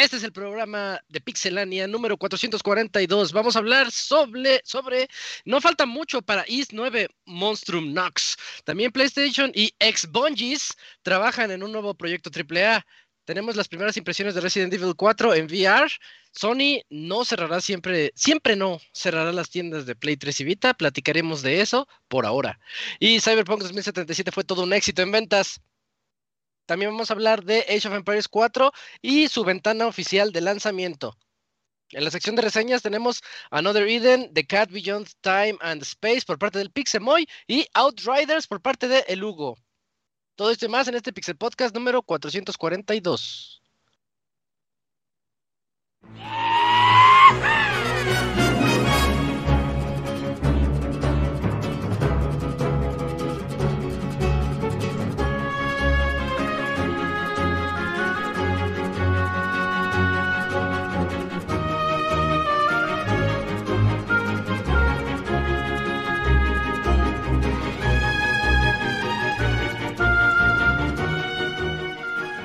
Este es el programa de Pixelania número 442. Vamos a hablar sobre, sobre, no falta mucho para East 9 Monstrum Nox. También PlayStation y ex Bungies trabajan en un nuevo proyecto AAA. Tenemos las primeras impresiones de Resident Evil 4 en VR. Sony no cerrará siempre, siempre no cerrará las tiendas de Play 3 y Vita. Platicaremos de eso por ahora. Y Cyberpunk 2077 fue todo un éxito en ventas. También vamos a hablar de Age of Empires 4 y su ventana oficial de lanzamiento. En la sección de reseñas tenemos Another Eden, The Cat Beyond Time and Space por parte del Pixemoy y Outriders por parte de El Hugo. Todo esto y más en este Pixel Podcast número 442.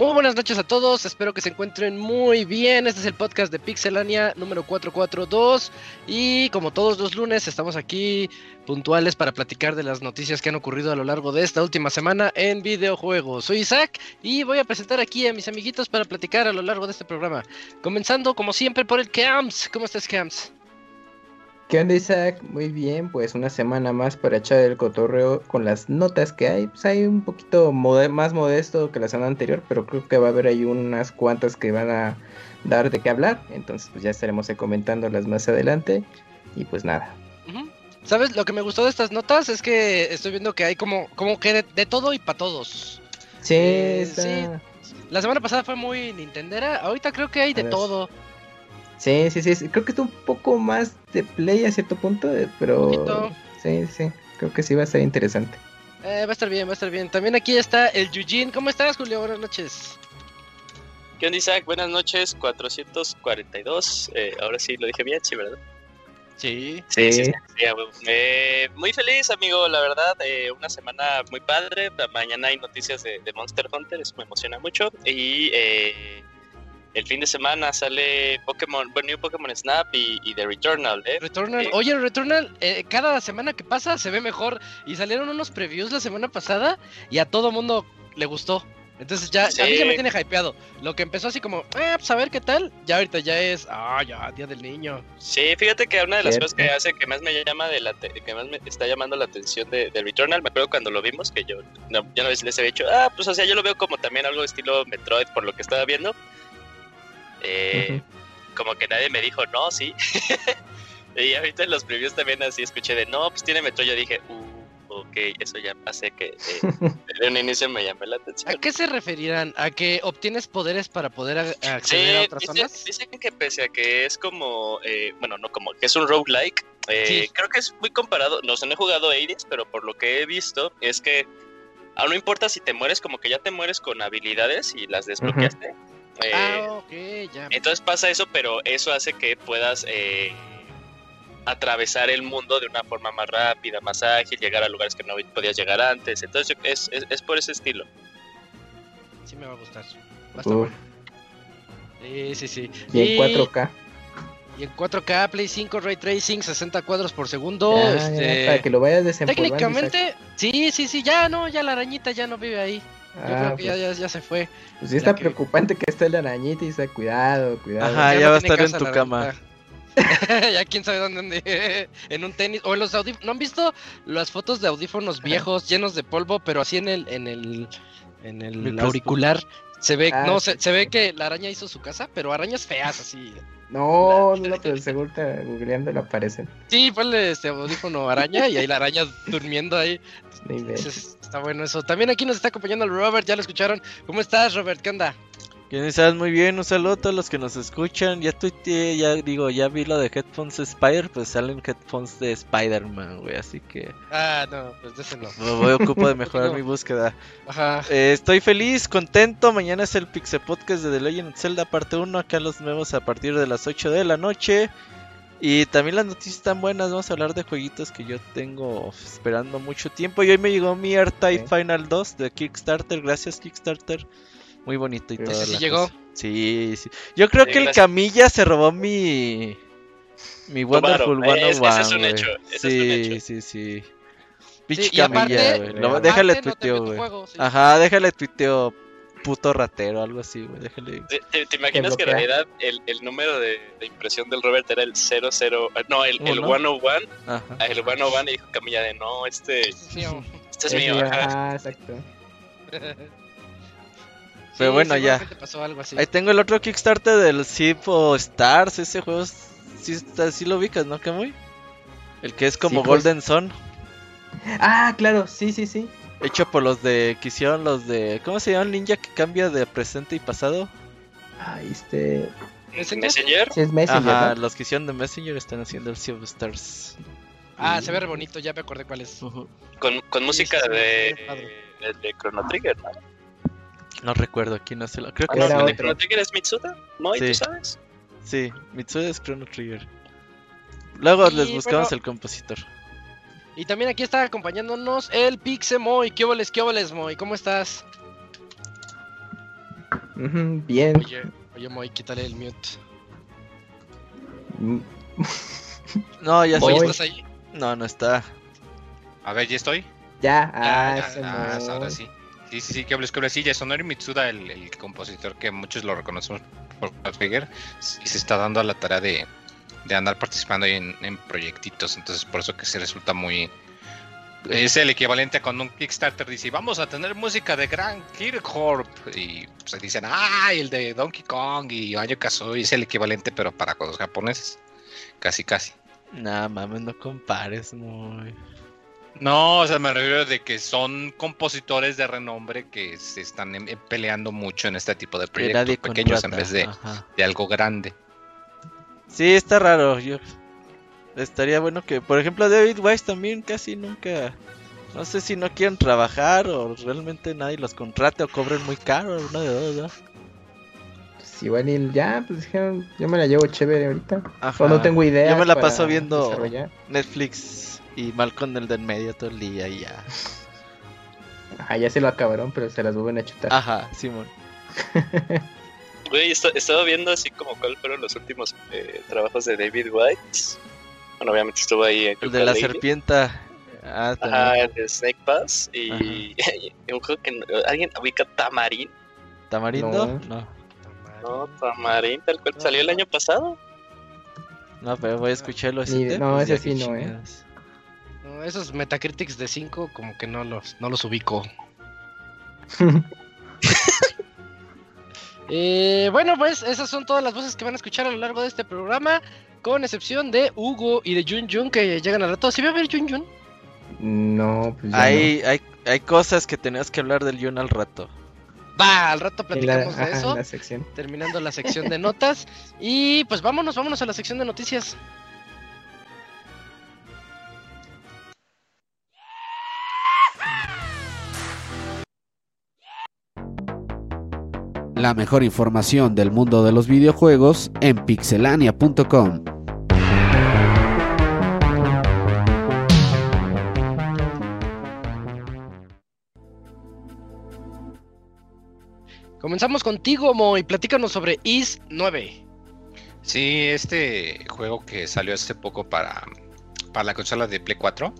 Muy buenas noches a todos, espero que se encuentren muy bien. Este es el podcast de Pixelania número 442 y como todos los lunes estamos aquí puntuales para platicar de las noticias que han ocurrido a lo largo de esta última semana en videojuegos. Soy Isaac y voy a presentar aquí a mis amiguitos para platicar a lo largo de este programa. Comenzando como siempre por el Camps. ¿Cómo estás Camps? ¿Qué onda Isaac? Muy bien, pues una semana más para echar el cotorreo con las notas que hay. Pues hay un poquito más modesto que la semana anterior, pero creo que va a haber ahí unas cuantas que van a dar de qué hablar. Entonces pues ya estaremos comentándolas más adelante. Y pues nada. ¿Sabes? Lo que me gustó de estas notas es que estoy viendo que hay como, como que de, todo y para todos. Sí, eh, sí. La semana pasada fue muy nintendera, ahorita creo que hay de todo. Sí, sí, sí, creo que está un poco más de play a cierto punto, eh, pero sí, sí, creo que sí va a ser interesante. Eh, va a estar bien, va a estar bien. También aquí está el Yujin. ¿Cómo estás, Julio? Buenas noches. ¿Qué onda, Isaac? Buenas noches, 442. Eh, ahora sí lo dije bien, sí, ¿verdad? Sí. Sí, sí. eh, muy feliz, amigo, la verdad. Eh, una semana muy padre. Mañana hay noticias de, de Monster Hunter, eso me emociona mucho. Y eh, el fin de semana sale Pokémon, bueno, New Pokémon Snap y, The Returnal, ¿eh? Returnal, oye, Returnal, eh, cada semana que pasa se ve mejor. Y salieron unos previews la semana pasada y a todo mundo le gustó. Entonces ya, a mí ya me tiene hypeado. Lo que empezó así como, eh, pues a ver qué tal. Ya ahorita ya es, ah, ya, Día del Niño. Sí, fíjate que una de las cosas que hace que más me llama de la que más me está llamando la atención de, Returnal, me acuerdo cuando lo vimos, que yo no, ya no les había dicho, ah, pues o sea, yo lo veo como también algo de estilo Metroid por lo que estaba viendo. Eh, como que nadie me dijo, no, sí. y ahorita en los previews también así escuché de, no, pues tiene metro. Yo dije, uh, ok, eso ya pasé que eh, de un inicio me llamó la atención. ¿A qué se referirán? ¿A que obtienes poderes para poder acceder a otras zonas? Dicen que pese a que es como, eh, bueno, no como, que es un roguelike, eh, creo que es muy comparado, no sé, no he jugado Ares, pero por lo que he visto es que aún no importa si te mueres, como que ya te mueres con habilidades y las desbloqueaste. Eh, ah, ok, ya. Entonces pasa eso, pero eso hace que puedas eh, atravesar el mundo de una forma más rápida, más ágil, llegar a lugares que no podías llegar antes. Entonces es, es, por ese estilo. Sí me va a gustar. Va Sí, sí, sí. Y, en 4K. Y en 4K, Play 5, Ray Tracing, 60 cuadros por segundo. este... para que lo vayas desempolvando. Técnicamente, sí, sí, sí, ya no, ya la arañita ya no vive ahí. Yo creo ah, que ya, pues. ya, se fue. Pues sí está preocupante que esté la arañita y está cuidado, cuidado. Ajá, ya, va a estar en tu cama. ya quién sabe dónde, en un tenis o en los audífonos. ¿No han visto las fotos de audífonos viejos llenos de polvo, pero así en el en el en el auricular se ve ah, no se, se ve que la araña hizo su casa, pero arañas feas así. No, no, pero seguro está googleando lo aparecen. Sí, ponle este audífono araña y ahí la araña durmiendo ahí. está bueno eso. También aquí nos está acompañando el Robert, ya lo escucharon. ¿Cómo estás, Robert? ¿Qué onda? ¿Quién estás? Muy bien, un saludo a todos los que nos escuchan. Ya tuiteé, ya digo, ya vi lo de Headphones Spider, pues salen Headphones de Spider-Man, güey, así que... Ah, no, pues no. Me voy a ocupar de mejorar mi búsqueda. Ajá. Eh, estoy feliz, contento, mañana es el Pixel Podcast de The Legend of Zelda parte 1, acá los vemos a partir de las 8 de la noche. Y también las noticias están buenas, vamos a hablar de jueguitos que yo tengo esperando mucho tiempo. Y hoy me llegó mi AirType Final 2 de Kickstarter, gracias Kickstarter. Muy bonito y todo. Sí, llegó. Sí, sí. Yo creo que el Camilla se robó mi. Mi Wonderful One es, ese es un hecho. sí, sí, sí. Pinche Camilla, güey. Déjale tuiteo, güey. Ajá, déjale tuiteo puto ratero, algo así, güey. Déjale. ¿Te, te, imaginas que en realidad el, el número de, de, impresión del Robert era el 00, no, el, el 101? Ajá. Ah, el 101 y dijo Camilla de no, este. Este es mío. Ajá, exacto. Pero bueno, ya. Ahí tengo el otro Kickstarter del Zip o Stars. Ese juego sí, sí lo ubicas, ¿no, muy El que es como pues. Golden Sun. Ah, claro, sí, sí, sí. Hecho por los de. que hicieron los de. ¿Cómo se llama el ninja que cambia de presente y pasado? Ah, este. ¿Messenger? Sí, es Messenger. Ajá, los que hicieron de Messenger están haciendo el Sea of Stars. Ah, se ve re bonito, ya me acordé cuál es. Con, con música de, de, de Chrono Trigger, ¿no? No recuerdo quién no se lo. Creo que ¿El Chrono Trigger es Mitsuda? ¿No? ¿Y tú sabes? Sí, Mitsuda es Chrono Trigger. Luego les buscamos el compositor. Y también aquí está acompañándonos el Pixemoy. ¿Qué oles, qué oles, Moy? ¿Cómo estás? bien. Oye, oye, Moy, quítale el mute. no, ya Oye, ¿estás ahí? No, no está. A ver, ¿ya estoy? Ya, ah, ah ahora sí. Sí, sí, sí, que hables, que hables. Sí, Yasunori Mitsuda, el, el compositor que muchos lo reconocemos por Figure, y se está dando a la tarea de, de andar participando en, en, proyectitos. Entonces, por eso que se resulta muy. Es el equivalente a cuando un Kickstarter dice: Vamos a tener música de Grand Kirkhorp. Y se pues, dicen: ¡Ah! El de Donkey Kong y Banjo Kazooie es el equivalente, pero para los japoneses. Casi, casi. Nah, mames, no compares, muy. No, o sea, me refiero de que son compositores de renombre que se están em, peleando mucho en este tipo de proyectos pequeños en vez de, de, algo grande. Sí, está raro. Yo estaría bueno que, por ejemplo, David Weiss también casi nunca. No sé si no quieren trabajar o realmente nadie los contrate o cobren muy caro, uno de dos, ¿no? Pues igual ya, pues dijeron, yo me la llevo chévere ahorita. Ajá. O no tengo idea. Yo me la paso viendo Netflix y Malcolm el del medio todo el día y ya. Ajá, ya se lo acabaron, pero se las vuelven a chutar. Ajá, Simón. Güey, he estado viendo así como cuáles fueron los últimos eh, trabajos de David White. Bueno, obviamente estuvo ahí. En el de la serpienta. Ah, Ajá, el de Snake Pass. Y, un juego que alguien ubica Tamarín. ¿Tamarindo? No. No, no Tamarín, tal cual salió el año pasado. No, pero voy a escucharlo así. no, ese sí no, eh esos Metacritics de 5 como que no los, no los ubico. eh, bueno, pues esas son todas las voces que van a escuchar a lo largo de este programa, con excepción de Hugo y de Jun Jun que llegan al rato. ¿Sí va a ver Jun Jun? No, pues hay, hay, hay cosas que tenemos que hablar del Jun al rato. Va, al rato platicamos de eso. Terminando la sección de notas. Y pues vámonos, vámonos a la sección de noticias. La mejor información del mundo de los videojuegos en pixelania.com. Comenzamos contigo, Mo, y platícanos sobre Is 9. Sí, este juego que salió hace poco para, para la consola de Play 4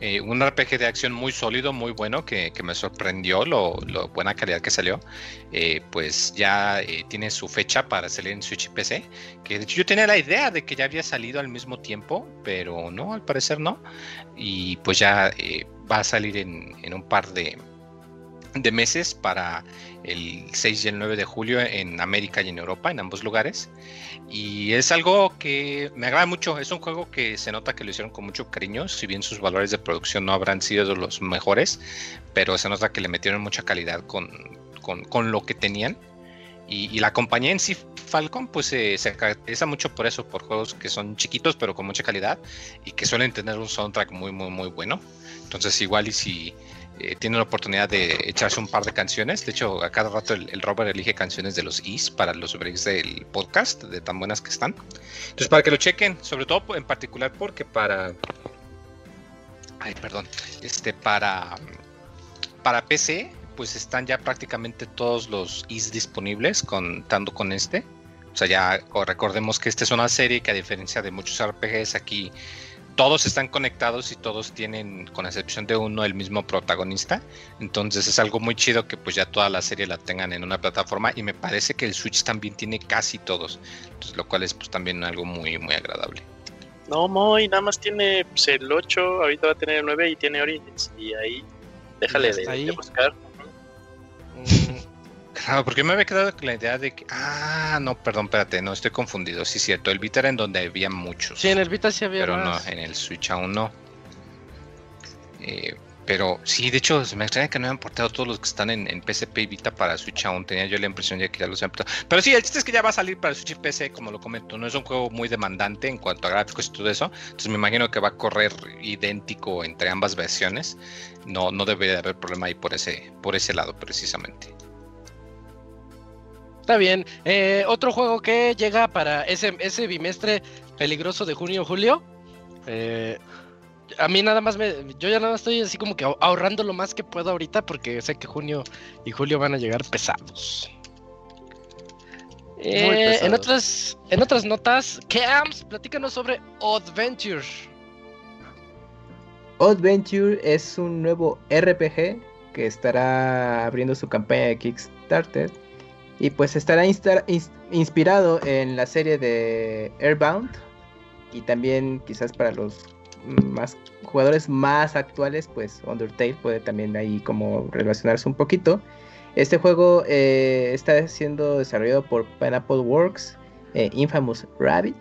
eh, un RPG de acción muy sólido, muy bueno, que, me sorprendió lo, buena calidad que salió. Eh, pues ya eh, tiene su fecha para salir en Switch y PC. Que de hecho yo tenía la idea de que ya había salido al mismo tiempo, pero no, al parecer no. Y pues ya va a salir en, un par de, de meses para el 6 y el 9 de julio en América y en Europa, en ambos lugares. Y es algo que me agrada mucho. Es un juego que se nota que lo hicieron con mucho cariño, si bien sus valores de producción no habrán sido los mejores, pero se nota que le metieron mucha calidad con, con, lo que tenían. Y, la compañía en sí, Falcon, pues se caracteriza mucho por eso, por juegos que son chiquitos pero con mucha calidad y que suelen tener un soundtrack muy, muy, muy bueno. Entonces igual y si eh, tiene la oportunidad de echarse un par de canciones. De hecho, a cada rato el, Robert elige canciones de los Is para los breaks del podcast, de tan buenas que están. Entonces, para que lo chequen, sobre todo en particular porque para. Ay, perdón. Este, para. Para PC, pues están ya prácticamente todos los Is disponibles, contando con este. O sea, ya recordemos que esta es una serie que, a diferencia de muchos RPGs, aquí todos están conectados y todos tienen, con excepción de uno, el mismo protagonista. Entonces es algo muy chido que pues ya toda la serie la tengan en una plataforma y me parece que el Switch también tiene casi todos. Entonces, lo cual es pues también algo muy, muy agradable. No, Moy, nada más tiene pues, el 8, ahorita va a tener el 9 y tiene Origins. Y ahí, déjale de, buscar. Claro, porque me había quedado con la idea de que. Ah, no, perdón, espérate, no estoy confundido. Sí, cierto. El Vita era en donde había muchos. Sí, en el Vita sí había Pero no, en el Switch aún no. Eh, pero sí, de hecho, me extraña que no hayan portado todos los que están en, en, PSP y Vita para Switch aún. Tenía yo la impresión de que ya los habían portado. Pero sí, el chiste es que ya va a salir para Switch y PC, como lo comento. No es un juego muy demandante en cuanto a gráficos y todo eso. Entonces me imagino que va a correr idéntico entre ambas versiones. No, no debe de haber problema ahí por ese, por ese lado, precisamente. Está bien. Eh, otro juego que llega para ese, ese bimestre peligroso de junio-julio. Eh, a mí nada más me. Yo ya nada estoy así como que ahorrando lo más que puedo ahorita porque sé que junio y julio van a llegar pesados. Eh, en, otras, en otras notas, Camps, platícanos sobre Adventure. Adventure es un nuevo RPG que estará abriendo su campaña de Kickstarter y pues estará inspirado en la serie de Airbound. Y también quizás para los más jugadores más actuales, pues Undertale puede también ahí como relacionarse un poquito. Este juego eh, está siendo desarrollado por Pineapple Works, eh, Infamous Rabbit.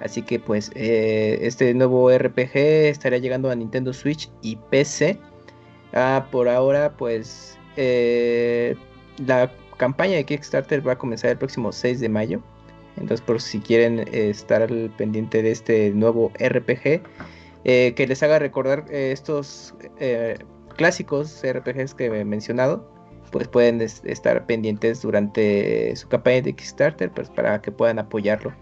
Así que pues eh, este nuevo RPG estará llegando a Nintendo Switch y PC. Ah, por ahora pues la campaña de Kickstarter va a comenzar el próximo 6 de mayo. Entonces, por si quieren eh, estar al pendiente de este nuevo RPG, eh, que les haga recordar eh, estos clásicos RPGs que he mencionado, pues pueden estar pendientes durante su campaña de Kickstarter pues, para que puedan apoyarlo.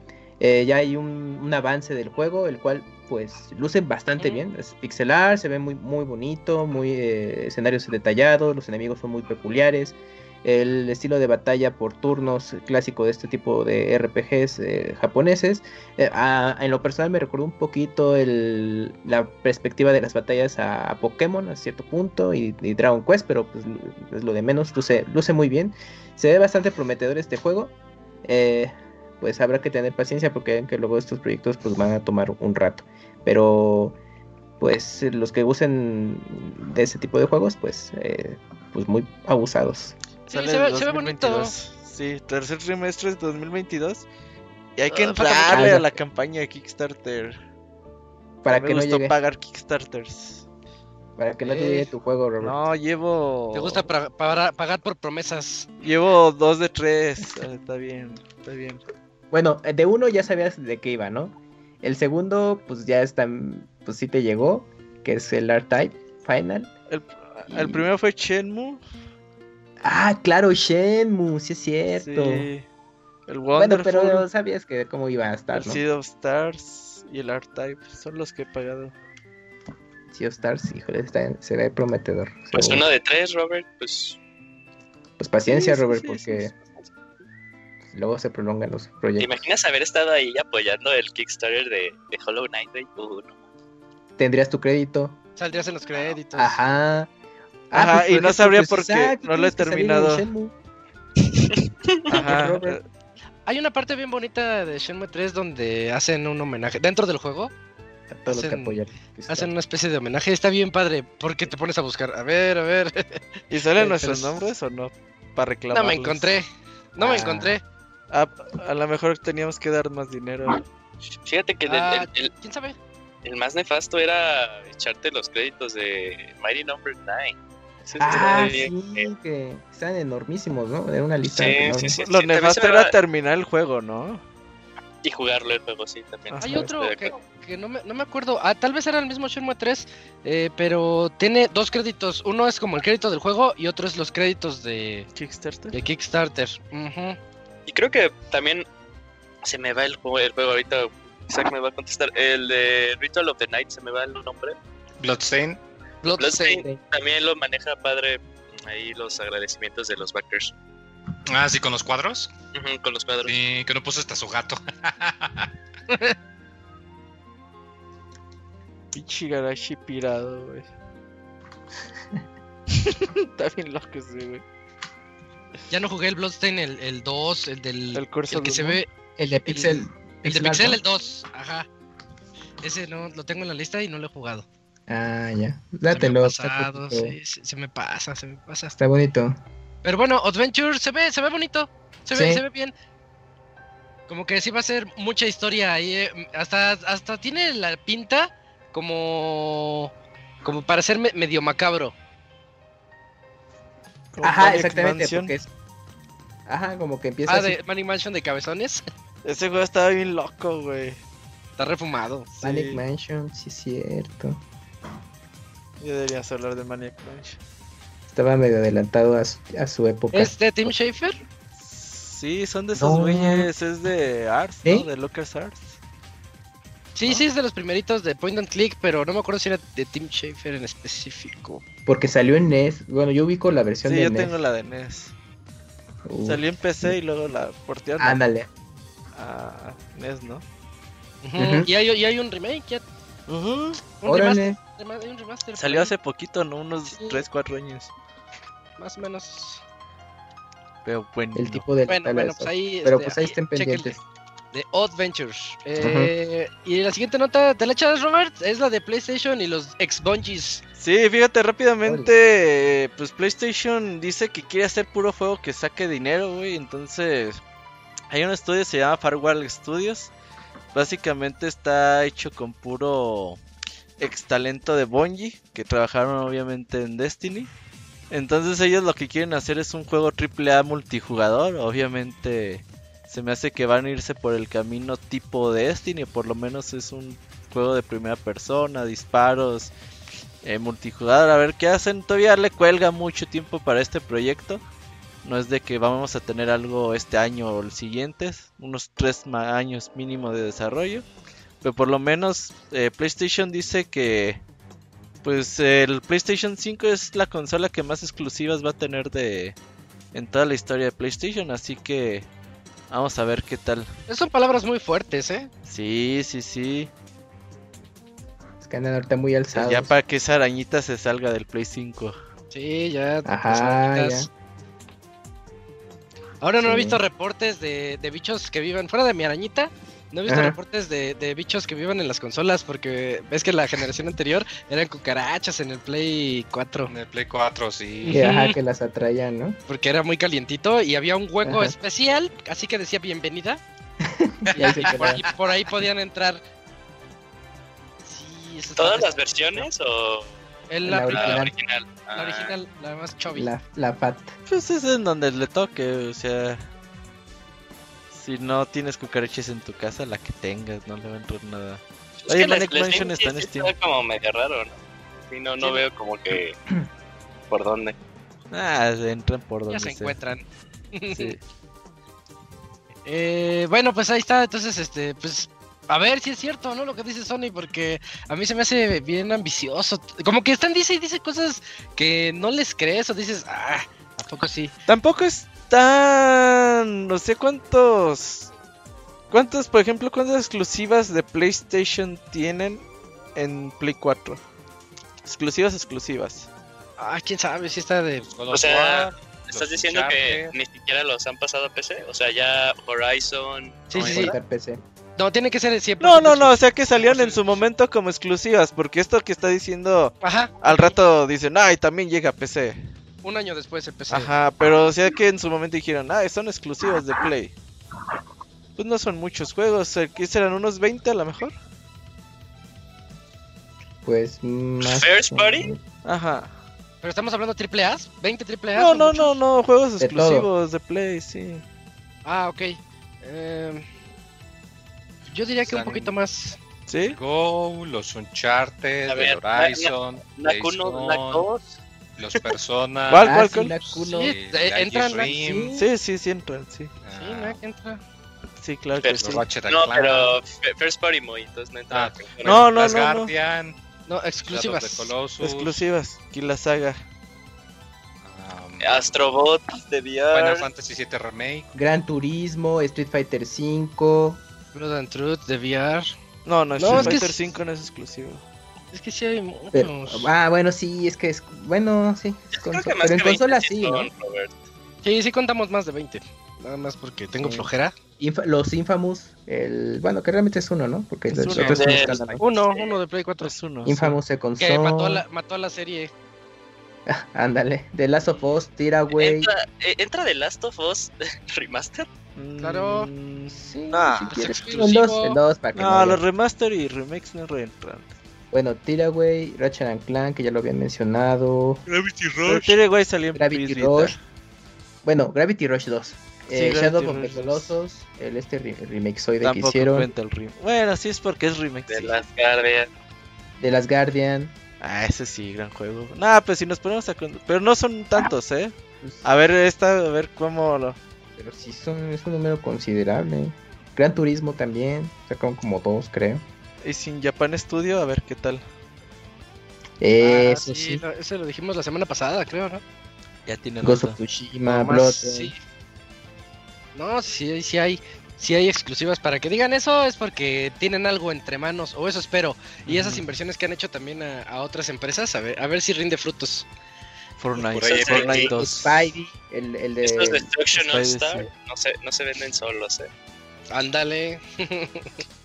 ya hay un, avance del juego, el cual pues luce bastante bien, es pixelar, se ve muy, muy bonito, muy escenarios detallados, los enemigos son muy peculiares el estilo de batalla por turnos clásico de este tipo de RPGs eh, japoneses. Eh, en lo personal me recordó un poquito la perspectiva de las batallas a, Pokémon a cierto punto y, Dragon Quest, pero pues es lo de menos, luce, luce muy bien. Se ve bastante prometedor este juego. Eh, pues habrá que tener paciencia porque que luego estos proyectos pues van a tomar un rato. Pero pues los que usen de ese tipo de juegos pues pues muy abusados. Sí, se, ve, bonito. Sí, tercer trimestre de 2022. Y hay que ah, entrarle a la campaña de Kickstarter. Para que no llegue. pagar Kickstarters. Para que no llegue tu juego, Robert. No, llevo. Te gusta pagar por promesas. Llevo dos de tres. Ah, está bien, está bien. Bueno, de uno ya sabías de qué iba, ¿no? El segundo, pues ya está. Pues sí te llegó. Que es el R-Type Final. El, el primero fue Shenmue. Ah, claro, Shenmue, sí es cierto. Sí. El Wonderful, bueno, pero sabías que cómo iba a estar, el Seed of Stars y el R-Type son los que he pagado. Sea of Stars, híjole, está, se ve prometedor. Pues uno de tres, Robert, pues... Pues paciencia, Robert, porque luego se prolongan los proyectos. ¿Te imaginas haber estado ahí apoyando el Kickstarter de, de Hollow Knight? Uh, Tendrías tu crédito. Saldrías en los créditos. Ajá. Ah, Ajá, pues y no sabría por qué no lo he terminado. Ajá. Hay una parte bien bonita de Shenmue 3 donde hacen un homenaje dentro del juego. Hacen una especie de homenaje. Está bien padre. porque te pones a buscar? A ver, a ver. ¿Y salen nuestros nombres o no? Para reclamar. No me encontré. No me ah. encontré. Ah, a lo mejor teníamos que dar más dinero. Fíjate que ah, ¿Quién sabe? El más nefasto era echarte los créditos de Mighty Number 9. Ah, sí, que están enormísimos, ¿no? De una lista. Sí, sí, Lo nefasto era terminar el juego, ¿no? Y jugarlo el juego, sí, también. Hay otro que, no, me, no, me, acuerdo. Ah, tal vez era el mismo Shenmue 3, eh, pero tiene dos créditos. Uno es como el crédito del juego y otro es los créditos de Kickstarter. De Kickstarter. Y creo que también se me va el juego, el juego ahorita. Isaac me va a contestar. El de Ritual of the Night, se me va el nombre. Bloodstain. Bloodstain. También lo maneja padre ahí los agradecimientos de los backers. Ah, sí, con los cuadros. con los cuadros. Sí, que no puso hasta su gato. Pichigarashi pirado, güey. Está bien loco ese, güey. Ya no jugué el Bloodstain, el, el 2, el del. El, curso el que se ve. El de Pixel. El, de Pixel, el 2, ajá. Ese no lo tengo en la lista y no lo he jugado. Ah, ya. Dátelo. Se me, pasado, sí, se me pasa, se me pasa. Está bonito. Pero bueno, Adventure se ve, se ve bonito. Se ve, se ve bien. Como que sí va a ser mucha historia ahí. Eh, hasta, hasta tiene la pinta como. como para ser medio macabro. Ajá, exactamente, porque es. Ajá, como que empieza. Ah, de Manic Mansion de cabezones. Ese juego estaba bien loco, güey. Está refumado. Manic Mansion, sí es cierto. Yo deberías hablar de Manic Mansion. Estaba medio adelantado a su, época. ¿Es de Tim Schafer? Sí, son de esos güeyes. Es de Arts, ¿no? De Lucas Arts. Sí, sí, es de los primeritos de Point and Click, pero no me acuerdo si era de Tim Schafer en específico. Porque salió en NES. Bueno, yo ubico la versión de NES. Sí, yo tengo la de NES. Salió en PC y luego la portearon. Ándale. A NES, ¿no? y, hay, y, hay, un remake ya. Un remaster, un remaster, Salió hace poquito, ¿no? Unos 3, 4 años más o menos. Pero bueno. El tipo de. Bueno, bueno, pues ahí. Pero este, pues ahí estén pendientes. De Odd Ventures. Eh, y la siguiente nota, ¿te la echas, Robert? Es la de PlayStation y los ex Bungies. Sí, fíjate rápidamente. Pues PlayStation dice que quiere hacer puro juego que saque dinero, güey. Entonces, hay un estudio que se llama Firewall Studios. Básicamente está hecho con puro ex talento de Bungie, que trabajaron obviamente en Destiny. Entonces ellos lo que quieren hacer es un juego AAA multijugador. Obviamente se me hace que van a irse por el camino tipo de Destiny. Por lo menos es un juego de primera persona, disparos, eh, multijugador. A ver qué hacen. Todavía le cuelga mucho tiempo para este proyecto. No es de que vamos a tener algo este año o el siguiente. Unos 3 años mínimo de desarrollo. Pero por lo menos eh, PlayStation dice que pues el PlayStation 5 es la consola que más exclusivas va a tener de en toda la historia de PlayStation, así que vamos a ver qué tal. Son palabras muy fuertes, ¿eh? Sí, sí, sí. Es que andan ahorita muy alzados. Ya para que esa arañita se salga del Play 5. Sí, ya. Ajá, ya. Ahora no he visto reportes de, de bichos que vivan fuera de mi arañita. No he visto reportes de, bichos que vivan en las consolas porque ves que la generación anterior eran cucarachas en el Play 4. En el Play 4, sí. Que, ajá, que las atraían, ¿no? Porque era muy calientito y había un hueco especial, así que decía bienvenida. y, por, ahí, podían entrar. Sí, ¿Todas las versiones o...? la, original. La original, la más chubby. La, la fat. Pues es en donde le toque, o sea... Si no tienes cucarachas en tu casa, la que tengas, no le va a entrar nada. Oye, Manic Mansion está en Steam. Está como medio raro, ¿no? Sí, no, no veo como que... ¿Por dónde? Ah, entran por donde Ya se encuentran. Sí. eh, bueno, pues ahí está. Entonces, este, pues a ver si es cierto, ¿no? Lo que dice Sony, porque a mí se me hace bien ambicioso. Como que están dice y dice cosas que no les crees o dices, ah, ¿a poco sí? Tampoco es están. No sé cuántos. ¿Cuántos, por ejemplo, cuántas exclusivas de PlayStation tienen en Play 4? Exclusivas, exclusivas. Ah, quién sabe si está de. O sea, ¿estás diciendo que ni siquiera los han pasado a PC? O sea, ya Horizon. Sí, sí, sí. PC. No, tiene que ser siempre. No, no, no, o sea que salían en su momento como exclusivas, porque esto que está diciendo, Ajá. al rato dicen, ay, también llega a PC. Un año después el PC. Ajá, pero o sea que en su momento dijeron, ah, son exclusivas de Play. Pues no son muchos juegos, ¿qué serán unos 20 a lo mejor? Pues más. ¿First Party? Ajá. Pero estamos hablando de triple A, 20 triple A. No, no, no, no, juegos exclusivos de Play, sí. Ah, ok. Eh, yo diría que un poquito más. ¿Sí? Go, los Uncharted, el Horizon, la, 2. Los Personas. ¿Cuál, cuál, cuál? Sí, entran. Sí, sí, sí, entran, sí. Sí, Mac entra. Sí, claro que sí. No, pero First Party Muy, entonces no entra. Ah, no, no, Las no. Guardian. No, exclusivas. Exclusivas. Aquí la saga. Astrobot de VR. Final Fantasy VII Remake. Gran Turismo, Street Fighter V. Blood and Truth de VR. No, no, Street Fighter V no es exclusivo. Es que sí hay muchos. ah, bueno, sí, es que es. Bueno, sí. Es pero en consola sí, ¿no? Sí, sí contamos más de 20. Nada más porque tengo flojera. los Infamous, el. Bueno, que realmente es uno, ¿no? Porque es uno, otros de, uno, uno de Play 4 es uno. Infamous se console. Que mató a la, mató a la serie. Ándale, The Last of Us, Tiraway. ¿Entra, eh, ¿Entra The Last of Us Remaster? Claro. Mm, sí, nah, si quieres. El 2, el 2 para que no, no los remaster y remakes no reentran. Bueno, Tiraway, Ratchet and Clank, que ya lo habían mencionado. Gravity Rush. Tiraway salió en Gravity Rush. Bueno, Gravity Rush 2. Sí, eh, Shadow of the Colossus, el este remake soy de que hicieron. El bueno, sí es porque es remake. De sí. las Guardian. De las Guardian. Ah, ese sí, gran juego. Nah, pues si nos ponemos a... Pero no son tantos, ¿eh? Pues a ver esta, a ver cómo lo... Pero sí son, es un número considerable. Gran Turismo también, sacaron como dos, creo. Y sin Japan Studio, a ver qué tal. Eso ah, sí. sí. Lo, ese lo dijimos la semana pasada, creo, ¿no? Ya tiene Ghost of Tsushima, no, Blood. Sí. No, sí, sí hay si hay exclusivas para que digan eso es porque tienen algo entre manos o eso espero y esas inversiones que han hecho también a, otras empresas a ver a ver si rinde frutos Fortnite, Fortnite 2 Spidey, el, el de estos Destruction All Star no se, no se venden solos eh ándale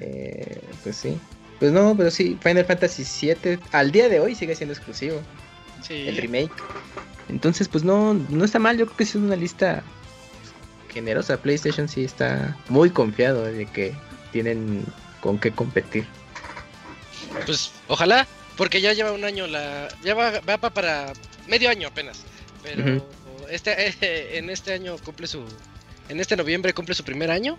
eh, pues sí pues no pero sí Final Fantasy 7 al día de hoy sigue siendo exclusivo sí. el remake entonces pues no no está mal yo creo que es una lista generosa. PlayStation sí está muy confiado de que tienen con qué competir. Pues ojalá, porque ya lleva un año la, ya va, va para medio año apenas, pero este en este año cumple su, en este noviembre cumple su primer año.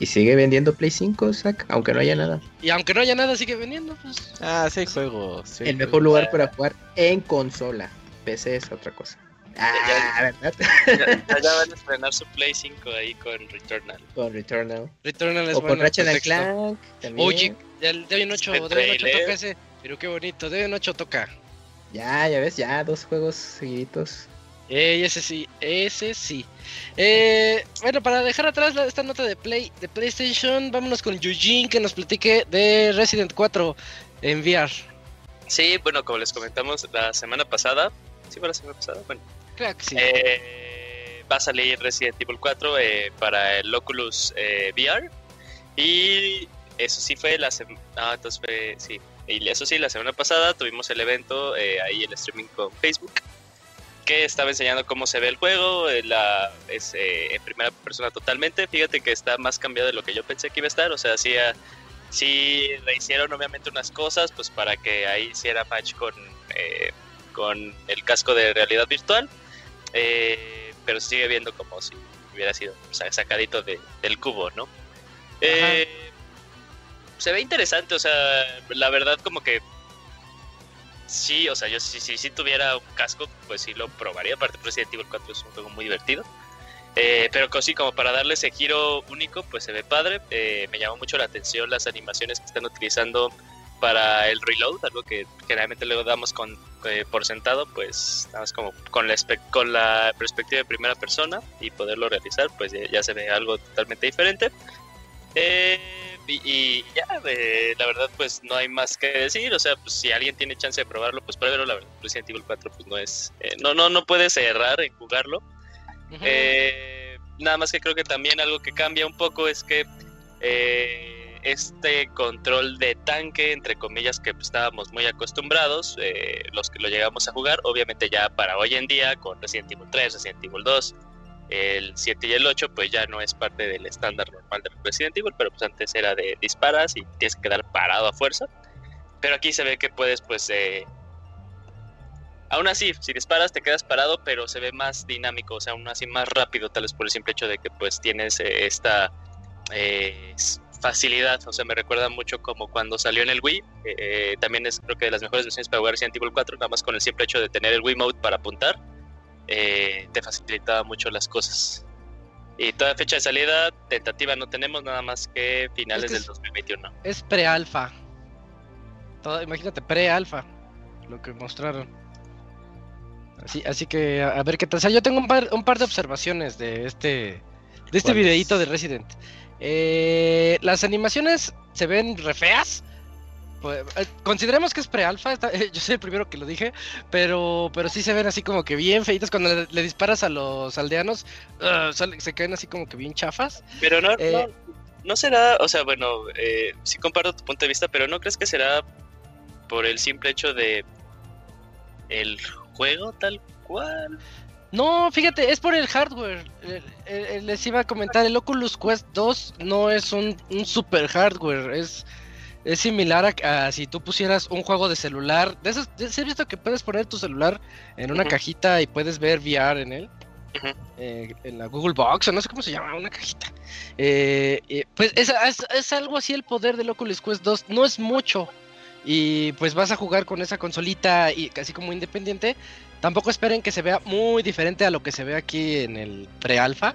Y sigue vendiendo Play 5, Zack, aunque no haya nada. Y aunque no haya nada, sigue vendiendo. Pues. Ah, sí, juego. Sí, el mejor lugar para jugar en consola. PC es otra cosa. Ah, ¿verdad? Ya, van a estrenar su Play 5 ahí con Returnal. Con Returnal. Returnal es o bueno. con Ratchet and Clank. También. Oye, el Debian 8, Debian 8 toca ese. Pero qué bonito, Debian 8 toca. Ya, ya ves, ya, dos juegos seguiditos. Eh, ese sí, ese sí. Eh, bueno, para dejar atrás esta nota de Play de PlayStation, vámonos con Eugene que nos platique de Resident 4 en VR. Sí, bueno, como les comentamos la semana pasada, sí fue la semana pasada, bueno, eh, va a salir Resident Evil 4 eh, para el Oculus eh, VR. Y eso sí fue la semana. Ah, entonces fue. Sí. Y eso sí, la semana pasada tuvimos el evento, ahí el streaming con Facebook, que estaba enseñando cómo se ve el juego. La, es en primera persona totalmente. Fíjate que está más cambiado de lo que yo pensé que iba a estar. O sea, sí, sí le hicieron obviamente unas cosas, pues para que ahí hiciera match con, con el casco de realidad virtual eh, pero sigue viendo como si hubiera sido sacadito del cubo, ¿no? Eh, se ve interesante, o sea, la verdad como que sí, o sea, yo si, si, si, tuviera un casco, pues sí lo probaría, aparte Resident Evil 4 es un juego muy divertido. Eh, pero sí, como para darle ese giro único, pues se ve padre. me llamó mucho la atención las animaciones que están utilizando para el reload, algo que generalmente luego damos con, eh, por sentado, pues nada más como con la, con la perspectiva de primera persona y poderlo realizar, pues ya, se ve algo totalmente diferente. Eh, y, ya, eh, la verdad, pues no hay más que decir. O sea, pues si alguien tiene chance de probarlo, pues pruébelo. La verdad, Resident Evil 4, pues no es. no, no, no puedes errar en jugarlo. nada más que creo que también algo que cambia un poco es que eh, este control de tanque, entre comillas, que estábamos muy acostumbrados, eh, los que lo llegamos a jugar, obviamente ya para hoy en día, con Resident Evil 3, Resident Evil 2, el 7 y el 8, pues ya no es parte del estándar normal de Resident Evil, pero pues antes era de disparas y tienes que quedar parado a fuerza. Pero aquí se ve que puedes, pues, eh, aún así, si disparas te quedas parado, pero se ve más dinámico, o sea, aún así más rápido, tal vez por el simple hecho de que pues tienes eh, esta eh, facilidad, o sea, me recuerda mucho como cuando salió en el Wii, eh, también es creo que de las mejores versiones para jugar Resident Evil 4, nada más con el simple hecho de tener el Wii Mode para apuntar, te facilitaba mucho las cosas. Y toda fecha de salida tentativa no tenemos nada más que finales del 2021. Es pre-alfa. Imagínate, pre-alfa, lo que mostraron. Así, así que a, ver qué tal. O sea, yo tengo un par, un par de observaciones de este, de este videíto de Resident. Eh, las animaciones se ven re feas. Pues, eh, consideremos que es pre-alfa, yo soy el primero que lo dije, pero, pero sí se ven así como que bien feitas cuando le, disparas a los aldeanos, se caen así como que bien chafas. Pero no, eh, no, no, será, o sea, bueno, eh, sí comparto tu punto de vista, pero ¿no crees que será por el simple hecho de el juego tal cual. No, fíjate, es por el hardware. les iba a comentar, el Oculus Quest 2 no es un, super hardware, es, es similar a, si tú pusieras un juego de celular. De esos, ¿Has visto que puedes poner tu celular en una cajita y puedes ver VR en él? Eh, en la Google Box, o no sé cómo se llama, una cajita. Eh, pues es, es, algo así el poder del Oculus Quest 2. No es mucho, y pues vas a jugar con esa consolita y casi como independiente. Tampoco esperen que se vea muy diferente a lo que se ve aquí en el pre-alfa,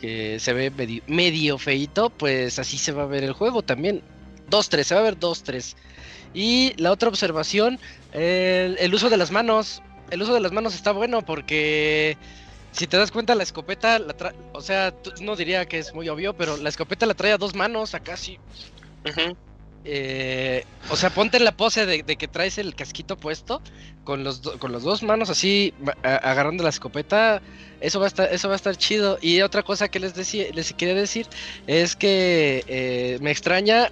que se ve medio, feito, pues así se va a ver el juego también. 2-3, se va a ver 2-3. Y la otra observación, el, uso de las manos. El uso de las manos está bueno porque si te das cuenta la escopeta, o sea, no diría que es muy obvio, pero la escopeta la trae a dos manos acá sí. Eh, o sea, ponte en la pose de, que traes el casquito puesto con los con las dos manos así agarrando la escopeta. Eso va a estar eso va a estar chido. Y otra cosa que les les quería decir es que eh, me extraña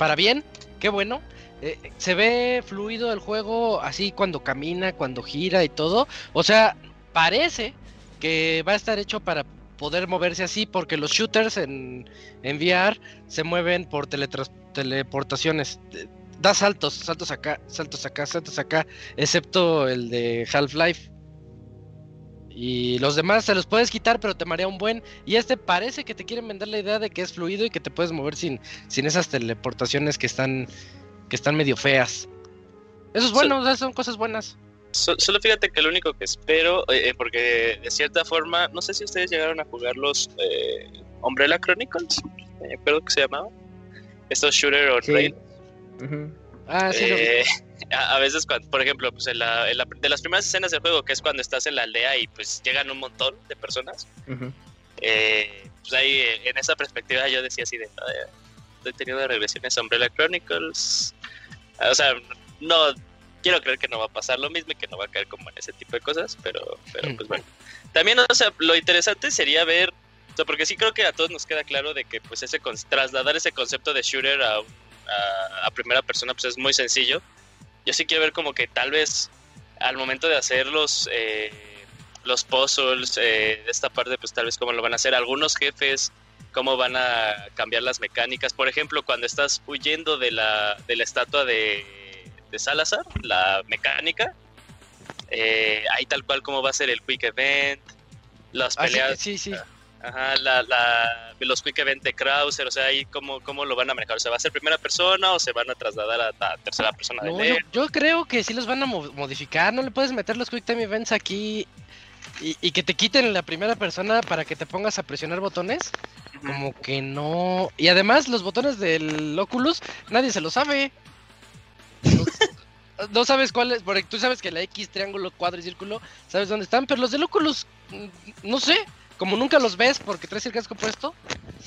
para bien, qué bueno. Eh, se ve fluido el juego así cuando camina, cuando gira y todo. O sea, parece que va a estar hecho para poder moverse así porque los shooters en, en VR se mueven por teleportaciones. Da saltos, saltos acá, saltos acá, saltos acá, excepto el de Half-Life. Y los demás se los puedes quitar, pero te marea un buen. Y este parece que te quieren vender la idea de que es fluido y que te puedes mover sin, sin esas teleportaciones que están, que están medio feas. Eso es bueno, son cosas buenas. solo fíjate que lo único que espero, eh, eh, porque de cierta forma, no sé si ustedes llegaron a jugar los eh, Umbrella Chronicles, me acuerdo que se llamaba estos shooter on rail. Ah, sí. Eh, a, veces, cuando, por ejemplo, pues en la, de las primeras escenas del juego, que es cuando estás en la aldea y pues llegan un montón de personas, eh, pues ahí en esa perspectiva yo decía así de, estoy teniendo regresiones a Umbrella Chronicles. O sea, no quiero creer que no va a pasar lo mismo y que no va a caer como en ese tipo de cosas, pero, pero pues bueno. También, o sea, lo interesante sería ver porque sí creo que a todos nos queda claro de que pues ese trasladar ese concepto de shooter a, a, primera persona pues es muy sencillo. Yo sí quiero ver como que tal vez al momento de hacer los, eh, los puzzles eh, de esta parte pues tal vez cómo lo van a hacer algunos jefes, cómo van a cambiar las mecánicas. Por ejemplo, cuando estás huyendo de la, de la estatua de, de Salazar, la mecánica, eh, ahí tal cual cómo va a ser el quick event, las ah, peleas. sí, sí. Ajá, la, la, los quick event de Krauser, o sea, ahí cómo, cómo lo van a manejar, o sea, ¿va a ser primera persona o se van a trasladar a la tercera persona de yo, creo que sí los van a modificar, no le puedes meter los quick time events aquí y, que te quiten la primera persona para que te pongas a presionar botones, como que no. Y además los botones del Oculus, nadie se lo sabe. no sabes cuál es, porque tú sabes que la X, triángulo, cuadro y círculo, sabes dónde están, pero los del Oculus, mm, no sé, como nunca los ves porque traes el casco puesto,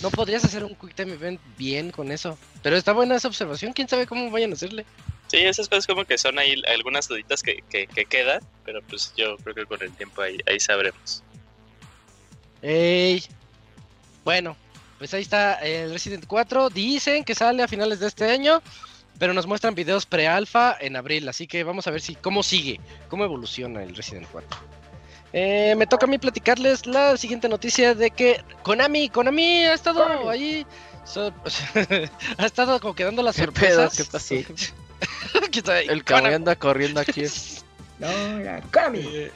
no podrías hacer un Quick Time Event bien con eso. Pero está buena esa observación, quién sabe cómo vayan a hacerle. Sí, esas cosas como que son ahí algunas duditas que, que, quedan, pero pues yo creo que con el tiempo ahí, ahí sabremos. Ey. Bueno, pues ahí está el Resident 4. Dicen que sale a finales de este año, pero nos muestran videos pre-alfa en abril. Así que vamos a ver si cómo sigue, cómo evoluciona el Resident 4. Eh, me toca a mí platicarles la siguiente noticia de que Konami, Konami ha estado ahí, ha estado como quedando las sorpresas. ¿Qué pasó? el caballo anda corriendo aquí. no, ya, Konami. Eh,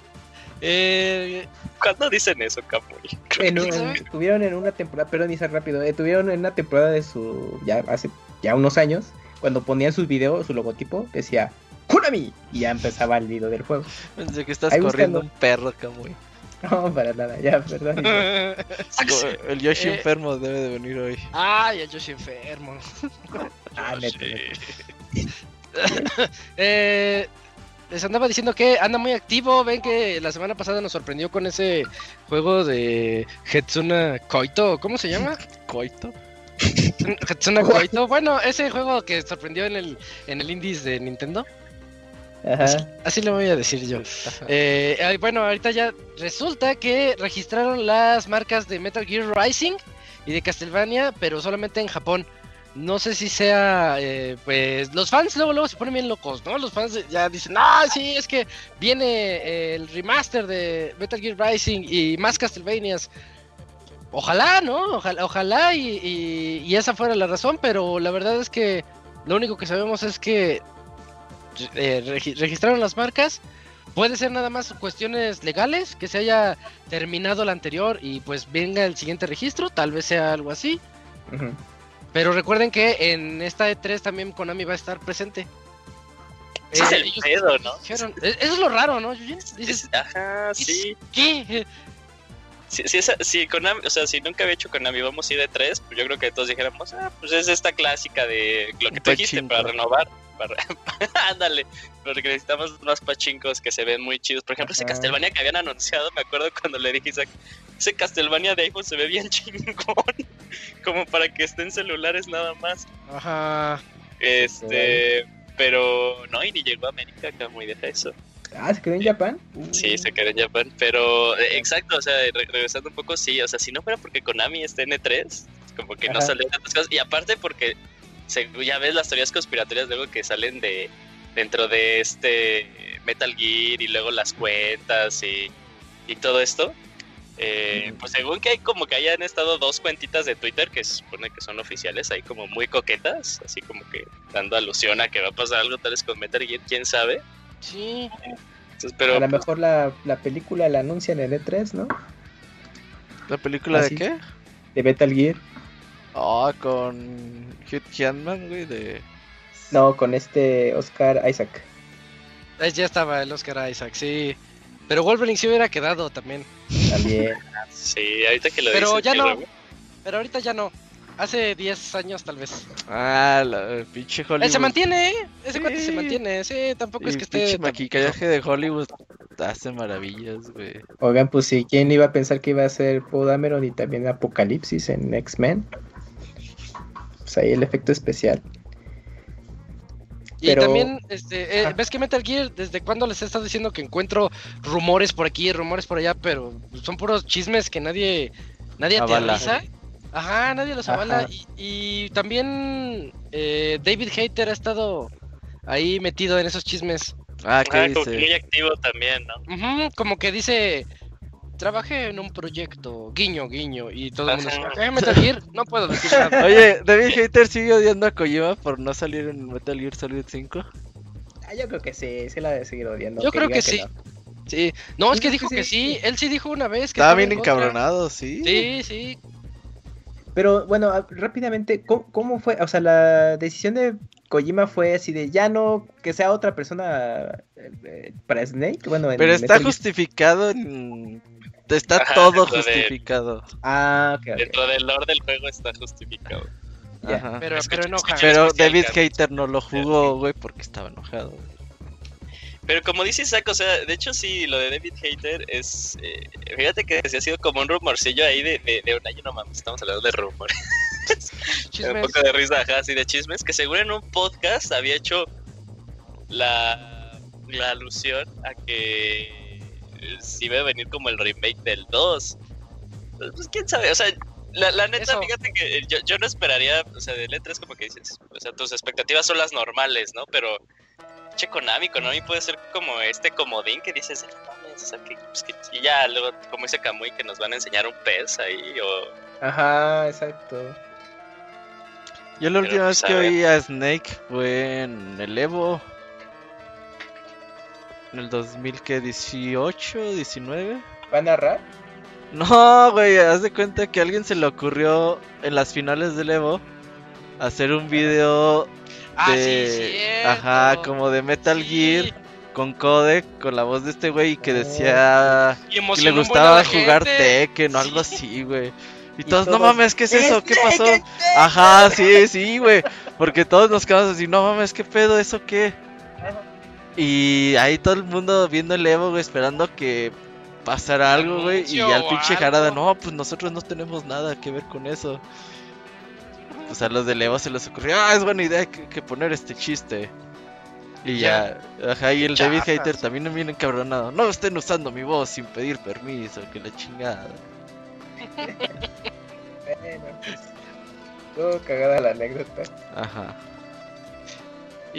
eh, ¿Cuándo dicen eso, Kamui? tuvieron en una temporada, perdón, dice rápido, eh, tuvieron en una temporada de su, ya hace ya unos años, cuando ponían sus videos, su logotipo, decía ¡Konami! Y ya empezaba el video del juego. Pensé que estás corriendo un perro, Kamui. No, para nada, ya, perdón. el Yoshi eh, enfermo debe de venir hoy. Ay, el Yoshi enfermo. ah, neto. eh, les andaba diciendo que anda muy activo. Ven que la semana pasada nos sorprendió con ese juego de Hetsuna Koito. ¿Cómo se llama? Koito. Hetsuna Koito. Bueno, ese juego que sorprendió en el, en el Indies de Nintendo. Ajá. Así, lo voy a decir yo. Eh, bueno, ahorita ya resulta que registraron las marcas de Metal Gear Rising y de Castlevania, pero solamente en Japón. No sé si sea, eh, pues los fans luego, luego se ponen bien locos, ¿no? Los fans ya dicen, ah, sí, es que viene el remaster de Metal Gear Rising y más Castlevanias. Ojalá, ¿no? Ojalá, ojalá y, y, esa fuera la razón, pero la verdad es que lo único que sabemos es que eh, registraron las marcas. Puede ser nada más cuestiones legales, que se haya terminado la anterior y pues venga el siguiente registro, tal vez sea algo así. Pero recuerden que en esta E3 también Konami va a estar presente. es el eh, pedo, ¿no? eso es lo raro, ¿no? ajá, sí. ¿Qué? Si, si, Konami, o sea, si nunca había hecho Konami, vamos a ir de 3, pues yo creo que todos dijéramos, ah, pues es esta clásica de lo que tú dijiste para renovar. Ándale, porque necesitamos más pachincos que se ven muy chidos. Por ejemplo, ese Castlevania que habían anunciado, me acuerdo cuando le dije, ese Castlevania de iPhone se ve bien chingón, como para que esté en celulares nada más. Ajá. Este, pero no, y ni llegó a América, que muy deja eso. Ah, ¿se quedó en Japón? Sí, se quedó en Japón, pero eh, exacto, o sea, regresando un poco, sí, o sea, si no fuera porque Konami está en E3, como que no salen tantas cosas, y aparte porque ya ves las teorías conspiratorias luego que salen de dentro de este Metal Gear y luego las cuentas y, todo esto. Eh, pues según que hay como que hayan estado dos cuentitas de Twitter que se supone que son oficiales, ahí como muy coquetas, así como que dando alusión a que va a pasar algo tal vez con Metal Gear, quién sabe. Sí. pero, a lo mejor la, película la anuncian en E3, ¿no? ¿La película de qué? De Metal Gear. Ah, con Hugh Jackman, güey, de... No, con este Oscar Isaac. ya estaba el Oscar Isaac, sí. Pero Wolverine sí hubiera quedado también. También. sí, ahorita que lo Pero ya no. Pero ahorita ya no. Hace 10 años tal vez. Ah, la pinche Hollywood. se mantiene, ¿eh? Ese cuate se mantiene. Sí, tampoco es que esté. El maquillaje de Hollywood hace maravillas, güey. Oigan, pues sí, ¿quién iba a pensar que iba a ser Paul Dameron y también Apocalipsis en X-Men? Pues ahí el efecto especial. Y también, este, eh, ¿ves que Metal Gear, desde cuando les he estado diciendo que encuentro rumores por aquí, rumores por allá, pero son puros chismes que nadie, nadie aterriza? Ajá, nadie los avala. Y, también eh, David Hater ha estado ahí metido en esos chismes. Ah, ¿qué dice? Como que muy activo también, ¿no? como que dice, trabajé en un proyecto, guiño, guiño, y todo el mundo dice, Metal Gear? No puedo decir nada. Oye, ¿David Hater sigue odiando a Kojima por no salir en Metal Gear Solid 5? Ah, yo creo que sí, sí la debe seguir odiando. Yo creo que, sí. No. Sí, no, es que dijo que sí. Él sí dijo una vez que estaba bien encabronado, sí. Sí, sí. Pero bueno, rápidamente, ¿cómo, fue? O sea, la decisión de Kojima fue así de ya no que sea otra persona eh, para Snake. Bueno, pero está justificado en Está todo justificado. Ah, Dentro del lore del juego está justificado. Pero, pero, pero David Hater no lo jugó, güey, porque estaba enojado. Pero como dice Isaac, o sea, de hecho sí, lo de David Hater es... Eh, fíjate que se ha sido como un rumorcillo ahí de, de, un año, no mames, estamos hablando de rumores. un poco de risa, ajá, así de chismes, que seguro en un podcast había hecho la, la alusión a que si va a venir como el remake del 2. Pues quién sabe, o sea, La, la neta, fíjate que yo, yo, no esperaría, o sea, de letras como que dices, o sea, tus expectativas son las normales, ¿no? Pero, che, Konami, Konami puede ser como este comodín que dices, o sea, que, pues, que, y ya luego, como dice Kamui, que nos van a enseñar un pez ahí, o... Ajá, exacto. Yo la última vez pues, que oí a Snake fue en el Evo. En el 2018, 19. ¿Va a narrar? No, güey, haz de cuenta que a alguien se le ocurrió en las finales del Evo hacer un video ah, de. ajá, como de Metal Gear con codec, con la voz de este güey y que decía que le gustaba jugar Tekken o algo así, güey. Y, todos, no mames, ¿qué es eso? ¿Qué pasó? Ajá, sí, sí, güey. Porque todos nos quedamos así, no mames, ¿qué pedo? ¿Eso qué? Y ahí todo el mundo viendo el Evo, güey, esperando que pasara algo, güey. Y al pinche Jarada, no, pues nosotros no tenemos nada que ver con eso. Pues a los de Evo se les ocurrió, ah, es buena idea que, poner este chiste. Y ya, ajá, y el David Hater también me viene encabronado. No estén usando mi voz sin pedir permiso, que la chingada. bueno, pues. Todo cagada la anécdota. Ajá.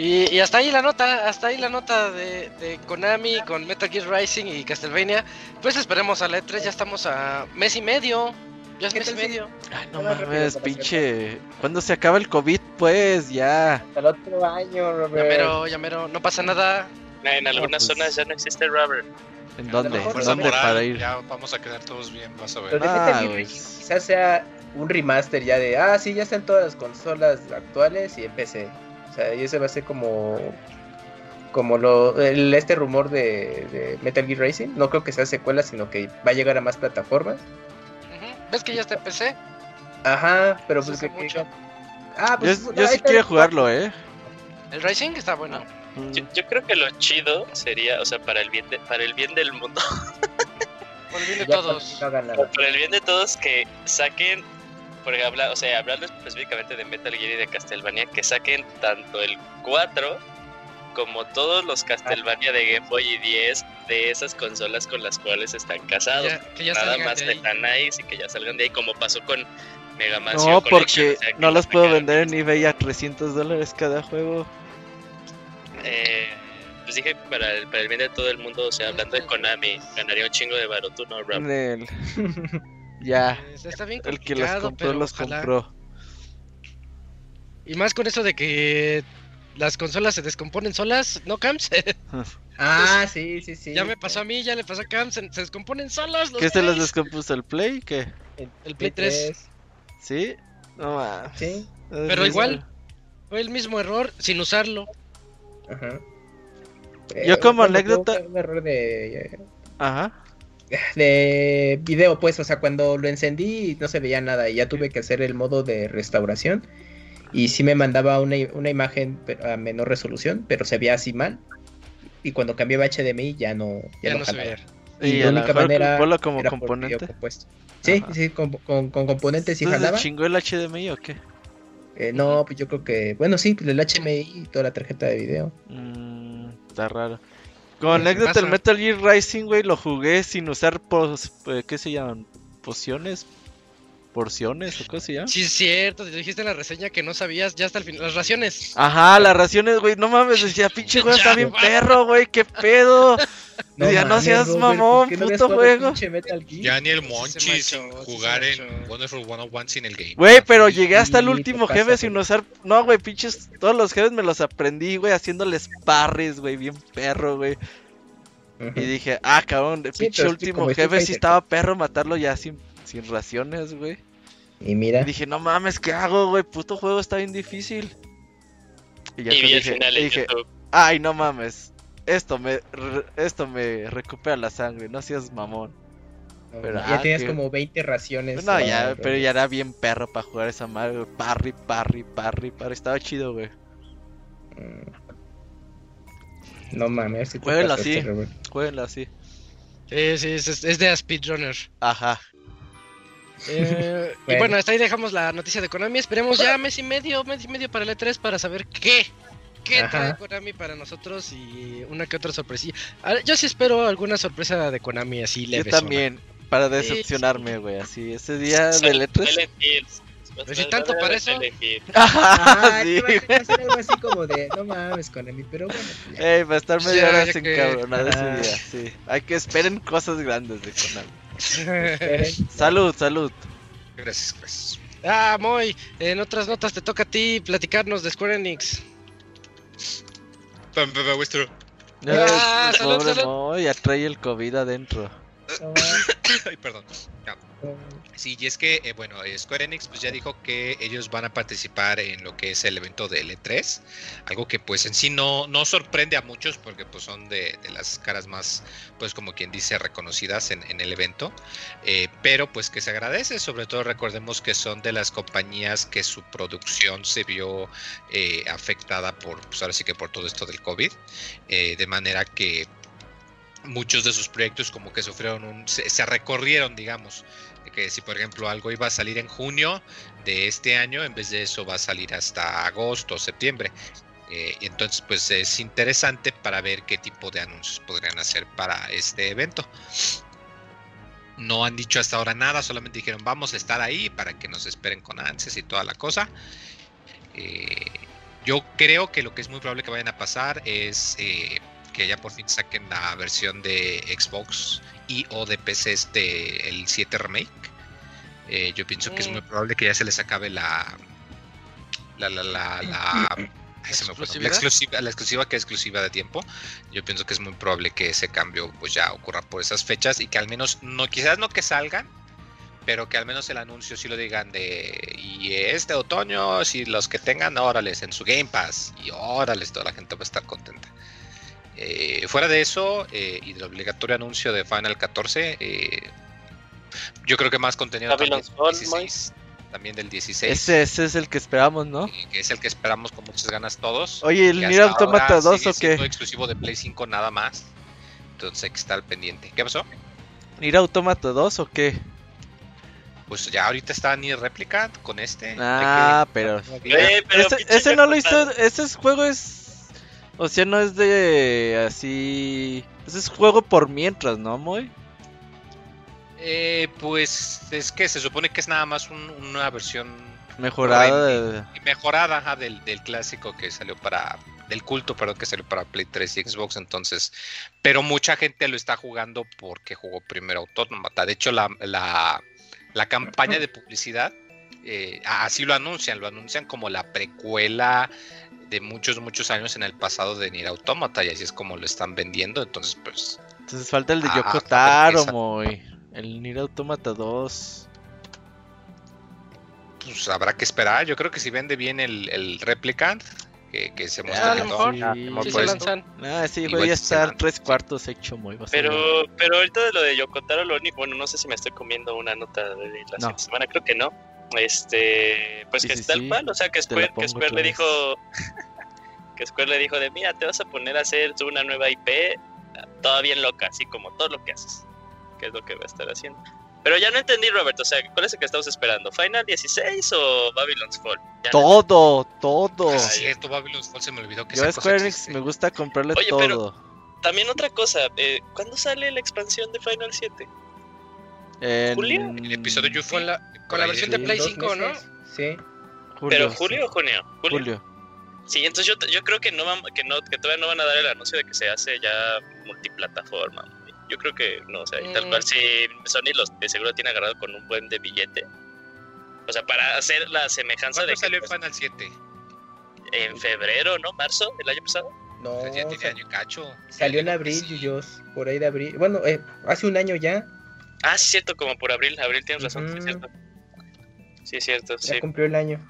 Y, hasta ahí la nota, hasta ahí la nota de, Konami con Metal Gear Rising y Castlevania. Pues esperemos a la E3, ya estamos a mes y medio. Ya es mes y medio. Ay, no mames, pinche. ¿Cuándo se acaba el COVID? Pues ya. el otro año, Robert. Llamero, llamero, no pasa nada. En algunas pues zonas ya no existe Robert. ¿En dónde? ¿En dónde para ir? Ya vamos a quedar todos bien, vas a ver. ah, quizás sea un remaster ya de, ah, sí, ya están todas las consolas actuales y en PC. Sea, y ese va a ser como como lo el, este rumor de, Metal Gear Racing. No creo que sea secuela, sino que va a llegar a más plataformas. ¿Ves que ya está en PC? Ajá, pero pues que, Ah, pues, yo, sí quiero jugarlo, ¿eh? El Racing está bueno. Yo, creo que lo chido sería, o sea, para el bien, para el bien del mundo. Por el bien de todos. Por el bien de todos que saquen, porque habla, o sea, hablando específicamente de Metal Gear y de Castlevania, que saquen tanto el 4 como todos los Castlevania de Game Boy y 10 de esas consolas con las cuales están casados. Nada más de están nice y que ya salgan de ahí, como pasó con Mega Man. No, porque no los puedo vender en eBay a 300 dólares cada juego. Eh, pues dije para el, para el bien de todo el mundo, o sea, hablando de Konami, ganaría un chingo de baro, tú no, Rap. ya. Está bien el que los compró, los compró. Y más con eso de que las consolas se descomponen solas, ¿no, Camps? ah, sí, sí, sí. Ya me pasó a mí, ya le pasó a Camps, se, descomponen solas. ¿Qué se les descompuso? ¿El Play? ¿Qué? El, Play 3. ¿Sí? No, Sí. Pero igual, fue el mismo error sin usarlo. Ajá. Yo como anécdota... Un error de... Ajá. De video, pues, o sea, cuando lo encendí no se veía nada y ya tuve que hacer el modo de restauración y sí me mandaba una, imagen a menor resolución, pero se veía así mal. Y cuando cambiaba HDMI ya no, ya, no, se veía. Y, la única manera como componente. Sí, sí, con, con, componentes y jalaba. chingó el HDMI o qué? Eh, no, pues yo creo que, bueno, sí, pues el HDMI y toda la tarjeta de video. Mm, está raro. Con anécdota, el Metal Gear Rising, güey, lo jugué sin usar, pos, eh, ¿qué se llaman? ¿Pociones? Porciones o se llama. Sí, es cierto, te dijiste en la reseña que no sabías ya hasta el final. Las raciones. Ajá, las raciones, güey. No mames, decía, pinche juego está bien perro, güey. ¿Qué pedo? No, decía, no seas mamón, puto juego. Ya ni el Monchi sin jugar en Wonderful 101 sin el game. Güey, pero llegué hasta el último jefe sin usar. No, güey, pinches. Todos los jefes me los aprendí, güey, haciéndoles parries, güey, bien perro, güey. Y dije, ah, cabrón, el pinche último jefe sí estaba perro matarlo ya sin sin raciones, güey. Y mira. dije, no mames, ¿qué hago, güey? Puto juego está bien difícil. Y ya te dije, dije ay, no mames. Esto me, esto me recupera la sangre, no seas mamón. pero, ya ah, tenías como 20 raciones. No, ya, pero ya era bien perro para jugar esa madre, Parry, parry, parry, parry. Estaba chido, güey. Mm. No mames, si Jueguenlo así, jueguenlo así. Sí, sí, es, es de Speedrunner. Ajá. Eh, Y bueno, hasta ahí dejamos la noticia de Konami. Esperemos ya mes y medio, mes y medio para el E3 para saber qué. ¿Qué trae Konami para nosotros? Y una que otra sorpresilla. Yo sí espero alguna sorpresa de Konami así leve. Yo también. para decepcionarme, güey. Así, ese día de letras. Pero si tanto para eso. Ah, sí. Va a ser algo así como de, no mames, con Emi, pero bueno. Ey, va a estar media hora sin cabronar ese día, sí. Hay que esperen cosas grandes de Konami. salud, salud. Gracias, gracias. Ah, Moy, en otras notas te toca a ti platicarnos de Square Enix. vuestro. Ah, salud, pobre Moy, ya trae el COVID adentro. Ay, perdón. Sí, y es que, eh, bueno, eh, Square Enix pues ya dijo que ellos van a participar en lo que es el evento de L3, algo que pues en sí no, no sorprende a muchos porque pues son de, las caras más, pues como quien dice, reconocidas en, el evento, eh, pero pues que se agradece, sobre todo recordemos que son de las compañías que su producción se vio afectada por, pues ahora sí que por todo esto del COVID, de manera que muchos de sus proyectos como que sufrieron un, se recorrieron, digamos, que si por ejemplo algo iba a salir en junio de este año, en vez de eso va a salir hasta agosto o septiembre. Eh, entonces pues es interesante para ver qué tipo de anuncios podrían hacer para este evento. No han dicho hasta ahora nada, solamente dijeron vamos a estar ahí para que nos esperen con ansias y toda la cosa. Eh, yo creo que lo que es muy probable que vayan a pasar es eh, que ya por fin saquen la versión de Xbox y o de PC este, el 7 Remake. Eh, yo pienso que es muy probable que ya se les acabe la. La. La. La. la, exclusiva, la exclusiva que es exclusiva de tiempo. Yo pienso que es muy probable que ese cambio pues ya ocurra por esas fechas y que al menos no, quizás no que salgan, pero que al menos el anuncio sí lo digan de y este otoño, si los que tengan, órales en su Game Pass y órales, toda la gente va a estar contenta. Eh, fuera de eso y del obligatorio anuncio de Final 14, eh, yo creo que más contenido también, 16, también del 16. Ese, es el que esperamos, ¿no? que es el que esperamos con muchas ganas todos. Oye, ¿el Nier Automata 2 o qué? exclusivo de Play 5 nada más. Entonces hay que estar pendiente. ¿Qué pasó? ¿Nier Automata 2 o qué? Pues ya ahorita está Nier Replicant con este. Ah, pero... Eh, ese, ese no lo hizo... Ese juego es... O sea, no es de así... Ese es juego por mientras, ¿no, Moy? Eh, pues es que se supone que es nada más una versión mejorada mejorada del, clásico que salió para del culto perdón que salió para Play 3 y Xbox entonces pero mucha gente lo está jugando porque jugó primero Autómata de hecho la, la, campaña de publicidad eh, así lo anuncian lo anuncian como la precuela de muchos muchos años en el pasado de Nier Automata y así es como lo están vendiendo entonces pues entonces falta el de Yoko Taro muy el Nier Automata 2. Pues habrá que esperar. Yo creo que si vende bien el, el Replicant, que, que se muestra ah, mejor. Sí, se lanzan. Ah, sí, voy a estar tres cuartos hecho muy Pero, pero ahorita de lo de Yokotaro, lo único, bueno, no sé si me estoy comiendo una nota de la semana, creo que no. Este, pues que es tal cual, o sea, que Square, que Square le dijo, que Square le dijo de, mira, te vas a poner a hacer una nueva IP, toda bien loca, así como todo lo que haces qué es lo que va a estar haciendo. Pero ya no entendí, Roberto, o sea, ¿cuál es el que estamos esperando? ¿Final 16 o Babylon's Fall? todo, todo. Ah, cierto, Babylon's Fall se me olvidó que Yo a Square Enix me gusta comprarle Oye, todo. Pero también otra cosa, eh, ¿cuándo sale la expansión de Final 7? En... ¿Julio? El episodio Yuffie. Con la, con la versión de Play 5, ¿no? Sí. ¿Pero julio o junio? Julio. Sí, entonces yo, yo creo que no, que no que todavía no van a dar el anuncio de que se hace ya multiplataforma. Yo creo que no, o sea, tal cual si Sony los de seguro tiene agarrado con un buen de billete. O sea, para hacer la semejanza de. salió Final 7? En febrero, ¿no? ¿Marzo del año pasado? No. ya tiene año cacho. Salió en abril, Yuyos. Por ahí de abril. Bueno, eh, hace un año ya. Ah, sí, cierto, como por abril. Abril tienes razón, sí, es cierto. Sí, es cierto, ya sí. cumplió el año.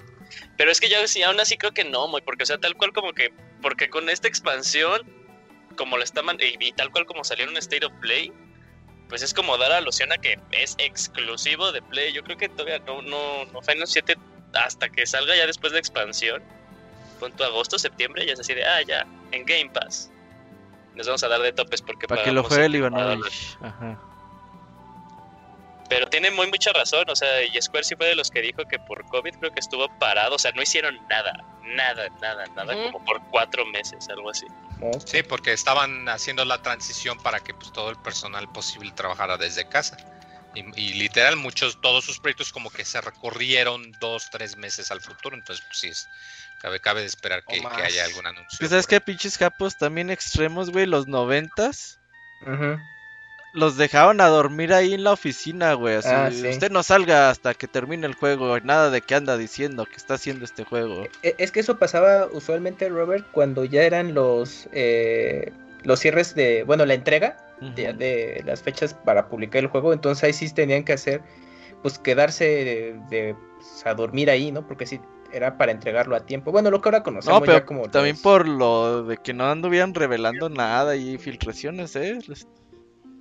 Pero es que ya sí, aún así creo que no, muy, porque, o sea, tal cual como que. Porque con esta expansión como lo está y, y, tal cual como salió en un State of Play, pues es como dar alusión a que es exclusivo de Play. Yo creo que todavía no, no, no Final 7 hasta que salga ya después de expansión, punto agosto, septiembre, ya es así de, ah, ya, en Game Pass. Nos vamos a dar de topes porque para que lo juegue el Ivanovich. Ajá. Pero tiene muy mucha razón, o sea, y Square sí fue de los que dijo que por COVID creo que estuvo parado, o sea, no hicieron nada, nada, nada, nada, como por cuatro meses, algo así. Sí, porque estaban haciendo la transición para que pues, todo el personal posible trabajara desde casa. Y, literal, muchos, todos sus proyectos como que se recorrieron dos, tres meses al futuro. Entonces, pues sí, es, cabe, cabe de esperar que, haya algún anuncio. Pues, ¿Sabes qué, pinches capos también extremos, güey? Los noventas. Los dejaban a dormir ahí en la oficina, güey. Así, ah, Usted no salga hasta que termine el juego. Nada de que anda diciendo que está haciendo este juego. E, es que eso pasaba usualmente, Robert, cuando ya eran los, eh, los cierres de, bueno, la entrega de, las fechas para publicar el juego, entonces ahí sí tenían que hacer, pues quedarse de, pues, a dormir ahí, ¿no? Porque sí era para entregarlo a tiempo. Bueno, lo que ahora conocemos ya como también por lo de que no anduvieran revelando nada y filtraciones, ¿eh?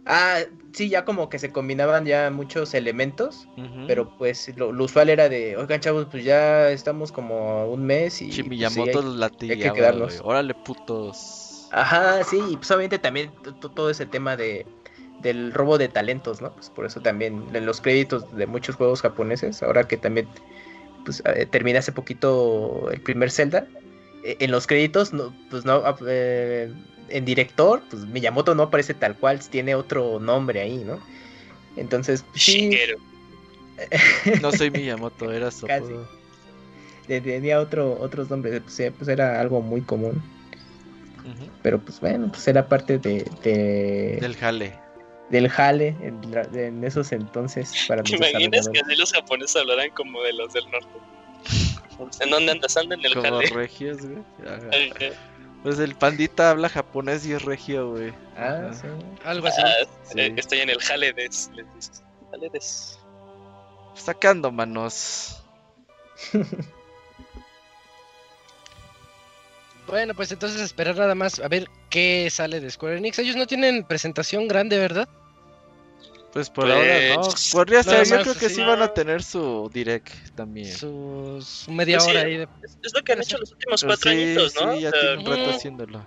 Ah, sí, ya como que se combinaban ya muchos elementos, pero pues lo, usual era de, oigan chavos, pues ya estamos como un mes y... Pues, hay, que quedarnos. Órale, putos. Ajá, sí, y pues obviamente también todo ese tema de del robo de talentos, ¿no? Pues por eso también en los créditos de muchos juegos japoneses, ahora que también pues eh, termina hace poquito el primer Zelda, eh, en los créditos, no, pues no, ah, eh, en director, pues Miyamoto no aparece tal cual, tiene otro nombre ahí, ¿no? Entonces, sí. no soy Miyamoto, era Casi. Tenía otro, otros nombres, pues, pues era algo muy común. Pero pues bueno, pues era parte de, del jale. Del jale en, esos entonces. Para ¿Te imaginas que así los japoneses hablaran como de los del norte? ¿En dónde andas? Anda en el como jale. regios, güey. Pues el pandita habla japonés y es regio, güey. Ah, sí. Algo así. Ah, estoy en el jale de... Jale Sacando manos. Bueno, pues entonces esperar nada más a ver qué sale de Square Enix. Ellos no tienen presentación grande, ¿verdad? Pues por ahora no. Pues, Podría ser, yo creo que sí van a tener su direct también. Su, media pues hora ahí. De... Es, lo que han hecho los últimos cuatro años, ¿no? Sí, ya tienen un rato haciéndolo.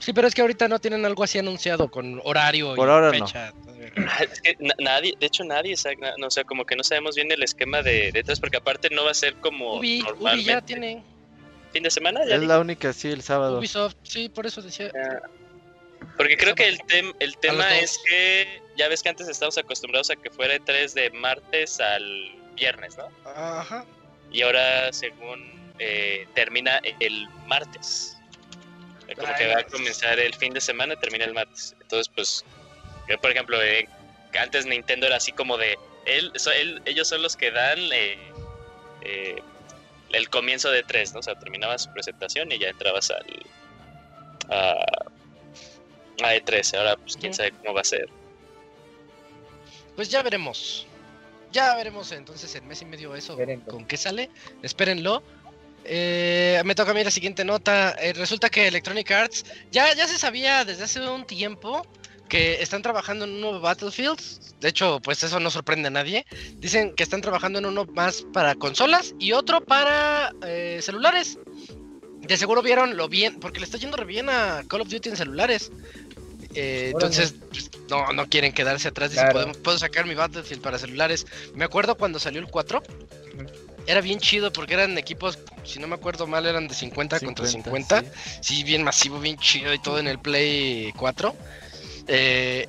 Sí, pero es que ahorita no tienen algo así anunciado con horario por ahora fecha. No. Ah, es que nadie, de hecho nadie sabe, no, o sea, como que no sabemos bien el esquema de detrás, porque aparte no va a ser como Ubi, Ubi ya tiene fin de semana. es la única, sí, el sábado. Ubisoft, sí, por eso decía. porque creo que el, el tema es que ya ves que antes estábamos acostumbrados a que fuera 3 de martes al viernes, ¿no? Ajá. Y ahora, según eh, termina el martes. Como que va a comenzar el fin de semana, termina el martes. Entonces, pues, yo, por ejemplo, eh, antes Nintendo era así como de. Él, ellos son los que dan eh, eh el comienzo de tres, ¿no? O sea, terminaba su presentación y ya entrabas al a, a E3. Ahora, pues quién sabe cómo va a ser. Pues ya veremos. Ya veremos entonces el mes y medio eso con qué sale. Espérenlo. Eh, me toca a mí la siguiente nota. Eh, resulta que Electronic Arts ya, ya se sabía desde hace un tiempo que están trabajando en un nuevo Battlefield. De hecho, pues eso no sorprende a nadie. Dicen que están trabajando en uno más para consolas y otro para eh, celulares. De seguro vieron lo bien, porque le está yendo re bien a Call of Duty en celulares. Eh, entonces, pues, no, no quieren quedarse atrás. Dicen, puedo sacar mi Battlefield para celulares. Me acuerdo cuando salió el 4. Era bien chido porque eran equipos, si no me acuerdo mal, eran de 50, contra 50. sí, bien masivo, bien chido y todo en el Play 4. Eh,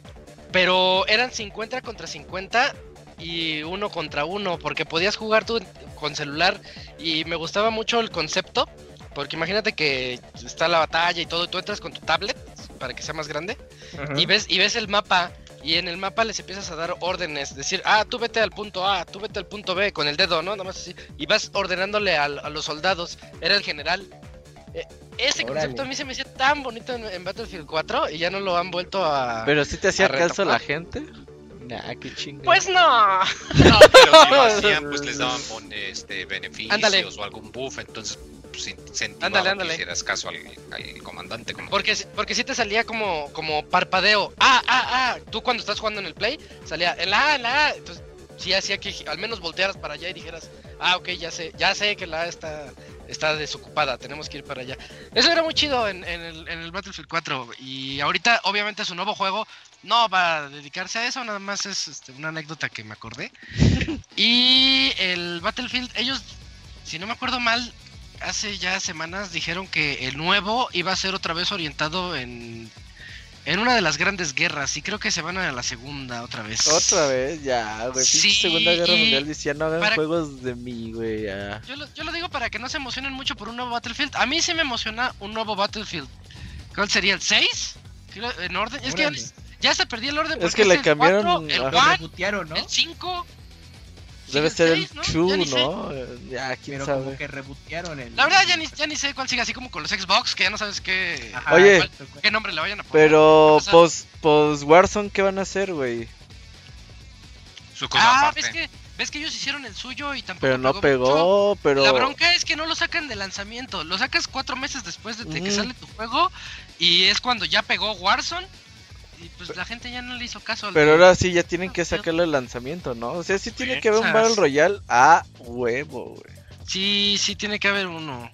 pero eran 50 contra 50 y uno contra uno, porque podías jugar tú con celular y me gustaba mucho el concepto, porque imagínate que está la batalla y todo, tú entras con tu tablet para que sea más grande y ves y ves el mapa y en el mapa les empiezas a dar órdenes, decir, ah, tú vete al punto A, tú vete al punto B con el dedo, ¿no? Nada más así, y vas ordenándole a, a los soldados, era el general eh, ese concepto a mí se me hacía tan bonito en, Battlefield 4 y ya no lo han vuelto a. Pero si te hacía caso la gente. Nah, qué chingada. Pues no. No, pero si lo hacían, pues les daban este, beneficios o algún buff, entonces pues, incentivaban que hicieras caso al, comandante. Porque, porque si te salía como, como parpadeo. Ah, ah, ah. Tú cuando estás jugando en el play, salía en la A, en la A. Entonces, sí hacía que al menos voltearas para allá y dijeras, ah, ok, ya sé, ya sé que la A está está desocupada, tenemos que ir para allá. Eso era muy chido en, el, Battlefield 4 y ahorita obviamente su nuevo juego no va a dedicarse a eso, nada más es este, una anécdota que me acordé. y el Battlefield, ellos, si no me acuerdo mal, hace ya semanas dijeron que el nuevo iba a ser otra vez orientado en en una de las grandes guerras y creo que se van a la segunda otra vez. Otra vez, ya, güey. Sí, Segunda Guerra Mundial decía no hagan juegos de mí, güey. Ya. Yo, lo, yo lo digo para que no se emocionen mucho por un nuevo Battlefield. A mí sí me emociona un nuevo Battlefield. ¿Cuál sería el 6? En orden. Es que ya se perdió el orden. Es que le cambiaron. el 4, ¿no? El 5. Debe ser el 2, ¿no? Ya, quién Pero sabe. como que rebotearon el. La verdad, ya ni, ya ni sé cuál sigue, así como con los Xbox, que ya no sabes qué. Oye, qué nombre le vayan a poner. Pero, pues, pues, Warzone, ¿qué van a hacer, güey? Su cosa ah, aparte. ¿ves que, ves que ellos hicieron el suyo y tampoco. Pero no pegó, pero. La bronca es que no lo sacan de lanzamiento. Lo sacas cuatro meses después de que sale tu juego y es cuando ya pegó Warzone y pues la gente ya no le hizo caso. Pero ahora sí ya tienen que sacarlo el lanzamiento, ¿no? O sea, sí tiene que haber un Battle Royale a huevo, güey. Sí, sí tiene que haber uno.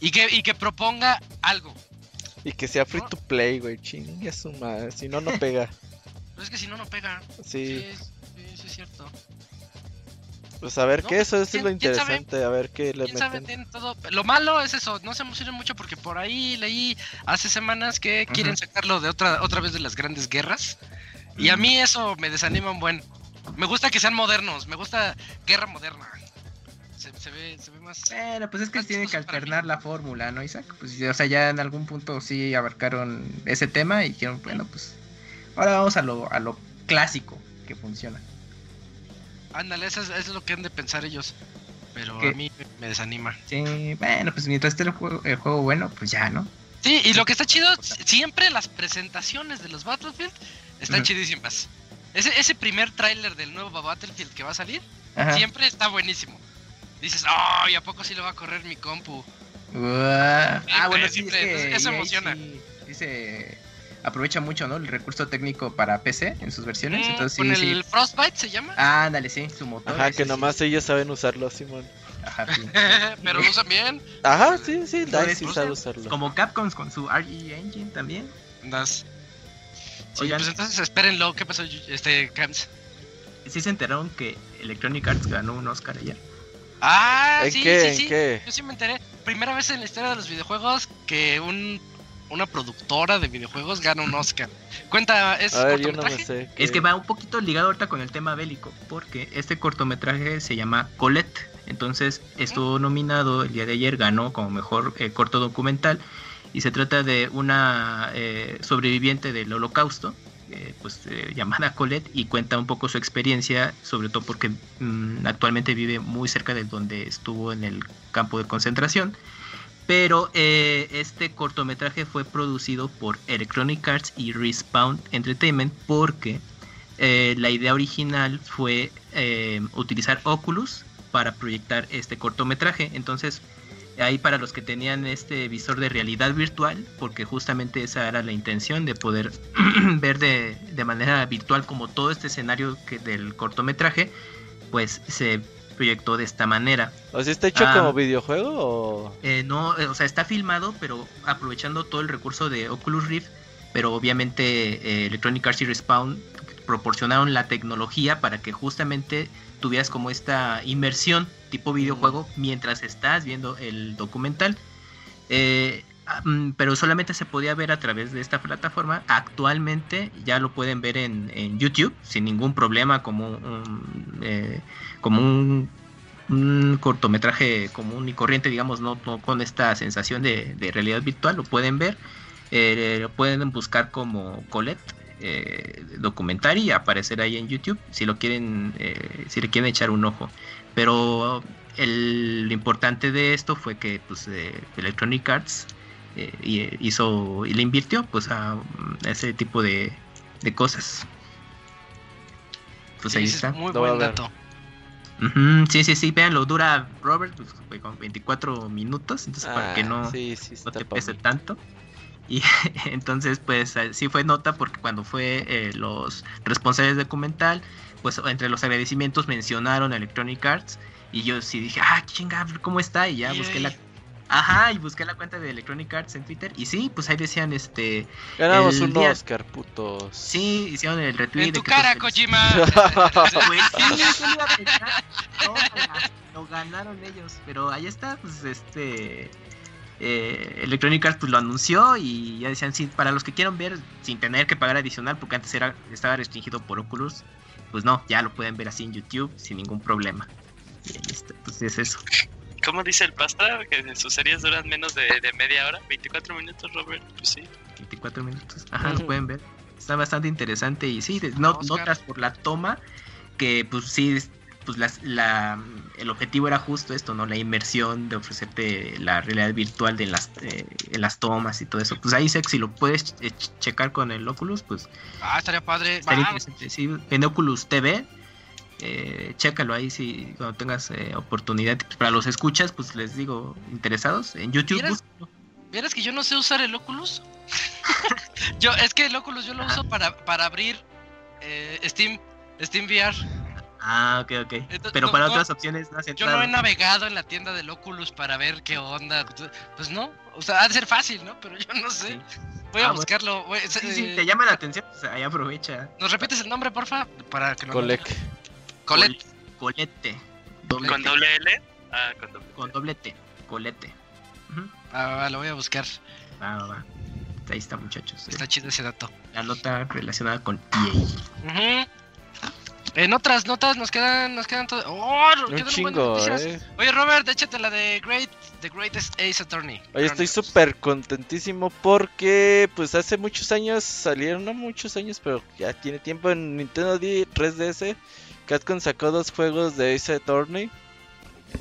Y que, y que proponga algo. Y que sea free to play, güey. Chingue su madre. Si no, no pega. Pero es que si no, no pega. Sí. Sí, sí, sí es cierto. Pues a ver qué, eso, es lo interesante, a ver qué le meten. todo. Lo malo es eso, no se emocionen mucho porque por ahí leí hace semanas que quieren sacarlo de otra otra vez de las grandes guerras. Y a mí eso me desanima un buen. Me gusta que sean modernos, me gusta guerra moderna. Se, ve, se ve más. Bueno, pues es que tiene que alternar la fórmula, ¿no, Isaac? Pues, o sea, ya en algún punto sí abarcaron ese tema y dijeron, bueno, pues ahora vamos a lo, a lo clásico que funciona. Ándale, eso es, lo que han de pensar ellos. Pero a mí me desanima. Sí, bueno, pues mientras esté el juego, el juego bueno, pues ya, ¿no? Sí, y lo que está chido, siempre las presentaciones de los Battlefield están chidísimas. Ese, ese primer tráiler del nuevo Battlefield que va a salir, siempre está buenísimo. Dices, ¡ay! ¿a poco sí lo va a correr mi compu? ah, bueno, siempre, eso emociona. dice aprovecha mucho, ¿no? El recurso técnico para PC en sus versiones. Mm, Entonces, ¿Con el Frostbite se llama? Ah, dale, sí, su motor. Ajá, que nomás ellos saben usarlo, Simón. Ajá, sí. Pero lo usan bien. Ajá, sí, sí, DICE sí sabe usarlo. Como Capcom con su RE Engine también. Das. Sí, pues entonces espérenlo. ¿Qué pasó, este, Camps? Sí se enteraron que Electronic Arts ganó un Oscar ayer. Ah, sí, sí, sí. Yo sí me enteré. Primera vez en la historia de los videojuegos que un una productora de videojuegos gana un Oscar. Cuenta, ¿es cortometraje? Es que va un poquito ligado ahorita con el tema bélico, porque este cortometraje se llama Colette. Entonces estuvo nominado el día de ayer, ganó como mejor eh, corto documental y se trata de una eh, sobreviviente del holocausto, eh, pues llamada Colette y cuenta un poco su experiencia, sobre todo porque mm, actualmente vive muy cerca de donde estuvo en el campo de concentración pero eh, este cortometraje fue producido por Electronic Arts y Respawn Entertainment porque eh, la idea original fue eh, utilizar Oculus para proyectar este cortometraje. Entonces, ahí para los que tenían este visor de realidad virtual, porque justamente esa era la intención de poder ver de, de, manera virtual como todo este escenario que del cortometraje, pues se proyectó de esta manera. ¿O sea, está hecho como ah, videojuego o...? Eh, no, eh, o sea, está filmado, pero aprovechando todo el recurso de Oculus Rift, pero obviamente eh, Electronic Arts y Respawn proporcionaron la tecnología para que justamente tuvieras como esta inmersión tipo videojuego mm. mientras estás viendo el documental. Ah, mm, pero solamente se podía ver a través de esta plataforma. Actualmente ya lo pueden ver en, en YouTube sin ningún problema como un, eh, como un, cortometraje común y corriente, digamos, no, con esta sensación de, realidad virtual. Lo pueden ver, eh, lo pueden buscar como Colette. Eh, documental y aparecer ahí en YouTube si lo quieren si le quieren echar un ojo pero el, lo importante de esto fue que pues, Electronic Arts eh, hizo y le invirtió pues a, ese tipo de, cosas pues ahí está muy buen dato sí, sí, sí, lo dura Robert, pues, con 24 minutos, entonces para que ah, no, te pese tanto. Y entonces, pues sí fue nota porque cuando fue eh, los responsables de documental, pues entre los agradecimientos mencionaron Electronic Arts. Y yo sí dije, ah, chinga, ¿cómo está? Y ya busqué la Ajá, y busqué la cuenta de Electronic Arts en Twitter y sí, pues ahí decían este ganamos un Oscar, putos. Sí, hicieron el retweet. En tu cara, Kojima. lo ganaron ellos, pero ahí está, pues este eh, Electronic Arts pues lo anunció y ya decían, sí, para los que quieran ver sin tener que pagar adicional, porque antes era estaba restringido por Oculus, pues no, ya lo pueden ver así en YouTube sin ningún problema. Y listo, pues es eso. ¿Cómo dice el pasta? Que sus series duran menos de, media hora, 24 minutos, Robert. Pues sí. 24 minutos, ajá, lo pueden ver. Está bastante interesante y sí, no, notas por la toma que pues sí pues la, el objetivo era justo esto, ¿no? La inmersión de ofrecerte la realidad virtual de las, eh, las tomas y todo eso. Pues ahí, si lo puedes eh, checar con el Oculus, pues... Ah, estaría padre. Sí, en Oculus TV, eh, chécalo ahí si cuando tengas eh, oportunidad. Para los escuchas, pues les digo, interesados, en YouTube... ¿Vieras, que yo no sé usar el Oculus? yo, es que el Oculus yo lo uso para, para abrir Steam, Steam VR. Ah, ok, ok. Pero para otras opciones no Yo no he navegado en la tienda del Oculus para ver qué onda. Pues no, o sea, ha de ser fácil, ¿no? Pero yo no sé. Voy a ah, buscarlo. sí, sí, te llama la atención, pues ahí aprovecha. ¿Nos repites el nombre, porfa? Para que no Colec. Colette. Colette. ¿Con doble L? Ah, con doble, con doble T. Colette. Ah, va, lo voy a buscar. Va, va, va. Ahí está, muchachos. Está chido ese dato. La nota relacionada con EA. Ajá. En otras notas nos quedan, nos quedan todo. ¡Oh! Un chingo, eh. Oye, Robert, échate la de Great, The Greatest Ace Attorney. Oye, estoy súper contentísimo porque, pues, hace muchos años salieron, no muchos años, pero ya tiene tiempo en Nintendo 3DS. Capcom sacó dos juegos de Ace Attorney.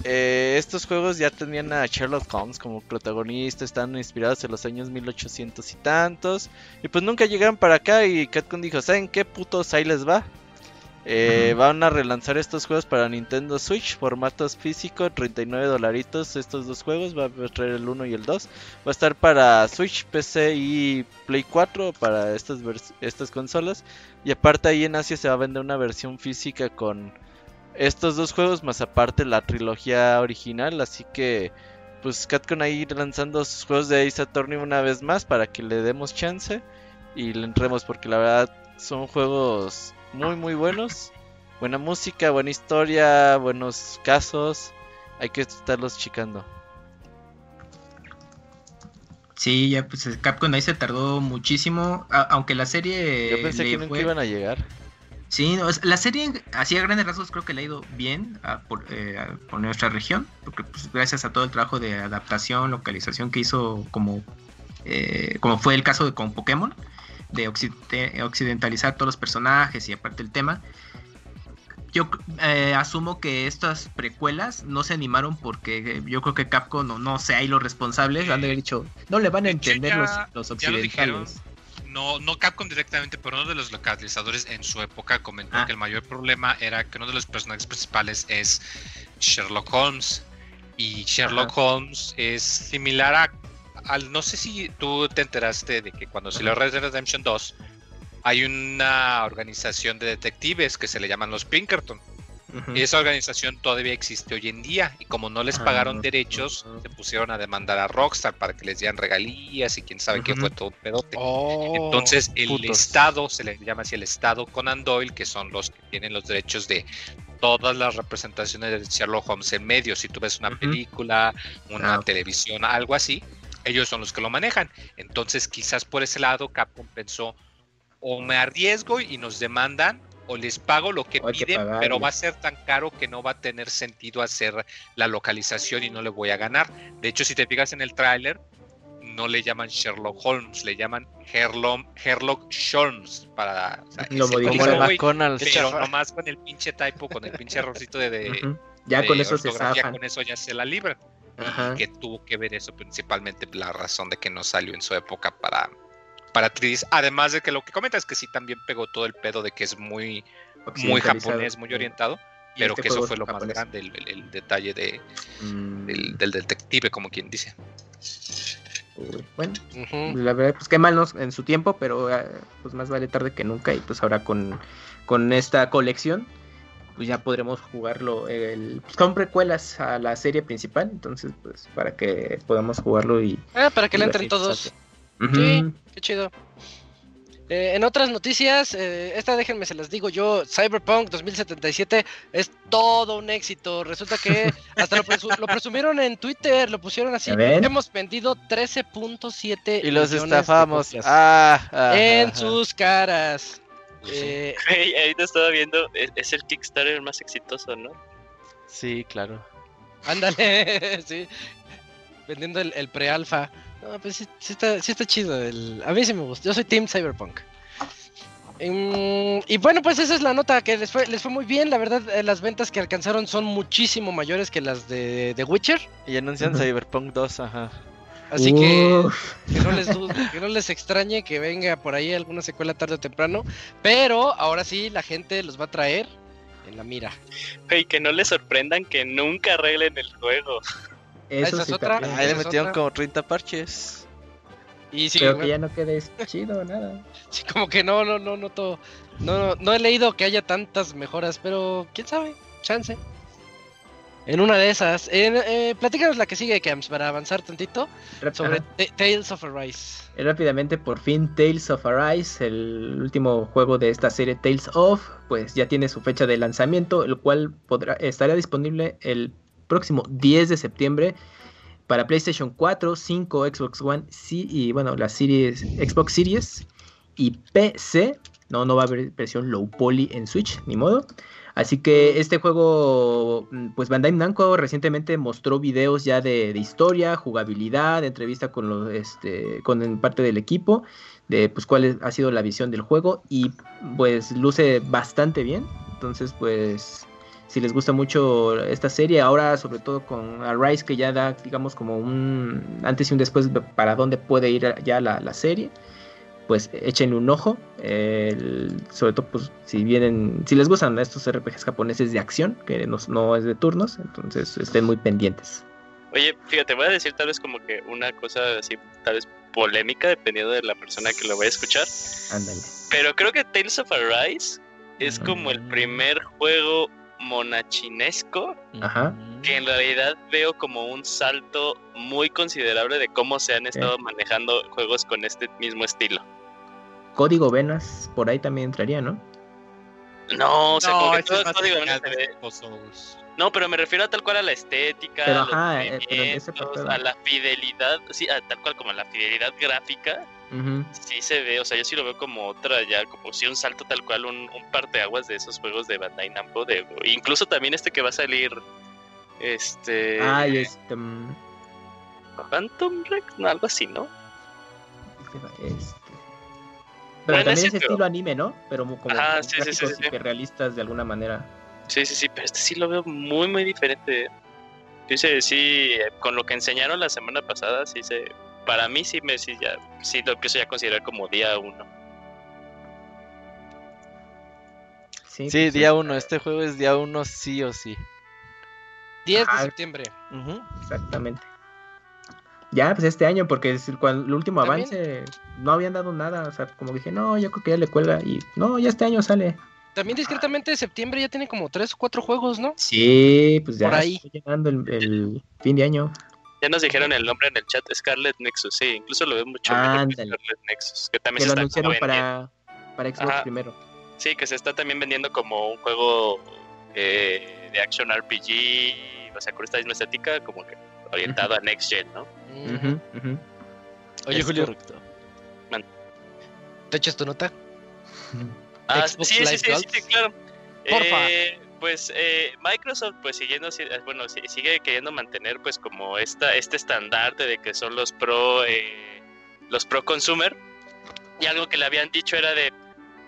Eh, estos juegos ya tenían a Sherlock Holmes como protagonista, están inspirados en los años 1800 y tantos. Y pues nunca llegaron para acá y Capcom dijo, ¿saben qué putos ahí les va? Eh, van a relanzar estos juegos para Nintendo Switch, formatos físicos, 39 dolaritos estos dos juegos, va a traer el 1 y el 2. Va a estar para Switch, PC y Play 4 para estas, estas consolas. Y aparte ahí en Asia se va a vender una versión física con estos dos juegos, más aparte la trilogía original. Así que pues Catcon ahí lanzando sus juegos de Ace Attorney una vez más para que le demos chance y le entremos porque la verdad son juegos muy muy buenos. Buena música, buena historia, buenos casos. Hay que estarlos chicando. Sí, ya pues Capcom ahí se tardó muchísimo, aunque la serie... Yo pensé que nunca iban a llegar. Sí, la serie así a grandes rasgos creo que le ha ido bien por, eh, por, nuestra región, porque pues, gracias a todo el trabajo de adaptación, localización que hizo como, eh, como fue el caso de con Pokémon, de occidentalizar todos los personajes y aparte el tema. Yo eh, asumo que estas precuelas no se animaron porque yo creo que Capcom, no, no sé, ahí los responsables han de haber dicho, no le van a entender los, occidentales. No, no Capcom directamente, pero uno de los localizadores en su época comentó ah. que el mayor problema era que uno de los personajes principales es Sherlock Holmes. Y Sherlock Holmes es similar a no sé si tú te enteraste de que cuando salió Red Dead Redemption 2 hay una organización de detectives que se le llaman los Pinkerton. Y esa organización todavía existe hoy en día. Y como no les pagaron ah, derechos, se pusieron a demandar a Rockstar para que les dieran regalías y quién sabe qué fue todo un pedote. Oh, Entonces, el Estado, se le llama así el Estado Conan Doyle, que son los que tienen los derechos de todas las representaciones de Sherlock Holmes en medio. Si tú ves una película, una ah, televisión, algo así, ellos son los que lo manejan. Entonces, quizás por ese lado, Capcom pensó, o me arriesgo y nos demandan, o les pago lo que piden, pero va a ser tan caro que no va a tener sentido hacer la localización y no le voy a ganar. De hecho, si te fijas en el tráiler, no le llaman Sherlock Holmes, le llaman Herlock, Sherlock Holmes para lo pero nomás con el pinche typo, con el pinche errorcito de, ya con eso se con eso ya se la libra que tuvo que ver eso principalmente la razón de que no salió en su época para para además de que lo que comenta es que sí también pegó todo el pedo de que es muy muy japonés, muy orientado, pero este que eso fue lo más grande, el, detalle de, mm. del, detective, como quien dice. Bueno, la verdad, pues qué mal en su tiempo, pero ah, pues más vale tarde que nunca y pues ahora con, con esta colección pues ya podremos jugarlo el, pues, con precuelas a la serie principal, entonces pues para que podamos jugarlo y... Ah, para que le entren todos. Sí, qué chido. Eh, en otras noticias, eh, esta déjenme se las digo yo, Cyberpunk 2077 es todo un éxito. Resulta que hasta lo, presumieron en Twitter, lo pusieron así. Hemos vendido 13.7 y los estafamos ah, en sus caras. Eh, ahorita estaba viendo, es, el Kickstarter más exitoso, ¿no? Sí, claro. Ándale, sí. Vendiendo el, el pre-alfa. No, pues sí, está, sí está chido. El... A mí sí me gusta. Yo soy Team Cyberpunk. y bueno, pues esa es la nota que les fue, les fue muy bien. La verdad, eh, las ventas que alcanzaron son muchísimo mayores que las de, The Witcher. Y anuncian Cyberpunk 2, ajá. Así que que no, les que no les extrañe que venga por ahí alguna secuela tarde o temprano. Pero ahora sí, la gente los va a traer en la mira. Y que no les sorprendan que nunca arreglen el juego. Eso es otra. Ahí le metieron como 30 parches. Y sí, Creo que ya no quede chido nada. Sí, como que no, no, no, no todo. No, no, he leído que haya tantas mejoras, pero quién sabe, chance. En una de esas, eh, platícanos la que sigue, Camps, para avanzar tantito sobre Tales of Arise. Rápidamente, por fin, Tales of Arise, el último juego de esta serie Tales of, pues ya tiene su fecha de lanzamiento, el cual podrá, estará disponible el próximo 10 de septiembre para PlayStation 4, 5, Xbox One y bueno, la series Xbox Series y PC. No, no va a haber versión low poly en Switch, ni modo. Así que este juego, mm, pues Bandai Namco recientemente mostró videos ya de, historia, jugabilidad, entrevista con los, este, parte del equipo, de pues cuál ha sido la visión del juego y pues luce bastante bien. Entonces, pues si les gusta mucho esta serie, ahora sobre todo con Arise que ya da, digamos, como un antes y un después para dónde puede ir ya la, serie, pues échenle un ojo, sobre todo pues si vienen, si les gustan estos RPGs japoneses de acción, que no, no es de turnos, entonces estén muy pendientes. Oye, fíjate, voy a decir tal vez como que una cosa así, tal vez polémica, dependiendo de la persona que lo vaya a escuchar. Ándale. Pero creo que Tales of Arise es como el primer juego monachinesco, que en realidad veo como un salto muy considerable de cómo se han estado manejando juegos con este mismo estilo. Código Venas, por ahí también entraría, ¿no? No, o sea, como que todo es Código Venas No, pero me refiero a tal cual a la estética, eh, a la fidelidad, sí, a tal cual como a la fidelidad gráfica Sí se ve, o sea, yo sí lo veo como otra ya, como si un salto tal cual, un, un parteaguas de esos juegos de Bandai Namco, de, incluso también este que va a salir, este... Ah, este... Mm. Phantom Rex, no, algo así, ¿no? Este... Pero también es estilo anime, ¿no? Pero como ah, sí, sí, sí, realistas de alguna manera. Sí, sí, sí, pero este sí lo veo muy, muy diferente. Dice, sí, con lo que enseñaron la semana pasada, sí se para mí sí me sí, ya, sí lo empiezo ya a considerar como día uno. Sí, pues día uno, este juego es día uno sí o sí. 10 de septiembre. Exactamente. Ya, pues este año, porque es el, el último avance no habían dado nada. O sea, como dije, no, yo creo que ya le cuelga. Y no, ya este año sale. También discretamente de septiembre ya tiene como 3 o 4 juegos, ¿no? Sí, pues ya Por ahí. está llegando el fin de año. Ya nos dijeron el nombre en el chat, Scarlet Nexus, sí, incluso lo veo mucho mejor Scarlet Nexus, que también se está anunciaron para, para Xbox primero. Sí, que se está también vendiendo como un juego eh, de action RPG, o sea, con esta misma estética, como que orientado a Next Gen, ¿no? Oye, Julio, ¿te echas tu nota? Ah, sí, sí, sí, sí, claro. Porfa. Eh, pues eh, Microsoft pues siguiendo eh, bueno sigue queriendo mantener pues como esta este estandarte de que son los pro eh, los pro consumer y algo que le habían dicho era de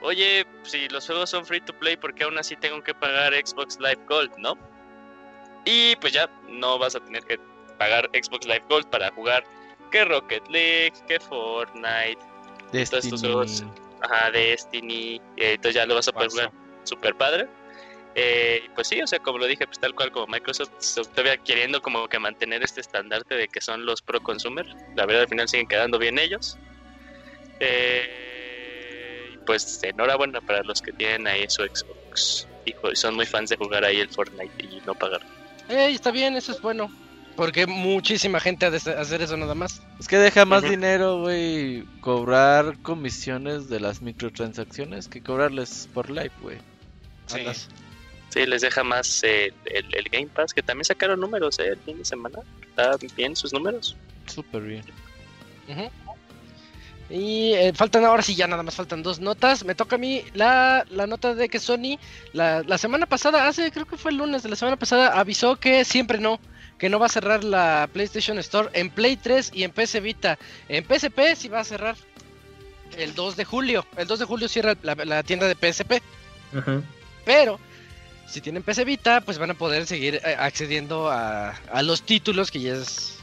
oye si los juegos son free to play ¿por qué aún así tengo que pagar Xbox Live Gold no y pues ya no vas a tener que pagar Xbox Live Gold para jugar que Rocket League que Fortnite Destiny. estos juegos ajá Destiny entonces ya lo vas a poder jugar super padre eh, pues sí, o sea, como lo dije, pues tal cual como Microsoft todavía queriendo como que mantener este estandarte de que son los pro consumer. La verdad al final siguen quedando bien ellos. Eh, pues enhorabuena para los que tienen ahí su Xbox y son muy fans de jugar ahí el Fortnite y no pagar. Ey, está bien, eso es bueno. Porque muchísima gente ha de hacer eso nada más. Es que deja más dinero, güey, cobrar comisiones de las microtransacciones que cobrarles por live, güey. Sí. sí. les deja más el, Game Pass, que también sacaron números eh, el fin de semana. Está bien sus números. Súper bien. Y eh, faltan ahora sí, ya nada más faltan dos notas. Me toca a mí la, nota de que Sony, la, la, semana pasada, hace creo que fue el lunes de la semana pasada, avisó que siempre no, que no va a cerrar la PlayStation Store en Play 3 y en PC Vita. En PSP sí va a cerrar el 2 de julio. El 2 de julio cierra la, tienda de PSP. Pero si tienen PC Vita, pues van a poder seguir eh, accediendo a, a los títulos que ya es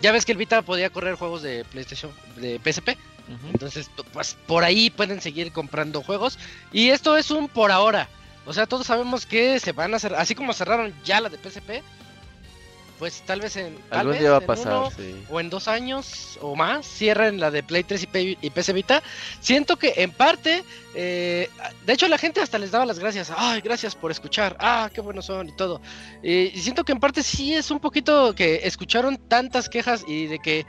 ya ves que el Vita podía correr juegos de PlayStation, de PSP. Entonces, pues por ahí pueden seguir comprando juegos. Y esto es un por ahora. O sea, todos sabemos que se van a hacer, así como cerraron ya la de PSP, pues tal vez en algún día va a pasar o en dos años o más cierren la de Play 3 y, y PC Vita. Siento que en parte eh, de hecho la gente hasta les daba las gracias. Ay gracias por escuchar. Ah qué buenos son y todo. Y siento que en parte sí es un poquito que escucharon tantas quejas y de que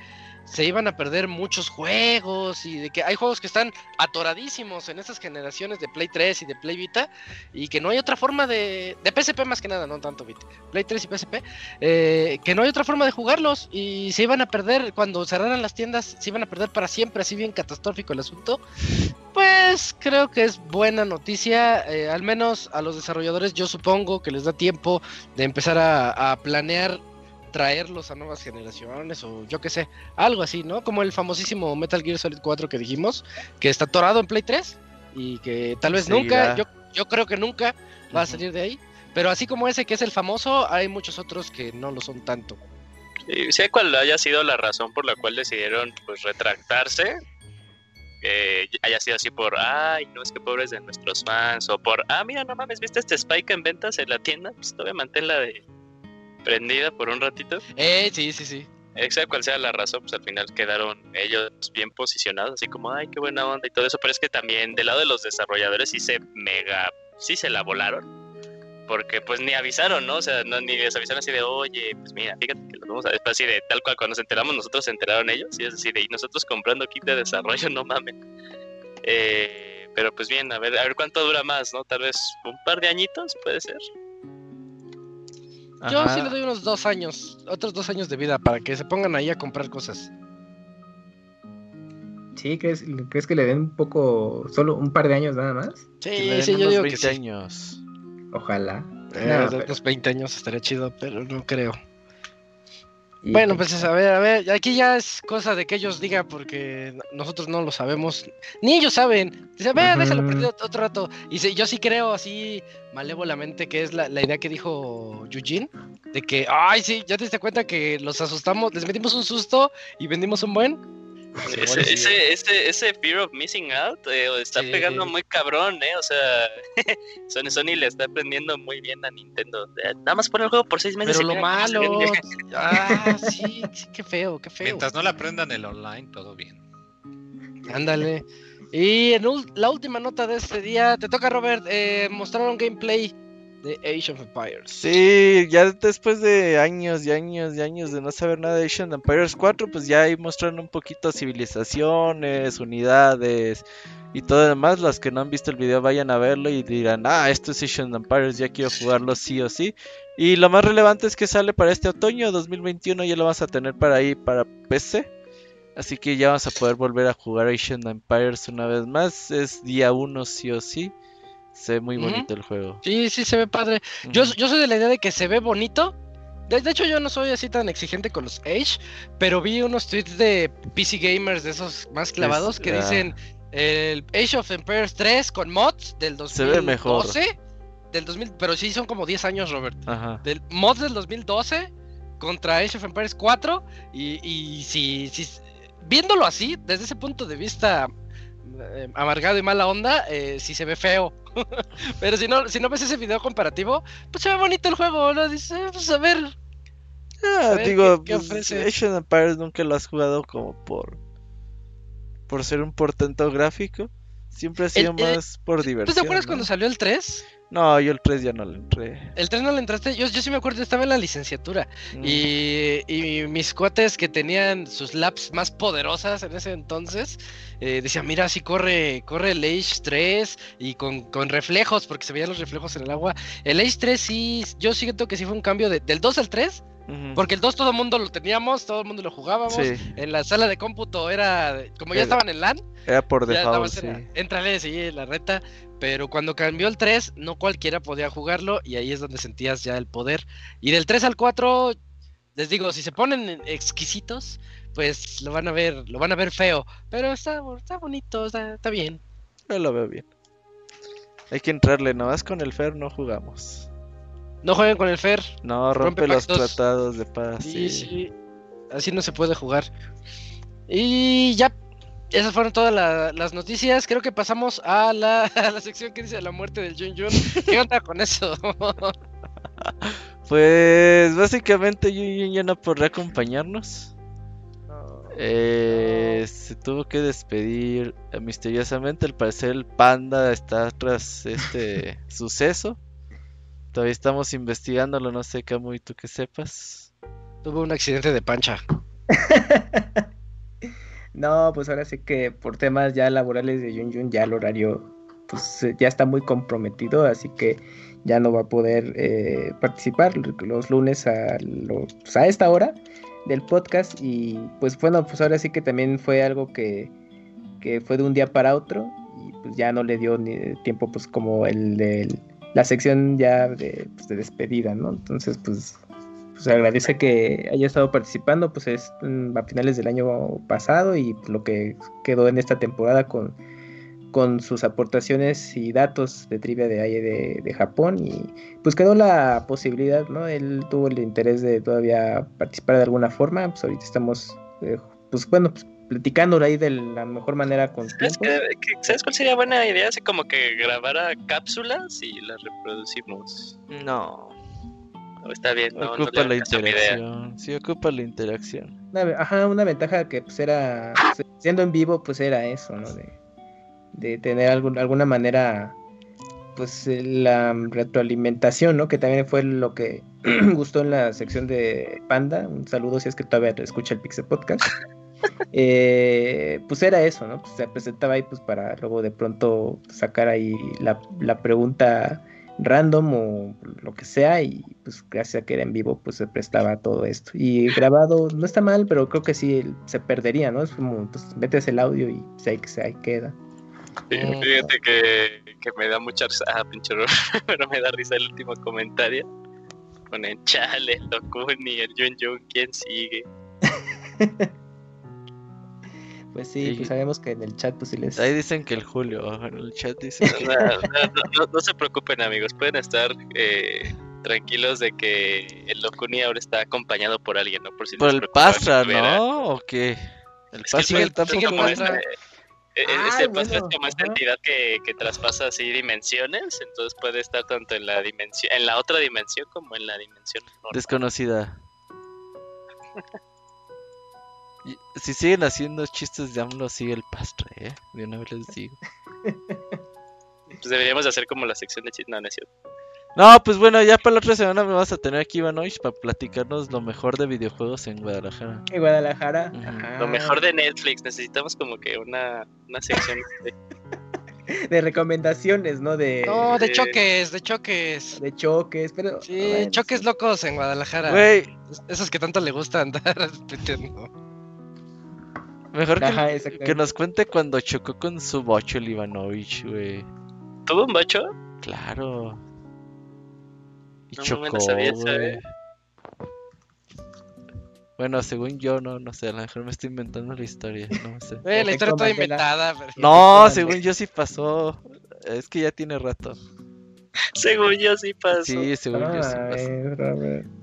se iban a perder muchos juegos y de que hay juegos que están atoradísimos en estas generaciones de Play 3 y de Play Vita y que no hay otra forma de... de PSP más que nada, no tanto Vita. Play 3 y PSP, eh, que no hay otra forma de jugarlos y se iban a perder cuando cerraran las tiendas, se iban a perder para siempre, así bien catastrófico el asunto. Pues creo que es buena noticia, eh, al menos a los desarrolladores yo supongo que les da tiempo de empezar a planear traerlos a nuevas generaciones o yo qué sé, algo así, ¿no? Como el famosísimo Metal Gear Solid 4 que dijimos, que está atorado en Play 3 y que tal vez nunca, yo, yo creo que nunca va a salir de ahí, pero así como ese que es el famoso, hay muchos otros que no lo son tanto. Sí, sé cuál haya sido la razón por la cual decidieron pues retractarse, haya sido así por, ay, no es que pobres de nuestros fans, o por, ah, mira, no mames, ¿viste este spike en ventas en la tienda? Pues todavía manténla de, prendida por un ratito. Eh, sí, sí, sí. Sea cual sea la razón, pues al final quedaron ellos bien posicionados, así como, ay, qué buena onda y todo eso. Pero es que también del lado de los desarrolladores sí se mega, sí se la volaron. Porque pues ni avisaron, ¿no? O sea, no, ni les avisaron así de, oye, pues mira, fíjate que los vamos a después así de tal cual cuando nos enteramos nosotros se enteraron ellos. Y es así de, y nosotros comprando kit de desarrollo, no mames. Eh, pero pues bien, a ver, a ver cuánto dura más, ¿no? Tal vez un par de añitos, puede ser. Yo sí le doy unos dos años, otros dos años de vida para que se pongan ahí a comprar cosas. Sí, ¿crees, ¿crees que le den un poco, solo un par de años nada más? Sí, sí, yo digo 20 años. Ojalá. Eh, Los 20 años estaría chido, pero no creo bueno, pues a ver, a ver, aquí ya es cosa de que ellos digan porque nosotros no lo sabemos, ni ellos saben. Dice, a ver, déjalo perder otro rato. Y yo sí creo así malévolamente que es la, la, idea que dijo Eugene, de que, ay, sí, ya te diste cuenta que los asustamos, les metimos un susto y vendimos un buen. Ese, ese, ese, ese, fear of missing out eh, está pegando muy cabrón, ¿eh? O sea, Sony, Sony le está aprendiendo muy bien a Nintendo. Nada más pon el juego por seis meses. Pero lo malo. Ah, sí, qué feo, qué feo. Mientras no le aprendan el online, todo bien. Ándale. Y en la última nota de este día, te toca, Robert, eh, mostraron gameplay de Age of Empires. Sí, ya después de años y años y años de no saber nada de Age of Empires 4, pues ya ahí mostraron un poquito civilizaciones, unidades y todo demás. Los que no han visto el video vayan a verlo y dirán, ah, esto es Age of Empires, ya quiero jugarlo sí o sí. Y lo más relevante es que sale para este otoño 2021, ya lo vas a tener para ahí para PC. Así que ya vamos a poder volver a jugar Age of Empires una vez más. Es día 1 sí o sí. Se ve muy bonito el juego. Sí, sí, se ve padre. yo, yo soy de la idea de que se ve bonito. De, hecho, yo no soy así tan exigente con los Age, pero vi unos tweets de PC Gamers, de esos más clavados, que dicen el Age of Empires 3 con mods del 2012. Se ve mejor. Del 2000, pero sí son como 10 años, Robert. Del mods del 2012 contra Age of Empires 4. Y, y si, si, viéndolo así, desde ese punto de vista amargado y mala onda, eh, si se ve feo. Pero si no, si no ves ese video comparativo, pues se ve bonito el juego, ¿no? Dices, eh, pues a ver. Ah, digo, ¿qué, pues, Empires nunca lo has jugado como por por ser un portento gráfico. Siempre ha sido más por diversión. ¿Tú te acuerdas cuando salió el 3? No, yo el 3 ya no le entré. El 3 no le entraste, yo, yo sí me acuerdo, estaba en la licenciatura. Mm. Y, y, mis cuates que tenían sus laps más poderosas en ese entonces, eh, decían, mira, así corre, corre el Age 3 y con, con, reflejos, porque se veían los reflejos en el agua. El Age 3 sí, yo siento que sí fue un cambio de, del 2 al 3 porque el 2 todo el mundo lo teníamos, todo el mundo lo jugábamos. En la sala de cómputo era, como ya estaban en LAN. Era por default, sí. Entrale, sí, la reta. Pero cuando cambió el 3, no cualquiera podía jugarlo y ahí es donde sentías ya el poder. Y del 3 al 4, les digo, si se ponen exquisitos, pues lo van a ver, lo van a ver feo. Pero está, está bonito, está, está bien. Yo lo veo bien. Hay que entrarle, nomás con el Fer no jugamos. No jueguen con el Fer. No, rompe, los tratados de paz. Sí, sí, Así no se puede jugar. Y ya, esas fueron todas las noticias. Creo que pasamos a la, sección que dice la muerte del Jun Jun. ¿Qué onda con eso? pues básicamente Jun Jun ya no podrá acompañarnos. Eh, se tuvo que despedir misteriosamente. Al parecer el panda está tras este suceso. Todavía estamos investigándolo, no sé, Camu, y tú que sepas. Tuvo un accidente de pancha. no, pues ahora sí que por temas ya laborales de Jun Jun ya el horario pues ya está muy comprometido, así que ya no va a poder eh, participar los lunes a, pues, a esta hora del podcast y pues bueno, pues ahora sí que también fue algo que, que fue de un día para otro y pues ya no le dio ni tiempo pues como el del la sección ya de, pues, de despedida, ¿no? Entonces, pues, pues agradece que haya estado participando, pues es mm, a finales del año pasado y pues, lo que quedó en esta temporada con, con sus aportaciones y datos de trivia de ahí de, Japón y pues quedó la posibilidad, ¿no? Él tuvo el interés de todavía participar de alguna forma, pues ahorita estamos, eh, pues bueno, pues platicando ahí de la mejor manera con ¿Sabes, ¿Sabes cuál sería buena idea? Así como que grabara cápsulas y las reproducimos. No. está bien, no, ocupa la interacción. Sí, ocupa la interacción. ajá, una ventaja que pues era, pues, siendo en vivo, pues era eso, ¿no? De, de tener algún, alguna manera, pues la retroalimentación, ¿no? Que también fue lo que gustó en la sección de Panda. Un saludo si es que todavía escucha el Pixel Podcast. Eh, pues era eso, ¿no? Pues se presentaba ahí pues para luego de pronto sacar ahí la, pregunta random o lo que sea y pues gracias a que era en vivo pues se prestaba todo esto. Y grabado no está mal pero creo que sí se perdería no es como pues metes el audio y pues, ahí, ahí queda. Fíjate que, que, me da mucha risa ah pinche pero me da risa el último comentario. Con el chale el Dokuni el Jun Jun quién sigue Pues sí, pues sabemos que en el chat pues sí les... Ahí dicen que el Julio, en el chat dicen... no, se preocupen amigos, pueden estar eh, tranquilos de que el Locuni ahora está acompañado por alguien, ¿no? Por, si por el Pastra, ¿no? ¿O qué? El Pastra es como esta, como esta entidad que, que traspasa así dimensiones, entonces puede estar tanto en la dimensión, en la otra dimensión como en la dimensión desconocida. Si siguen haciendo chistes de AMLO, sigue el pastre, ¿eh? De una vez les digo. pues deberíamos hacer como la sección de chistes. No, pues bueno, ya para la otra semana me vas a tener aquí, Ivanovic, para platicarnos lo mejor de videojuegos en Guadalajara. En Guadalajara. Lo mejor de Netflix. Necesitamos como que una, una sección de... de recomendaciones, ¿no? De, no, de choques, de choques. De choques, pero... Sí, choques locos en Guadalajara. Güey. Esos que tanto le gusta andar Mejor que, nos cuente cuando chocó con su bocho el Ivanovich, güey. ¿Tuvo un bocho? Claro. Y chocó, güey. Bueno, según yo, no, no sé, a lo mejor me estoy inventando la historia, no sé. Eh, la historia está inventada. No, según yo sí pasó. Es que ya tiene rato. según yo sí pasó. Sí, según yo sí pasó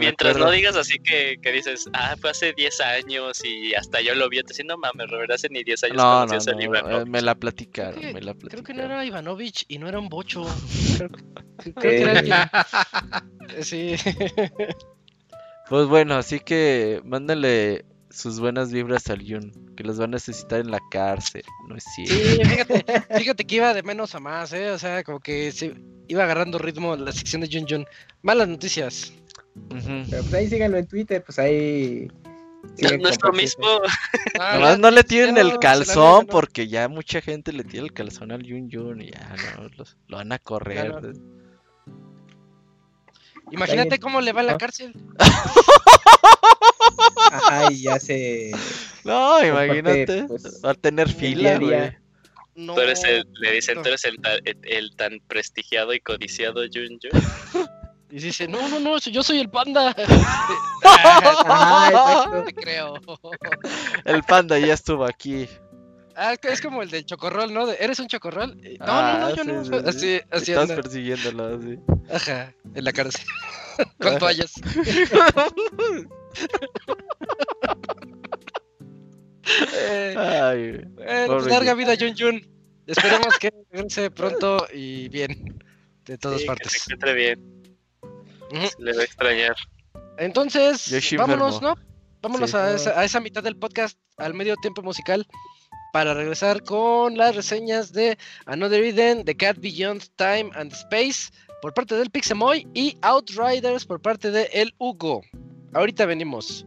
mientras no digas así que, que, dices, ah, fue hace 10 años y hasta yo lo vi, te no mames, Robert, hace ni 10 años no, no, no, eh, me la platicaron, creo que, me la platicaron. Creo que no era Ivanovich y no era un bocho. creo, que era Sí. Pues bueno, así que mándenle sus buenas vibras al Yun, que los va a necesitar en la cárcel, no es cierto. Sí, fíjate, fíjate que iba de menos a más, ¿eh? O sea, como que se iba agarrando ritmo la sección de Jun Jun. Malas noticias. Pero pues ahí síganlo en Twitter, pues ahí... Nuestro mismo... Ah, no le tienen el calzón porque ya mucha gente le tiene el calzón al Yun Jun y ya no, lo van a correr. Imagínate cómo le va a la cárcel. Ay, ya se. No, imagínate. Pues, va a tener fila, güey. No, tú eres el, le dicen, tú eres el, el, tan prestigiado y codiciado Jun Jun. Y dice, no, no, no, yo soy el panda. ah, te creo. El panda ya estuvo aquí. Ah, es como el del chocorrol, ¿no? ¿Eres un chocorrol? No, no, no, yo no. Así, así Estás persiguiéndolo, así. Ajá, en la cárcel. Con toallas. Ay, pues larga vida, Jun Jun. Esperemos que regrese pronto y bien. De todas partes. Que se encuentre bien. Le va a extrañar. Entonces, vámonos, ¿no? Vámonos a, esa, a esa mitad del podcast, al medio tiempo musical para regresar con las reseñas de Another Eden, The Cat Beyond Time and Space por parte del Pixemoy y Outriders por parte de El Hugo. Ahorita venimos.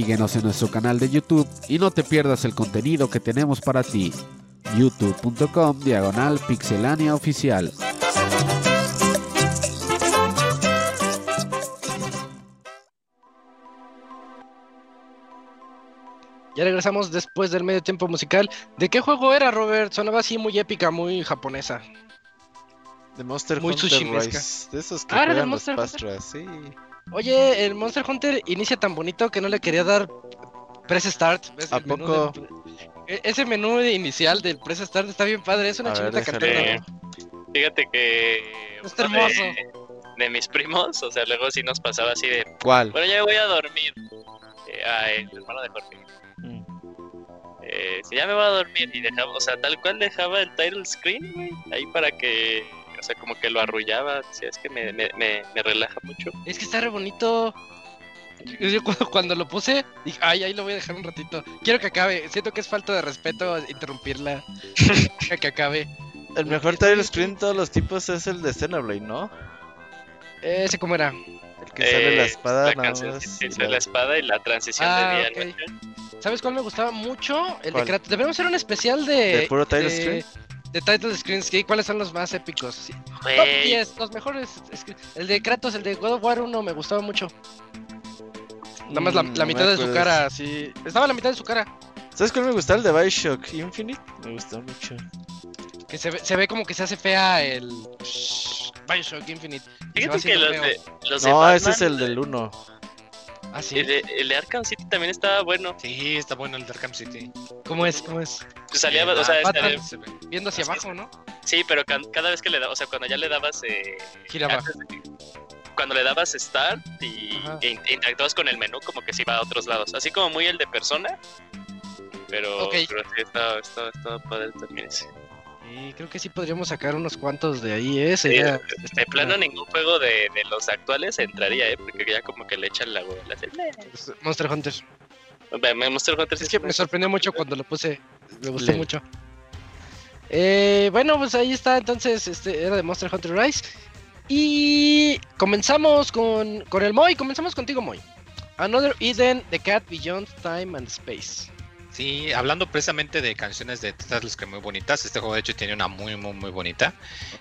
Síguenos en nuestro canal de YouTube y no te pierdas el contenido que tenemos para ti. youtube.com diagonal pixelania oficial. Ya regresamos después del medio tiempo musical. ¿De qué juego era, Robert? Sonaba así muy épica, muy japonesa. De Monster muy Hunter Rise. De esos que ah, juegan los Pastras, sí. Oye, el Monster Hunter inicia tan bonito que no le quería dar Press Start. ¿A poco? E, ese menú inicial del Press Start está bien padre, es una chinita cartera. Fíjate que. Está hermoso. De, mis primos, o sea, luego sí nos pasaba así de. ¿Cuál? Bueno, ya voy a dormir. Eh, ah, el hermano de Jorge. Mm. Eh, si ya me voy a dormir y dejaba, o sea, tal cual dejaba el title screen, güey, ahí para que o sea, como que lo arrullaba. O es que me, me, me, relaja mucho. Es que está re bonito. Yo cuando, lo puse, dije, ay, ahí lo voy a dejar un ratito. Quiero que acabe. Siento que es falta de respeto interrumpirla. que acabe. El mejor title screen de todos los tipos es el de Xenoblade, ¿no? Ese cómo era. El que sale la eh, espada, la, la espada y la transición de ah, día ¿Sabes cuál me gustaba mucho? El de Kratos. Debemos hacer un especial de. ¿De puro title screen? De title screens, ¿cuáles son los más épicos? Top 10, los mejores. El de Kratos, el de God of War 1 me gustaba mucho. Nada más la, mm, mitad de su cara, sí. Estaba la mitad de su cara. ¿Sabes cuál me gustaba? El de Bioshock Infinite. Me gustó mucho. Que se ve, se ve como que se hace fea el Bioshock Infinite. Fíjate que los de, los No, ese es el del 1. ¿Ah, sí? El de, Arkham City también estaba bueno. Sí, está bueno el de Arkham City. ¿Cómo es? ¿Cómo es? Pues salía, o sea, este, viendo hacia abajo, ¿no? Sí, pero cada vez que le dabas, o sea, cuando ya le dabas... Eh, Giraba. Cuando le dabas Start y e, interactuabas con el menú, como que se iba a otros lados. Así como muy el de Persona. Pero, pero sí, estaba, estaba, estaba padre también ese. Sí, creo que sí podríamos sacar unos cuantos de ahí, ¿eh? Sería... de plano ningún juego de, de, los actuales entraría, ¿eh? Porque ya como que le echan la la Monster Hunter. Monster Hunter es que me sorprendió mucho cuando lo puse, me gustó mucho. Eh, bueno, pues ahí está, entonces, este era de Monster Hunter Rise. Y comenzamos con, con el Moy, comenzamos contigo, Moy. Another Eden, The Cat Beyond Time and Space. Sí, hablando precisamente de canciones de Tetris que muy bonitas, este juego de hecho tiene una muy, muy, muy bonita.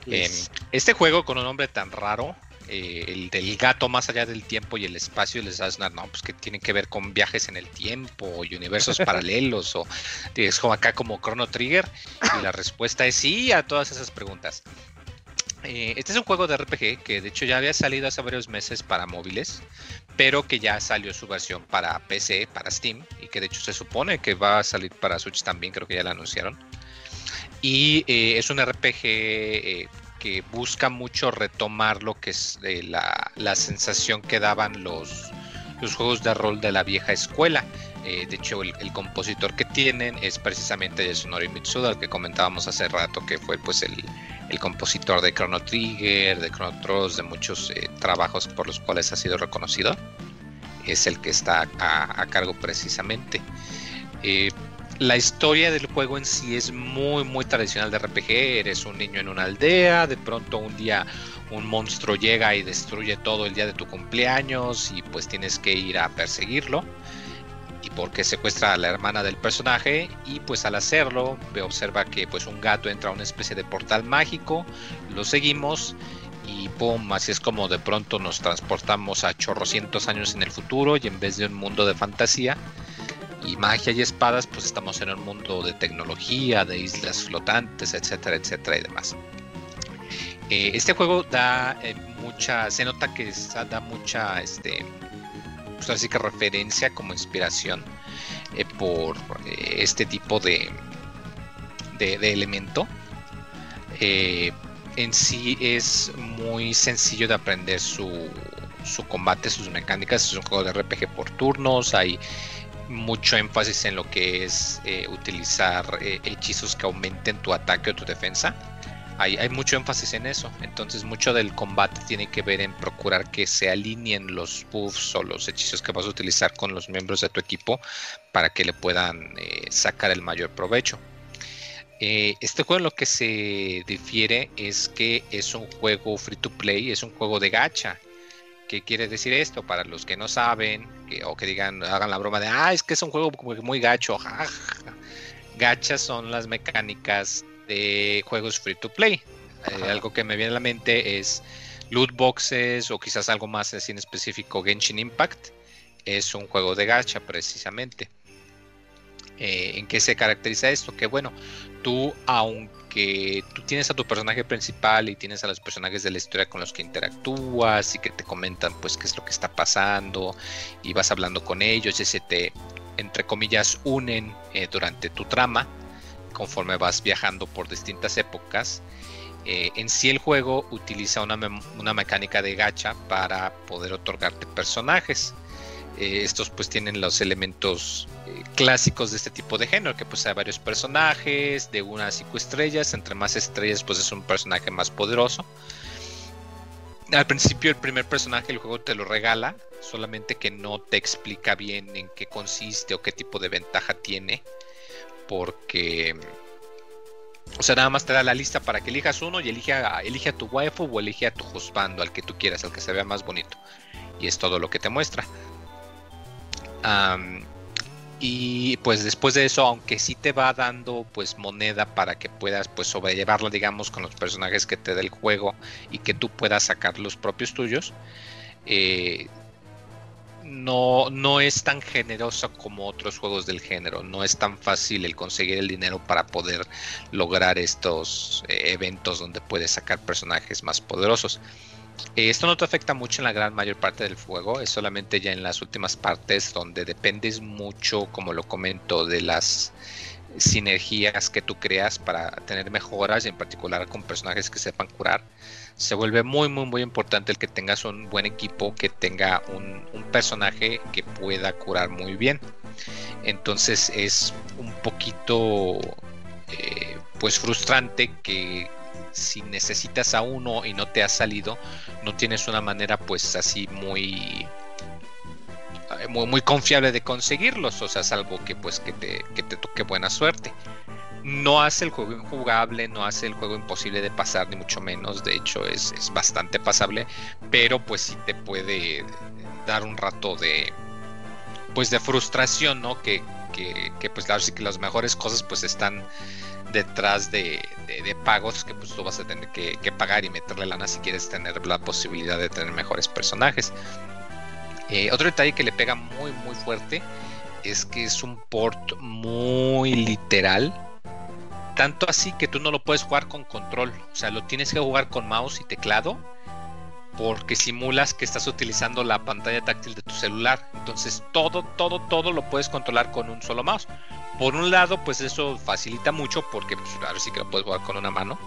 Em, este juego con un nombre tan raro, eh, el del gato más allá del tiempo y el espacio, les das no, pues que tiene que ver con viajes en el tiempo y universos paralelos o es como acá como Chrono Trigger y la respuesta es sí a todas esas preguntas. Eh, este es un juego de RPG que de hecho ya había salido hace varios meses para móviles, pero que ya salió su versión para PC, para Steam, y que de hecho se supone que va a salir para Switch también, creo que ya la anunciaron. Y eh, es un RPG eh, que busca mucho retomar lo que es la, la, sensación que daban los, los juegos de rol de la vieja escuela. De hecho, el, compositor que tienen es precisamente Yasunori Mitsuda, que comentábamos hace rato, que fue pues el, compositor de Chrono Trigger, de Chrono Trigger, de muchos eh, trabajos por los cuales ha sido reconocido. Es el que está a, cargo precisamente. Eh, la historia del juego en sí es muy, muy tradicional de RPG. Eres un niño en una aldea, de pronto un día un monstruo llega y destruye todo el día de tu cumpleaños y pues tienes que ir a perseguirlo y porque secuestra a la hermana del personaje y pues al hacerlo observa que pues un gato entra a una especie de portal mágico, lo seguimos y pum, así es como de pronto nos transportamos a chorrocientos años en el futuro y en vez de un mundo de fantasía y magia y espadas pues estamos en un mundo de tecnología, de islas flotantes, etcétera, etcétera y demás. Eh, este juego da eh, mucha, se nota que da mucha, este, pues así que referencia como inspiración eh, por eh, este tipo de, de, elemento. Eh, en sí es muy sencillo de aprender su, su combate, sus mecánicas. Es un juego de RPG por turnos. Hay mucho énfasis en lo que es utilizar hechizos que aumenten tu ataque o tu defensa hay, mucho énfasis en eso. Entonces mucho del combate tiene que ver en procurar que se alineen los buffs o los hechizos que vas a utilizar con los miembros de tu equipo para que le puedan eh, sacar el mayor provecho. Eh, este juego lo que se difiere es que es un juego free to play, es un juego de gacha. ¿Qué quiere decir esto? Para los que no saben, o que digan, hagan la broma de, ah, es que es un juego muy gacho. Gachas son las mecánicas de juegos free to play. Eh, algo que me viene a la mente es loot boxes o quizás algo más así en específico, Genshin Impact. Es un juego de gacha precisamente. Eh, ¿En qué se caracteriza esto? Que bueno, tú aunque tú tienes a tu personaje principal y tienes a los personajes de la historia con los que interactúas y que te comentan pues qué es lo que está pasando y vas hablando con ellos y se te entre comillas unen eh, durante tu trama conforme vas viajando por distintas épocas eh, en sí el juego utiliza una, una, mecánica de gacha para poder otorgarte personajes eh, estos pues tienen los elementos eh, clásicos de este tipo de género, que pues hay varios personajes de unas cinco estrellas, entre más estrellas pues es un personaje más poderoso. Al principio el primer personaje el juego te lo regala, solamente que no te explica bien en qué consiste o qué tipo de ventaja tiene, porque... O sea, nada más te da la lista para que elijas uno y elige a, tu waifu o elige a tu husbando, al que tú quieras, al que se vea más bonito. Y es todo lo que te muestra y pues después de eso, aunque sí te va dando pues moneda para que puedas pues sobrellevarlo digamos con los personajes que te da el juego y que tú puedas sacar los propios tuyos, eh, no, no es tan generoso como otros juegos del género, no es tan fácil el conseguir el dinero para poder lograr estos eh, eventos donde puedes sacar personajes más poderosos. Eh, esto no te afecta mucho en la gran mayor parte del juego, es solamente ya en las últimas partes donde dependes mucho, como lo comento, de las sinergias que tú creas para tener mejoras, en particular con personajes que sepan curar. Se vuelve muy, muy, muy importante el que tengas un buen equipo, que tenga un, personaje que pueda curar muy bien. Entonces es un poquito eh, pues frustrante que si necesitas a uno y no te ha salido, no tienes una manera pues así muy eh, muy, muy confiable de conseguirlos, o sea, es algo que pues que te, que te toque buena suerte. No hace el juego injugable, no hace el juego imposible de pasar, ni mucho menos, de hecho es, es bastante pasable, pero pues sí te puede dar un rato de pues de frustración, ¿no? Que, que, pues claro, sí que las mejores cosas pues están detrás de, pagos que pues tú vas a tener que, pagar y meterle lana si quieres tener la posibilidad de tener mejores personajes. Eh, otro detalle que le pega muy muy fuerte es que es un port muy literal. Tanto así que tú no lo puedes jugar con control. O sea, lo tienes que jugar con mouse y teclado porque simulas que estás utilizando la pantalla táctil de tu celular. Entonces todo, todo, todo lo puedes controlar con un solo mouse. Por un lado, pues eso facilita mucho porque pues, claro, sí que lo puedes jugar con una mano.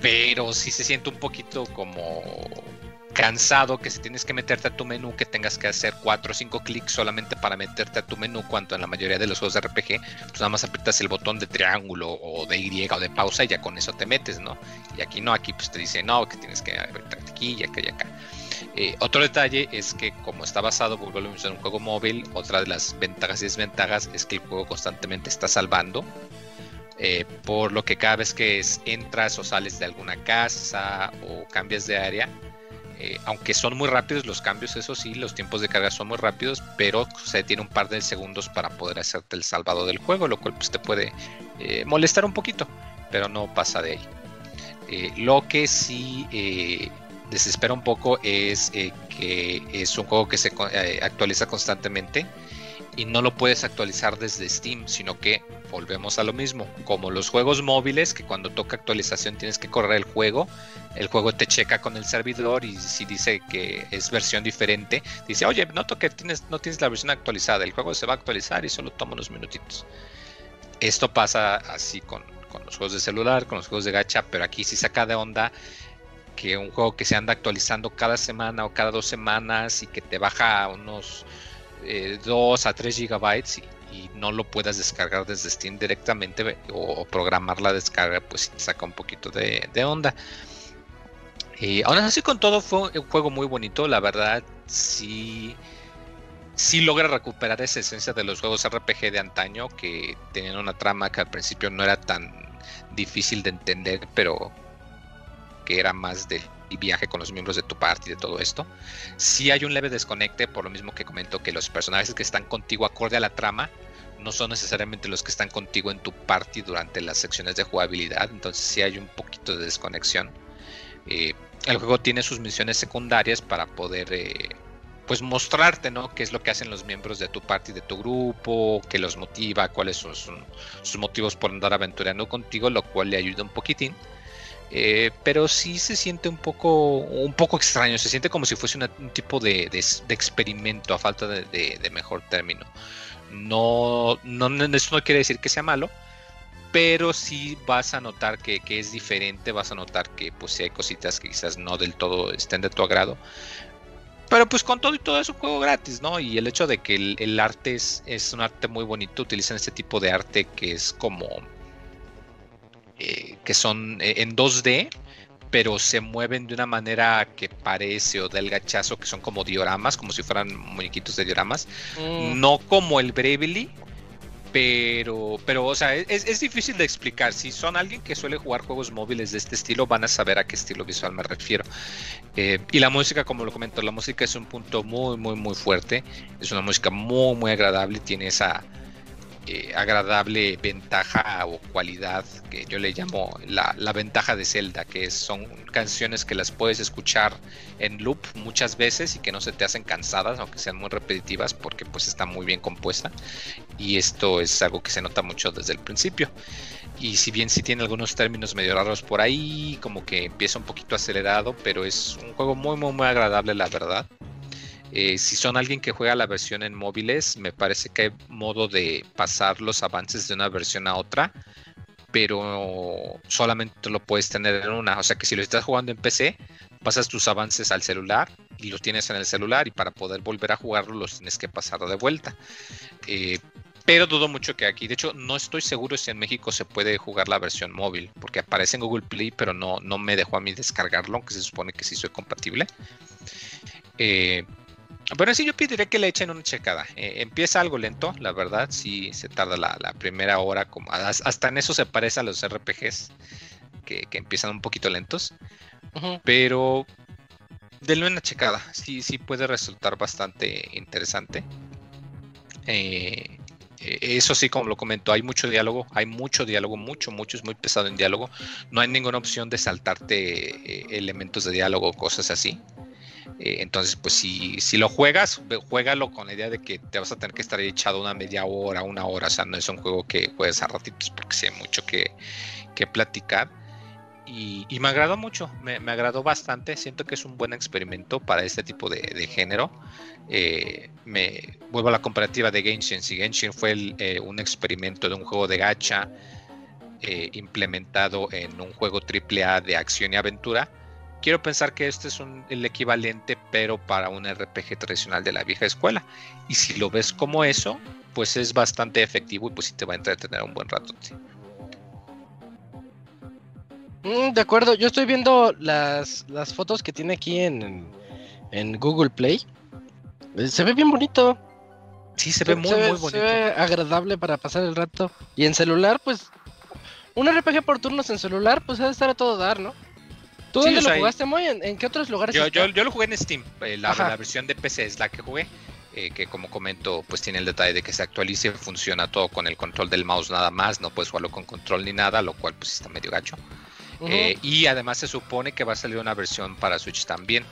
Pero sí se siente un poquito como cansado que si tienes que meterte a tu menú que tengas que hacer 4 o 5 clics solamente para meterte a tu menú cuando en la mayoría de los juegos de RPG pues nada más aprietas el botón de triángulo o de Y o de pausa y ya con eso te metes, ¿no? Y aquí no, aquí pues te dice no, que tienes que meterte aquí y acá y acá. Eh, otro detalle es que como está basado en un juego móvil, otra de las ventajas y desventajas es que el juego constantemente está salvando. Eh, por lo que cada vez que entras o sales de alguna casa o cambias de área, eh, aunque son muy rápidos los cambios, eso sí, los tiempos de carga son muy rápidos, pero se tiene un par de segundos para poder hacerte el salvado del juego, lo cual pues, te puede eh, molestar un poquito, pero no pasa de ahí. Eh, lo que sí desespera un poco es que es un juego que se actualiza constantemente y no lo puedes actualizar desde Steam, sino que volvemos a lo mismo, como los juegos móviles, que cuando toca actualización tienes que correr el juego, el juego te checa con el servidor y si dice que es versión diferente, dice, oye, noto que tienes, no tienes la versión actualizada, el juego se va a actualizar y solo toma unos minutitos. Esto pasa así con, con los juegos de celular, con los juegos de gacha, pero aquí sí saca de onda que un juego que se anda actualizando cada semana o cada dos semanas y que te baja unos 2 eh, a 3 gigabytes y, no lo puedas descargar desde Steam directamente o, programar la descarga, pues saca un poquito de, onda. Y aún así con todo fue un juego muy bonito, la verdad sí, sí logra recuperar esa esencia de los juegos RPG de antaño que tenían una trama que al principio no era tan difícil de entender, pero que era más de viaje con los miembros de tu party, de todo esto. Si hay un leve desconecte, por lo mismo que comento que los personajes que están contigo acorde a la trama no son necesariamente los que están contigo en tu party durante las secciones de jugabilidad, entonces sí hay un poquito de desconexión. Eh, el juego tiene sus misiones secundarias para poder eh, pues mostrarte, ¿no? Qué es lo que hacen los miembros de tu party, de tu grupo, qué los motiva, cuáles son sus, motivos por andar aventurando contigo, lo cual le ayuda un poquitín. Eh, pero sí se siente un poco, un poco extraño, se siente como si fuese un tipo de, experimento a falta de, mejor término. No, no, eso no quiere decir que sea malo, pero sí vas a notar que, es diferente, vas a notar que pues hay cositas que quizás no del todo estén de tu agrado. Pero pues con todo y todo es un juego gratis, ¿no? Y el hecho de que el, arte es, es, un arte muy bonito, utilizan este tipo de arte que es como... Eh, que son eh, en 2D, pero se mueven de una manera que parece o del gachazo, que son como dioramas, como si fueran muñequitos de dioramas. Mm. No como el Bravely, pero, pero, o sea, es, difícil de explicar. Si son alguien que suele jugar juegos móviles de este estilo, van a saber a qué estilo visual me refiero. Eh, y la música, como lo comento, la música es un punto muy, muy, muy fuerte. Es una música muy, muy agradable. Tiene esa, eh, agradable ventaja o cualidad que yo le llamo la, ventaja de Zelda, que son canciones que las puedes escuchar en loop muchas veces y que no se te hacen cansadas, aunque sean muy repetitivas, porque pues está muy bien compuesta. Y esto es algo que se nota mucho desde el principio. Y si bien sí tiene algunos términos medio raros por ahí, como que empieza un poquito acelerado, pero es un juego muy, muy, muy agradable, la verdad. Eh, si son alguien que juega la versión en móviles, me parece que hay modo de pasar los avances de una versión a otra, pero solamente lo puedes tener en una. O sea que si lo estás jugando en PC, pasas tus avances al celular y los tienes en el celular y para poder volver a jugarlo los tienes que pasar de vuelta. Eh, pero dudo mucho que aquí, de hecho no estoy seguro si en México se puede jugar la versión móvil, porque aparece en Google Play, pero no, no me dejó a mí descargarlo, aunque se supone que sí soy compatible. Eh, bueno, sí, yo pediría que le echen una checada. Eh, empieza algo lento, la verdad, sí se tarda la, primera hora, como hasta en eso se parece a los RPGs, que, empiezan un poquito lentos. Pero denle una checada, sí, sí puede resultar bastante interesante. Eh, eh, eso sí, como lo comento, hay mucho diálogo, hay mucho diálogo, mucho, mucho, es muy pesado en diálogo. No hay ninguna opción de saltarte elementos de diálogo o cosas así. Eh, entonces, pues si, si lo juegas, juégalo con la idea de que te vas a tener que estar echado una media hora, una hora. O sea, no es un juego que juegues a ratitos porque sé mucho que, que platicar. Y, me agradó mucho, me, agradó bastante. Siento que es un buen experimento para este tipo de, género. Eh, me vuelvo a la comparativa de Genshin. Si Genshin fue eh, un experimento de un juego de gacha implementado en un juego AAA de acción y aventura, quiero pensar que este es el equivalente, pero para un RPG tradicional de la vieja escuela. Y si lo ves como eso, pues es bastante efectivo y pues sí te va a entretener un buen rato. Mm, de acuerdo, yo estoy viendo las, fotos que tiene aquí en, Google Play. Eh, se ve bien bonito. Sí, se, ve muy, muy bonito. Se ve agradable para pasar el rato. Y en celular, pues, un RPG por turnos en celular, pues ha de estar a todo dar, ¿no? ¿Tú dónde lo jugaste, muy? ¿En, qué otros lugares? Yo, yo, yo, lo jugué en Steam. Eh, la, versión de PC es la que jugué. Eh, que como comento, pues tiene el detalle de que se actualice, funciona todo con el control del mouse nada más, no puedes jugarlo con control ni nada, lo cual pues está medio gacho. Eh, y además se supone que va a salir una versión para Switch también,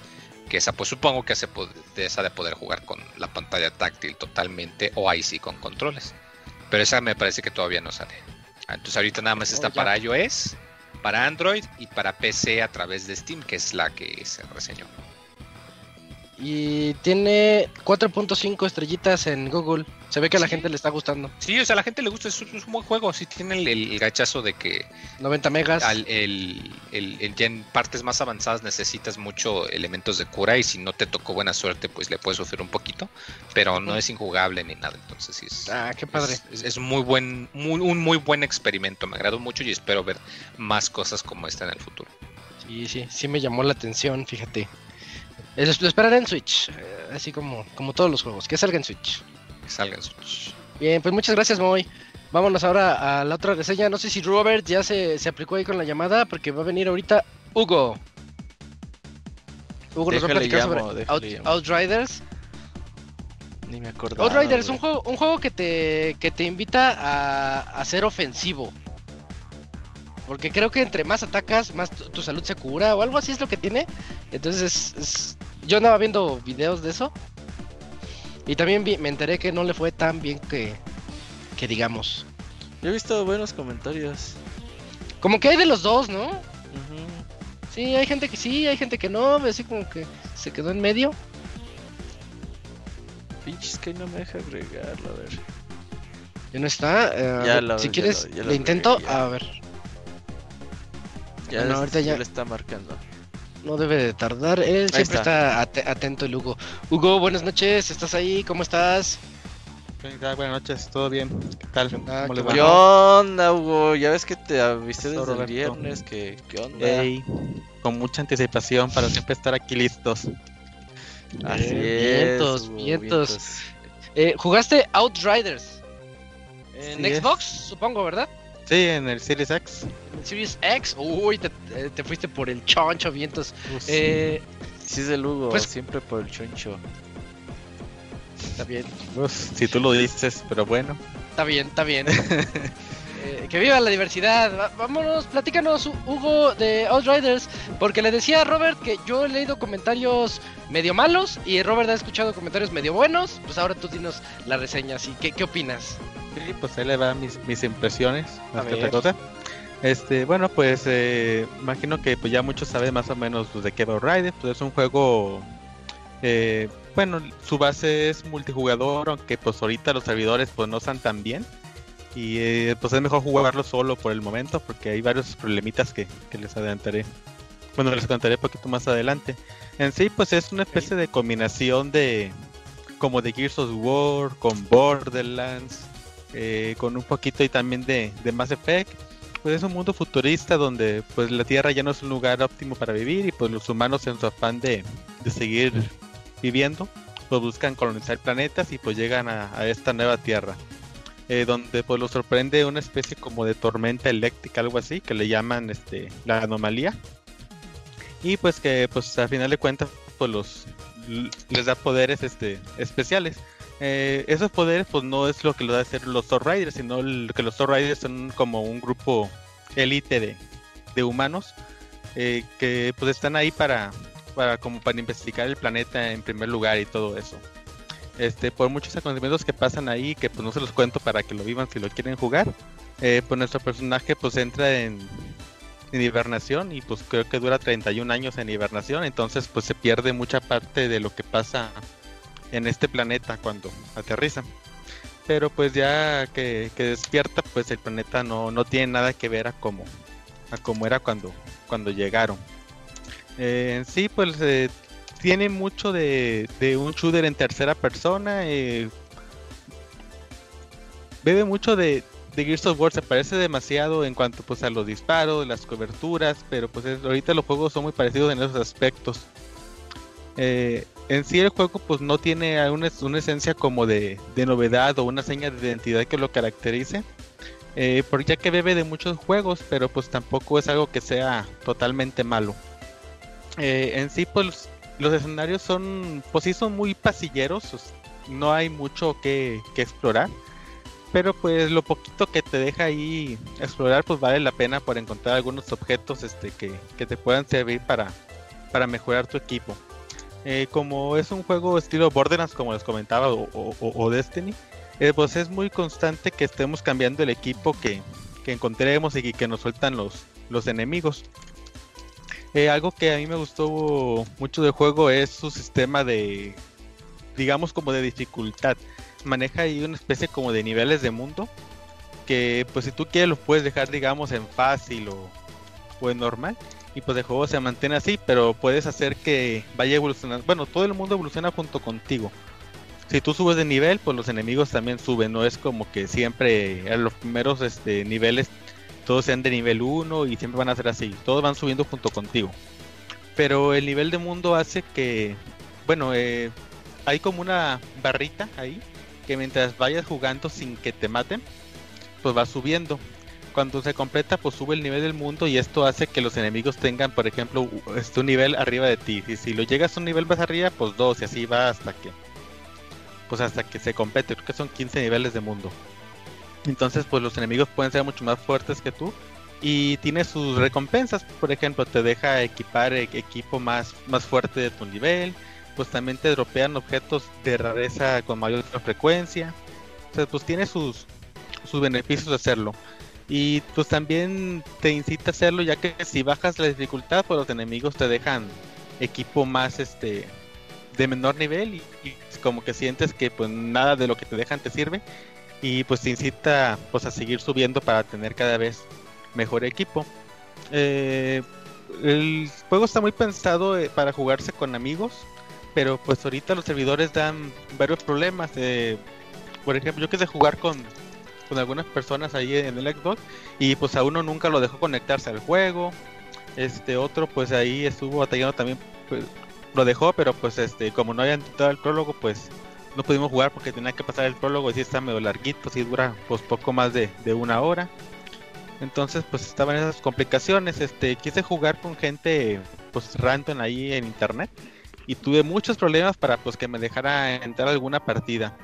que esa pues supongo que hace de esa de poder jugar con la pantalla táctil totalmente o ahí sí con controles. Pero esa me parece que todavía no sale. Entonces ahorita nada más oh, está para iOS para Android y para PC a través de Steam, que es la que se reseñó. Y tiene 4.5 estrellitas en Google. Se ve que a la gente le está gustando. Sí, o sea, a la gente le gusta, es un, buen juego. Sí, tiene el, gachazo de que. 90 megas. el, ya en partes más avanzadas necesitas mucho elementos de cura. Y si no te tocó buena suerte, pues le puedes sufrir un poquito. Pero no es injugable ni nada. Entonces, sí. Es, ah, qué padre. Es, muy buen, muy, un muy buen experimento. Me agradó mucho y espero ver más cosas como esta en el futuro. Sí, sí, sí me llamó la atención, fíjate. Lo esperaré en Switch, eh, así como, como todos los juegos, que salga en Switch. Que salga en Switch. Bien, pues muchas gracias, Moy. Vámonos ahora a la otra reseña. No sé si Robert ya se, se aplicó ahí con la llamada, porque va a venir ahorita Hugo. Hugo nos va a platicar sobre Outriders. Ni me acuerdo. Outriders es un juego, un juego que te, que te invita a, a ser ofensivo. Porque creo que entre más atacas, más tu, salud se cura o algo así es lo que tiene. Entonces, yo andaba viendo videos de eso. Y también me enteré que no le fue tan bien que, que digamos. Yo he visto buenos comentarios. Como que hay de los dos, ¿no? Sí, hay gente que sí, hay gente que no, así como que se quedó en medio. Pinches que no me deja agregarlo, a ver. Ya no está. Eh, si quieres, le intento. A ver. Ya, no, ahorita ya le está marcando. No debe de tardar. Él siempre está, atento el Hugo. Hugo, buenas noches. ¿Estás ahí? ¿Cómo estás? Buenas noches, ¿todo bien? ¿Qué tal? ¿Cómo le va? ¿Qué onda, Hugo? Ya ves que te avisé desde el viernes. Que, ¿Qué onda? con mucha anticipación para siempre estar aquí listos. Así vientos, vientos. Eh, ¿Jugaste Outriders? En Xbox, supongo, ¿verdad? Sí, en el Series X. En el Series X, uy, te, te fuiste por el choncho, vientos. eh, sí, es el Hugo, pues, siempre por el choncho. Está bien. si tú lo dices, pero bueno. Está bien, está bien. Eh, que viva la diversidad. vámonos, platícanos, Hugo, de Outriders. Porque le decía a Robert que yo he leído comentarios medio malos y Robert ha escuchado comentarios medio buenos. Pues ahora tú dinos la reseña, así que, ¿qué opinas? Sí, pues ahí le van mis, mis impresiones. Más Este, bueno, pues eh, imagino que pues ya muchos saben más o menos pues, de qué va Outriders. Pues es un juego. Eh, bueno, su base es multijugador, aunque pues ahorita los servidores pues no están tan bien. Y eh, pues es mejor jugarlo solo por el momento porque hay varios problemitas que, les adelantaré. Bueno, les contaré un poquito más adelante. En sí, pues es una especie de combinación de como de Gears of War con Borderlands, eh, con un poquito y también de, de Mass Effect. Pues es un mundo futurista donde pues la Tierra ya no es un lugar óptimo para vivir y pues los humanos en su afán de, de seguir viviendo, pues buscan colonizar planetas y pues llegan a esta nueva Tierra. Eh, donde pues lo sorprende una especie como de tormenta eléctrica, algo así, que le llaman este la anomalía. Y pues que pues a final de cuentas pues los les da poderes este especiales. Eh, esos poderes pues no es lo que lo da hacer los Thor Riders, sino que los Thor Riders son como un grupo élite de, de, humanos eh, que pues están ahí para, para como para investigar el planeta en primer lugar y todo eso este, por muchos acontecimientos que pasan ahí, que pues no se los cuento para que lo vivan si lo quieren jugar, eh, pues nuestro personaje pues entra en, hibernación y pues creo que dura 31 años en hibernación, entonces pues se pierde mucha parte de lo que pasa en este planeta cuando aterriza. Pero pues ya que, despierta, pues el planeta no, no, tiene nada que ver a como, a como era cuando, cuando llegaron. Eh, en sí, pues eh, tiene mucho de, un shooter en tercera persona. Eh, bebe mucho de, de Gears of War, se parece demasiado en cuanto pues a los disparos, las coberturas, pero pues ahorita los juegos son muy parecidos en esos aspectos. Eh, en sí el juego pues no tiene una, una esencia como de, novedad o una seña de identidad que lo caracterice. Eh, porque ya que bebe de muchos juegos, pero pues tampoco es algo que sea totalmente malo. en sí pues los escenarios son, pues sí, son muy pasilleros, no hay mucho que, explorar, pero pues lo poquito que te deja ahí explorar, pues vale la pena por encontrar algunos objetos este, que, te puedan servir para, para mejorar tu equipo. Eh, como es un juego estilo Borderlands, como les comentaba, o, Destiny, eh, pues es muy constante que estemos cambiando el equipo que, que encontremos y que nos sueltan los, los enemigos. Eh, algo que a mí me gustó mucho del juego es su sistema de, digamos, como de dificultad. Maneja ahí una especie como de niveles de mundo que, pues, si tú quieres, los puedes dejar, digamos, en fácil o, en normal. Y pues el juego se mantiene así, pero puedes hacer que vaya evolucionando. Bueno, todo el mundo evoluciona junto contigo. Si tú subes de nivel, pues los enemigos también suben. No es como que siempre en los primeros este, niveles todos sean de nivel 1 y siempre van a ser así, todos van subiendo junto contigo. Pero el nivel de mundo hace que, bueno, eh, hay como una barrita ahí que mientras vayas jugando sin que te maten, pues va subiendo. cuando se completa, pues sube el nivel del mundo y esto hace que los enemigos tengan, por ejemplo, este, un nivel arriba de ti. Y si lo llegas a un nivel más arriba, pues dos, y así va hasta que, pues hasta que se complete. Creo que son 15 niveles de mundo. Entonces, pues los enemigos pueden ser mucho más fuertes que tú. Y tiene sus recompensas, por ejemplo, te deja equipar e-, equipo más, más fuerte de tu nivel. Pues también te dropean objetos de rareza con mayor frecuencia. O sea, pues tiene sus, sus beneficios de hacerlo. Y pues también te incita a hacerlo ya que si bajas la dificultad pues los enemigos te dejan equipo más este de menor nivel y, como que sientes que pues nada de lo que te dejan te sirve y pues te incita pues a seguir subiendo para tener cada vez mejor equipo. Eh, el juego está muy pensado eh, para jugarse con amigos, pero pues ahorita los servidores dan varios problemas. Eh, por ejemplo, yo quise jugar con con algunas personas ahí en el Xbox y pues a uno nunca lo dejó conectarse al juego. Este otro pues ahí estuvo batallando también, pues, lo dejó, pero pues este como no había entrado el prólogo pues no pudimos jugar porque tenía que pasar el prólogo y sí está medio larguito, sí dura pues poco más de, una hora. Entonces pues estaban esas complicaciones, este quise jugar con gente pues random ahí en internet y tuve muchos problemas para pues que me dejara entrar alguna partida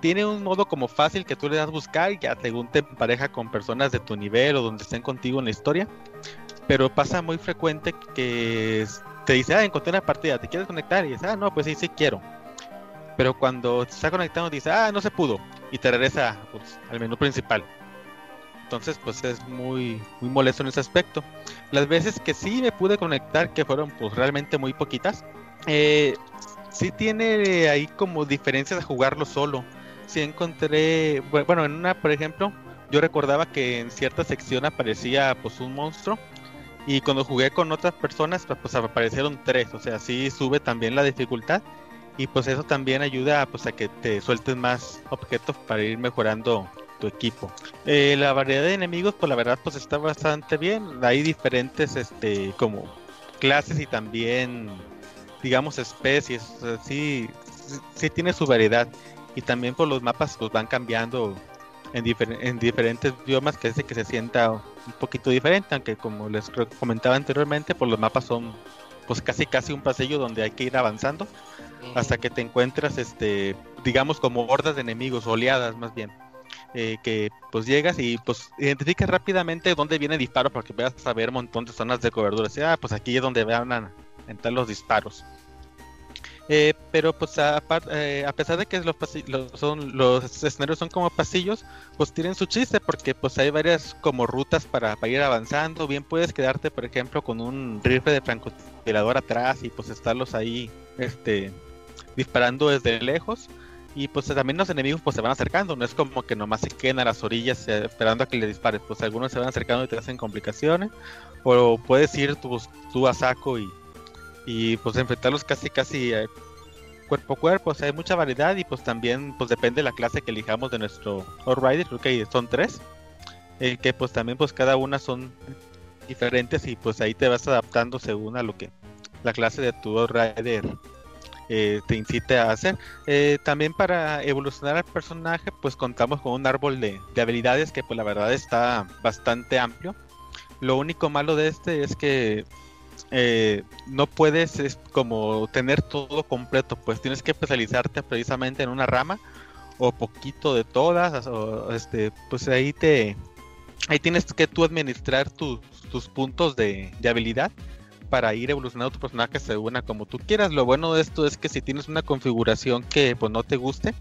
tiene un modo como fácil que tú le das buscar y ya según te pareja con personas de tu nivel o donde estén contigo en la historia. Pero pasa muy frecuente que te dice, ah, encontré una partida, ¿te quieres conectar? Y dices, ah, no, pues sí, sí quiero. Pero cuando te está conectando dice, ah, no se pudo. Y te regresa pues, al menú principal. Entonces, pues es muy, muy molesto en ese aspecto. Las veces que sí me pude conectar, que fueron pues realmente muy poquitas, eh, sí tiene ahí como diferencias de jugarlo solo sí encontré, bueno, en una, por ejemplo, yo recordaba que en cierta sección aparecía pues un monstruo y cuando jugué con otras personas pues, pues aparecieron tres, o sea, sí sube también la dificultad y pues eso también ayuda pues a que te sueltes más objetos para ir mejorando tu equipo. Eh, la variedad de enemigos pues la verdad pues está bastante bien, hay diferentes este como clases y también digamos especies, o sí, tiene su variedad. Y también por los mapas pues van cambiando en, en diferentes idiomas que hace que se sienta un poquito diferente, aunque como les comentaba anteriormente, pues los mapas son pues casi casi un pasillo donde hay que ir avanzando hasta que te encuentras este digamos como hordas de enemigos, oleadas más bien. Eh, que pues llegas y pues identificas rápidamente dónde viene el disparo para que puedas saber un montón de zonas de cobertura. O sea, ah, pues aquí es donde van a entrar los disparos. Eh, pero pues a, eh, a, pesar de que los, son, los escenarios son como pasillos, pues tienen su chiste porque pues hay varias como rutas para, ir avanzando. Bien puedes quedarte, por ejemplo, con un rifle de francotirador atrás y pues estarlos ahí este, disparando desde lejos. Y pues también los enemigos pues se van acercando, no es como que nomás se queden a las orillas eh, esperando a que le dispares, pues algunos se van acercando y te hacen complicaciones. O puedes ir tú, tú a saco y y pues enfrentarlos casi casi eh, cuerpo a cuerpo, o sea, hay mucha variedad y pues también pues depende de la clase que elijamos de nuestro Rider, creo que son tres, eh, que pues también pues cada una son diferentes y pues ahí te vas adaptando según a lo que la clase de tu Rider eh, te incite a hacer. también para evolucionar al personaje pues contamos con un árbol de, de habilidades que pues la verdad está bastante amplio. Lo único malo de este es que eh, no puedes es como tener todo completo, pues tienes que especializarte precisamente en una rama o poquito de todas, este, pues ahí te, ahí tienes que tú administrar tus, tus puntos de, habilidad para ir evolucionando tu personaje según a como tú quieras. Lo bueno de esto es que si tienes una configuración que pues no te guste,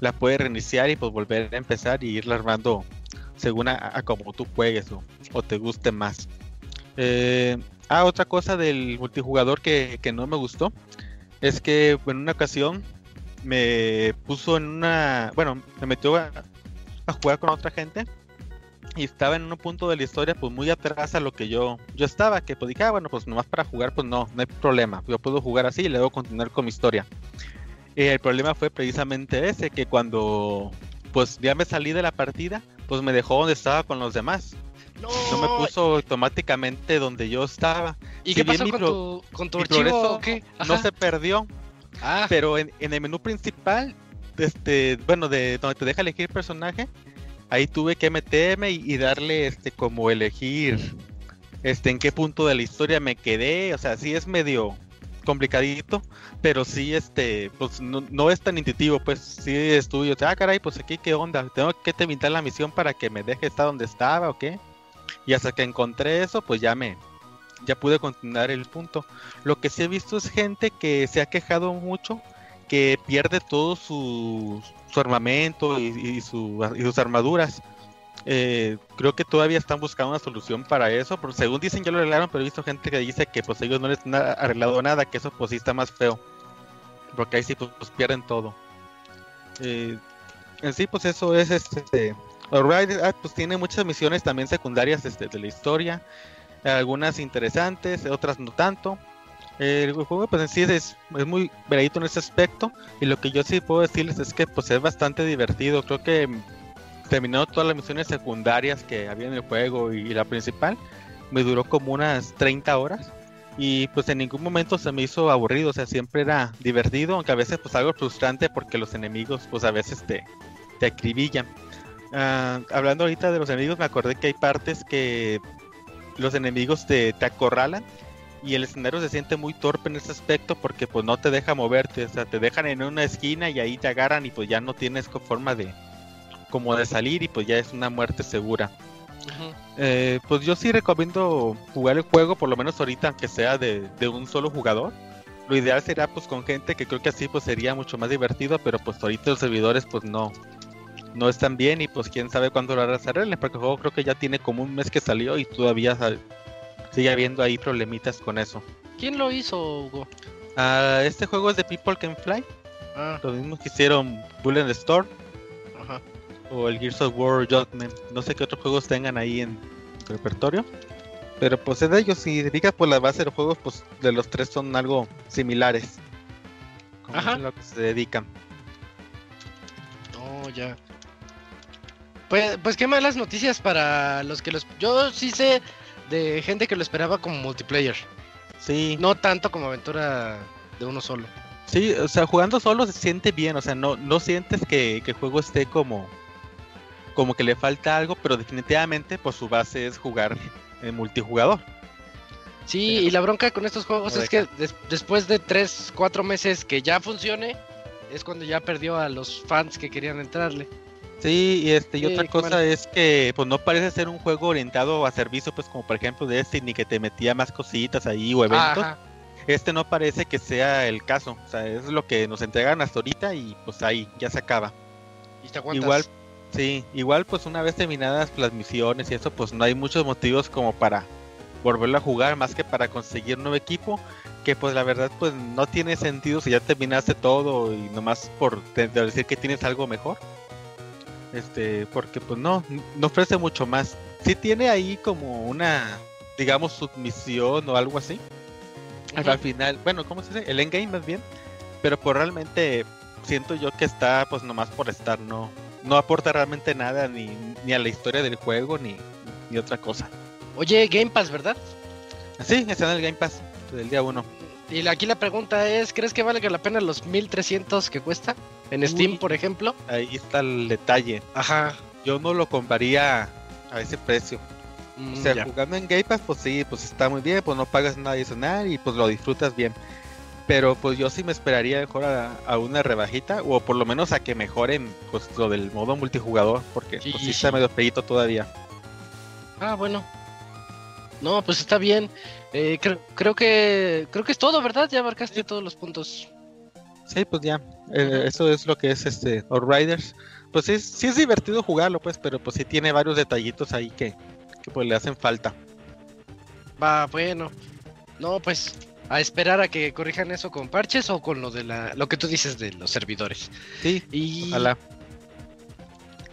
la puedes reiniciar y pues volver a empezar y irla armando según a, como tú juegues o, te guste más. Eh, Ah, otra cosa del multijugador que, no me gustó es que en una ocasión me puso en una. Bueno, me metió a, jugar con otra gente y estaba en un punto de la historia pues muy atrás a lo que yo yo estaba que pues dije ah, bueno pues nomás para jugar pues no no hay problema yo puedo jugar así y luego continuar con mi historia el problema fue precisamente ese que cuando pues ya me salí de la partida pues me dejó donde estaba con los demás no. me puso automáticamente donde yo estaba. ¿Y qué pasó con, tu, con tu archivo? No se perdió. Ah. Pero en, el menú principal, este, bueno, de donde te deja elegir personaje, ahí tuve que meterme y, darle este como elegir este en qué punto de la historia me quedé, o sea, sí es medio complicadito, pero sí este pues no, es tan intuitivo, pues sí estudio, ah caray, pues aquí qué onda, tengo que terminar la misión para que me deje estar donde estaba o qué. Y hasta que encontré eso, pues ya me ya pude continuar el punto. Lo que sí he visto es gente que se ha quejado mucho que pierde todo su, su armamento y, sus armaduras. Eh, creo que todavía están buscando una solución para eso, porque según dicen ya lo arreglaron, pero he visto gente que dice que pues ellos no les han arreglado nada, que eso pues sí está más feo, porque ahí sí pues, pues pierden todo. Eh, en sí pues eso es este... Ah, pues tiene muchas misiones también secundarias este, de la historia, algunas interesantes, otras no tanto. El juego pues en sí es, es muy veredito en ese aspecto y lo que yo sí puedo decirles es que pues es bastante divertido. Creo que terminando todas las misiones secundarias que había en el juego y, la principal, me duró como unas 30 horas y pues en ningún momento se me hizo aburrido, o sea, siempre era divertido, aunque a veces pues algo frustrante porque los enemigos pues a veces te, te acribillan. Ah, hablando ahorita de los enemigos, me acordé que hay partes que los enemigos te, te acorralan y el escenario se siente muy torpe en ese aspecto porque pues no te deja moverte, o sea, te dejan en una esquina y ahí te agarran y pues ya no tienes forma de como de salir y pues ya es una muerte segura. Eh, pues yo sí recomiendo jugar el juego, por lo menos ahorita, aunque sea de, un solo jugador. Lo ideal sería pues con gente que creo que así pues sería mucho más divertido, pero pues ahorita los servidores pues no, no están bien y pues quién sabe cuándo lo hará arreglen, porque el juego creo que ya tiene como un mes que salió y todavía sigue habiendo ahí problemitas con eso. ¿Quién lo hizo, Hugo? Ah, este juego es de People Can Fly. Ah. Lo mismo que hicieron Bullet Store. Ajá. O el Gears of War Judgment. No sé qué otros juegos tengan ahí en el repertorio. Pero pues es de ellos, si digas por la base de los juegos, pues de los tres son algo similares. Como Ajá. lo que se dedican. Oh, ya. Pues, pues qué malas noticias para los que los... Yo sí sé de gente que lo esperaba como multiplayer. Sí. No tanto como aventura de uno solo. Sí, o sea, jugando solo se siente bien, o sea, no, no sientes que, el juego esté como, como que le falta algo, pero definitivamente pues su base es jugar en multijugador. Sí, y la bronca con estos juegos es que después de 3, 4 meses que ya funcione, es cuando ya perdió a los fans que querían entrarle. Sí, y este y otra cosa es que pues no parece ser un juego orientado a servicio, pues como por ejemplo de este, ni que te metía más cositas ahí o eventos. Este no parece que sea el caso, o sea, es lo que nos entregan hasta ahorita y pues ahí ya se acaba. igual, sí, igual pues una vez terminadas las misiones y eso, pues no hay muchos motivos como para volverlo a jugar más que para conseguir un nuevo equipo que pues la verdad pues no tiene sentido si ya terminaste todo y nomás por decir que tienes algo mejor este, porque pues no, no ofrece mucho más. Sí tiene ahí como una, digamos, submisión o algo así. Al final, bueno, ¿cómo se dice? El endgame más bien. Pero pues realmente siento yo que está pues nomás por estar, no, no aporta realmente nada ni, ni a la historia del juego ni, ni otra cosa. Oye, Game Pass, ¿verdad? Sí, está en el Game Pass del día 1. Y aquí la pregunta es, ¿crees que valga la pena los 1300 que cuesta? En Steam, por ejemplo. Ahí está el detalle. Ajá. Yo no lo compraría a ese precio. o sea, mm, jugando en Game Pass, pues sí, pues está muy bien, pues no pagas nada adicional y pues lo disfrutas bien. Pero pues yo sí me esperaría mejor a, una rebajita o por lo menos a que mejoren pues lo del modo multijugador, porque sí, pues sí está medio feito todavía. Ah, bueno. No, pues está bien. Eh, creo, creo que creo que es todo, ¿verdad? Ya abarcaste todos los puntos. Sí, pues ya. Eh, eso es lo que es este Riders. Pues sí, sí es divertido jugarlo, pues, pero pues sí tiene varios detallitos ahí que, que pues le hacen falta. Va, bueno. No, pues a esperar a que corrijan eso con parches o con lo de la lo que tú dices de los servidores. Sí, y... ojalá.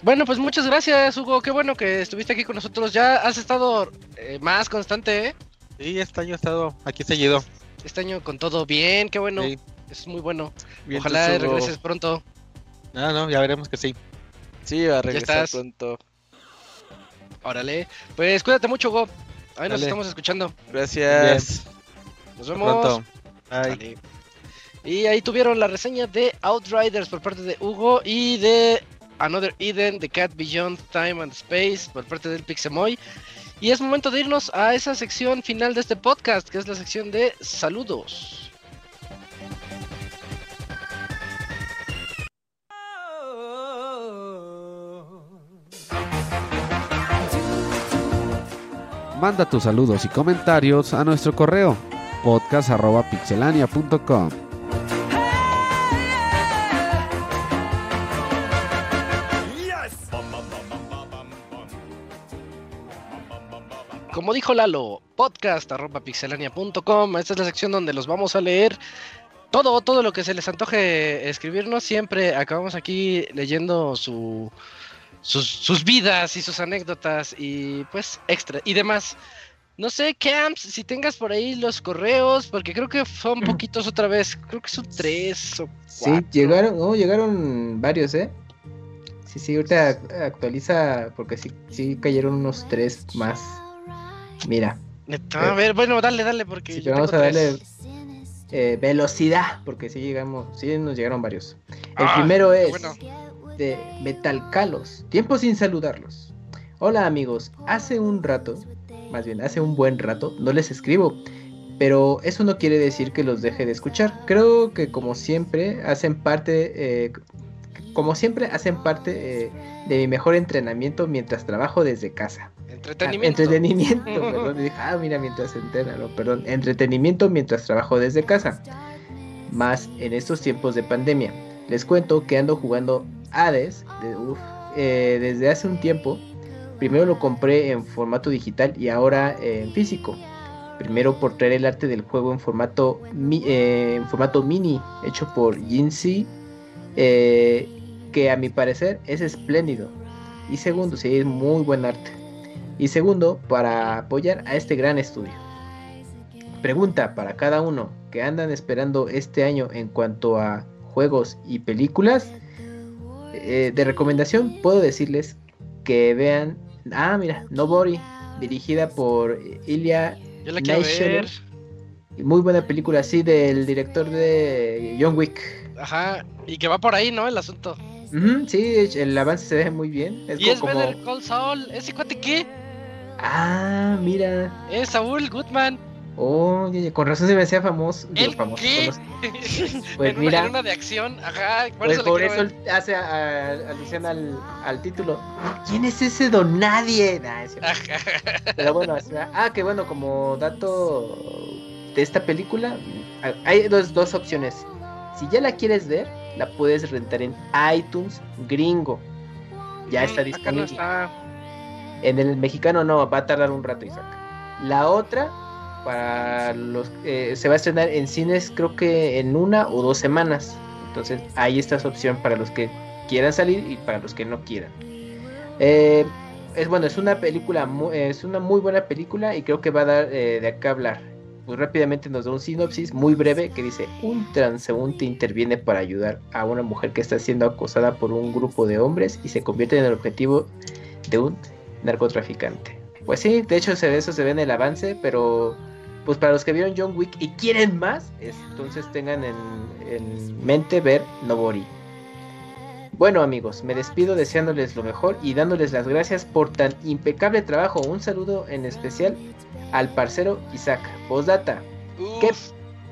Bueno, pues muchas gracias, Hugo. Qué bueno que estuviste aquí con nosotros. Ya has estado eh, más constante, ¿eh? Sí, este año he estado aquí seguido. Este año con todo bien, qué bueno. Es muy bueno. Ojalá regreses pronto. No, no, ya veremos que sí. Sí, va a regresar pronto. Órale. Pues cuídate mucho, Go. Ahí nos estamos escuchando. Gracias. Nos vemos. Bye. Y ahí tuvieron la reseña de Outriders por parte de Hugo y de Another Eden, The Cat Beyond Time and Space por parte del Pixemoy. Y es momento de irnos a esa sección final de este podcast, que es la sección de saludos. Manda tus saludos y comentarios a nuestro correo podcast.pixelania.com. Como dijo Lalo, podcast.pixelania.com. Esta es la sección donde los vamos a leer todo, todo lo que se les antoje escribirnos. Siempre acabamos aquí leyendo su, sus, vidas y sus anécdotas y pues extra y demás. No sé, Camps, si tengas por ahí los correos, porque creo que son poquitos otra vez. Creo que son tres o cuatro. Sí, llegaron, no, llegaron varios, ¿eh? Sí, sí, ahorita actualiza, porque sí, sí cayeron unos tres más. Mira. A ver, bueno, dale, dale, porque. vamos a darle eh, velocidad, porque sí llegamos, sí nos llegaron varios. El ah, primero es de Metalcalos. Tiempo sin saludarlos. Hola amigos, hace un rato, más bien hace un buen rato, no les escribo. Pero eso no quiere decir que los deje de escuchar. Creo que como siempre hacen parte, eh, como siempre hacen parte eh, de mi mejor entrenamiento mientras trabajo desde casa. Entretenimiento. entretenimiento, perdón. Dije, ah, mira, mientras entrena, no, perdón. Entretenimiento mientras trabajo desde casa. Más en estos tiempos de pandemia. Les cuento que ando jugando Hades eh, desde hace un tiempo. Primero lo compré en formato digital y ahora en físico. Primero por traer el arte del juego en formato, eh, en formato mini, hecho por Jinsi, eh, que a mi parecer es espléndido. Y segundo, sí, es muy buen arte. Y segundo, para apoyar a este gran estudio. Pregunta para cada uno que andan esperando este año en cuanto a juegos y películas. Eh, de recomendación puedo decirles que vean. Ah, mira, Nobody, dirigida por Ilya Yo la quiero ver. Muy buena película, así, del director de John Wick. Ajá, y que va por ahí, ¿no? El asunto. Sí, el avance se ve muy bien. Es y es como... Better Call Saul. ¿Ese cuate qué? Ah, mira. Es Saúl Goodman. Oh, con razón se me hacía famoso. ¿El famoso, qué? Pues en mira. Una, de acción, ajá. Por pues eso por eso hace alusión al, al, título. ¿Quién es ese don nadie? Pero bueno, ah, que bueno, como dato de esta película, hay dos, dos opciones. Si ya la quieres ver, la puedes rentar en iTunes gringo. Ya está disponible. está en el mexicano no, va a tardar un rato, Isaac. La otra, para los eh, se va a estrenar en cines creo que en una o dos semanas. Entonces ahí está su opción para los que quieran salir y para los que no quieran. Eh, es bueno, es una película, es una muy buena película y creo que va a dar eh, de acá hablar. Pues rápidamente nos da un sinopsis muy breve que dice, un transeúnte interviene para ayudar a una mujer que está siendo acosada por un grupo de hombres y se convierte en el objetivo de un narcotraficante. Pues sí, de hecho eso se ve en el avance, pero pues para los que vieron John Wick y quieren más, entonces tengan en, en mente ver Nobori. Bueno amigos, me despido deseándoles lo mejor y dándoles las gracias por tan impecable trabajo. Un saludo en especial al parcero Isaac. Postdata. ¿Qué,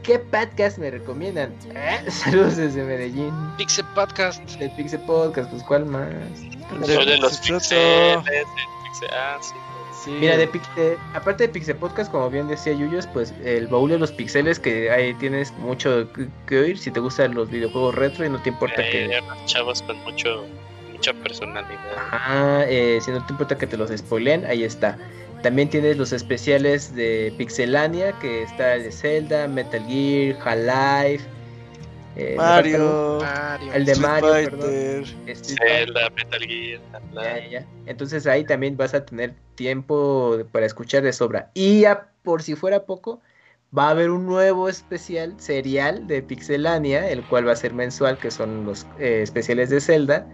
¿Qué podcast me recomiendan? ¿Eh? Saludos desde Medellín. Pixel Podcast. El Pixel Podcast, pues ¿cuál más? de los Pixel. Ah, Mira, de aparte de Pixel Podcast, como bien decía Yuyos, pues el baúl de los pixeles que ahí tienes mucho que, oír si te gustan los videojuegos retro y no te importa que... Chavos con mucho, mucha personalidad. Ajá, eh, si no te importa que te los spoileen, ahí está. También tienes los especiales de Pixelania, que está el de Zelda, Metal Gear, Half-Life, eh, Mario, el de Mario, perdón. Zelda, Metal Gear, Entonces ahí también vas a tener tiempo para escuchar de sobra. Y ya por si fuera poco, va a haber un nuevo especial serial de Pixelania, el cual va a ser mensual, que son los eh, especiales de Zelda,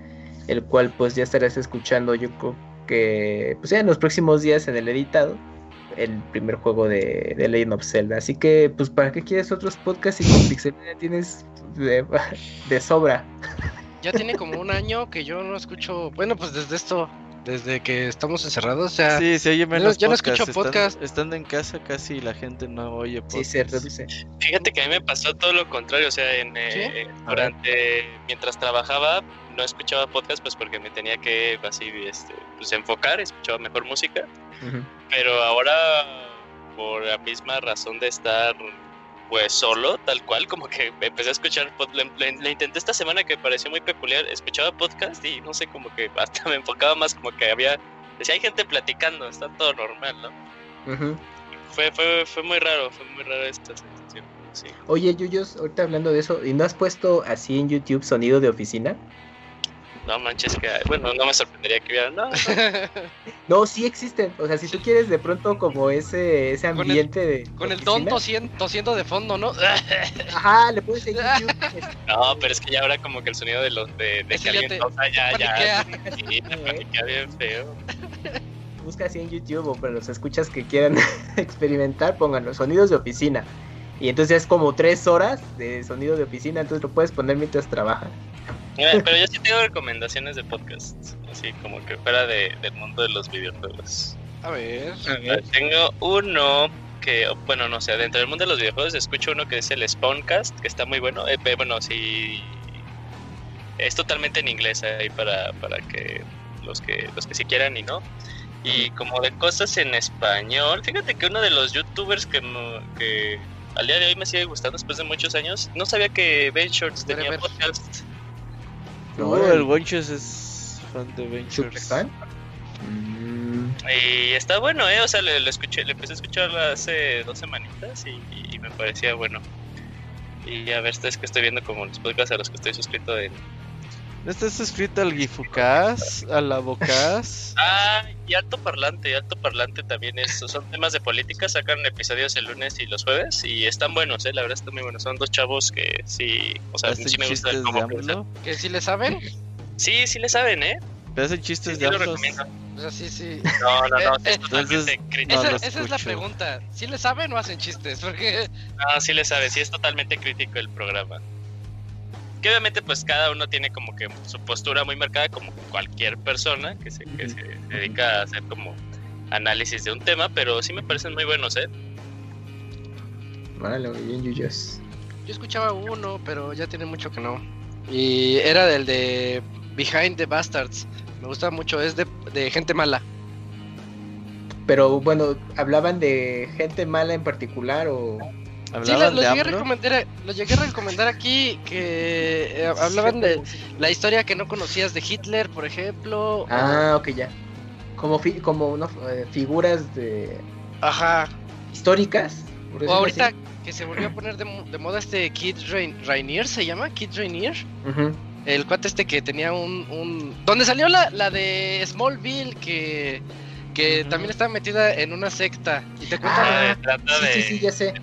el cual pues ya estarás escuchando yo creo que pues ya en los próximos días en el editado el primer juego de, de Legend of Zelda. Así que, pues, ¿para qué quieres otros podcasts si con Pixelania tienes de, sobra. ya tiene como un año que yo no escucho, bueno, pues desde esto, desde que estamos encerrados, o sea, sí, se oye menos yo no escucho podcast. Estando, en casa casi la gente no oye podcast. Sí, se Fíjate que a mí me pasó todo lo contrario, o sea, en, eh, durante, mientras trabajaba, no escuchaba podcast pues porque me tenía que así, este, pues enfocar, escuchaba mejor música, pero ahora por la misma razón de estar pues solo, tal cual, como que empecé a escuchar, le, intenté esta semana que me pareció muy peculiar, escuchaba podcast y no sé, como que hasta me enfocaba más como que había, decía, hay gente platicando, está todo normal, ¿no? fue, fue, fue muy raro, fue muy raro esta sensación. Sí. Oye, Yuyos, ahorita hablando de eso, ¿y no has puesto así en YouTube sonido de oficina? No manches que bueno no me sorprendería que hubiera no, no. Sí existen. O sea si tú quieres de pronto como ese ese ambiente de con el don tosiendo, de fondo no ajá le puedes seguir no pero es que ya ahora como que el sonido de los de, de que alguien tosa ya ya sí, bien feo. Busca así en YouTube o para los escuchas que quieran experimentar pongan los sonidos de oficina. Y entonces es como tres horas de sonido de oficina entonces lo puedes poner mientras trabajas pero yo sí tengo recomendaciones de podcast, así como que fuera de, del mundo de los videojuegos. A ver. Tengo uno que, bueno, no sé, dentro del mundo de los videojuegos escucho uno que es el Spawncast, que está muy bueno. Eh, bueno, sí. Es totalmente en inglés ahí para, para que los que los que sí quieran y no. Y como de cosas en español, fíjate que uno de los youtubers que, que al día de hoy me sigue gustando después de muchos años, no sabía que Ben Shorts tenía podcast. No, el Wenches es fan de Ventures. Mm. Y está bueno, ¿eh? O sea, le, escuché, le empecé a escuchar hace dos semanitas y, me parecía bueno. Y a ver, es que estoy viendo como los podcasts a los que estoy suscrito en, ¿No estás suscrito al Gifucas? ¿A la Bocas? Ah, y Alto Parlante. Alto Parlante también es. Son temas de política. Sacan episodios el lunes y los jueves. Y están buenos, ¿eh? La verdad, están muy buenos. Son dos chavos que sí. O sea, sí me gusta cómo ¿Que sí le saben? Sí, sí le saben, ¿eh? Pero hacen chistes de ambos. O sea, sí, sí. No, no, no. Eh, eh, esa, esa es la pregunta. ¿Sí le saben o hacen chistes? Porque. No, sí le saben. Sí es totalmente crítico el programa que obviamente pues cada uno tiene como que su postura muy marcada como cualquier persona que se, que se dedica a hacer como análisis de un tema, pero sí me parecen muy buenos, ¿eh? Vale, muy bien, Yuyos. Yo escuchaba uno, pero ya tiene mucho que no. Y era del de Behind the Bastards. Me gusta mucho, es de, de gente mala. Pero bueno, ¿hablaban de gente mala en particular o...? Sí, lo, llegué a recomendar, lo llegué a recomendar aquí, que eh, hablaban de la historia que no conocías de Hitler, por ejemplo. Ah, ok, ya. Como, como eh, figuras de... Ajá. Históricas. O ahorita que se volvió a poner de, moda este Kid Rainier, ¿se llama? Kid Rainier. El cuate este que tenía un... un... Donde salió la, la de Smallville, que que también estaba metida en una secta y te cuentan ah, sí, sí, sí, ya sé.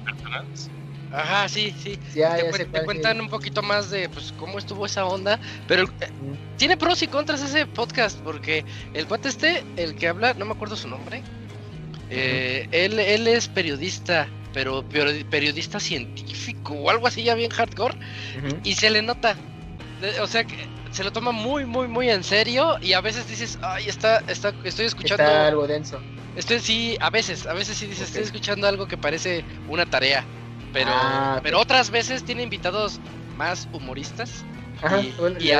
Ajá, sí, sí. te, cuentan un poquito más de pues cómo estuvo esa onda, pero eh, tiene pros y contras ese podcast porque el cuate este, el que habla, no me acuerdo su nombre. Eh, él, él es periodista, pero periodista científico o algo así ya bien hardcore y se le nota. O sea, que se lo toma muy, muy, muy en serio y a veces dices, ay, está, está, estoy escuchando... Está algo denso. Estoy, sí, a veces, a veces sí dices, estoy escuchando algo que parece una tarea, pero, ah, pero otras veces tiene invitados más humoristas y,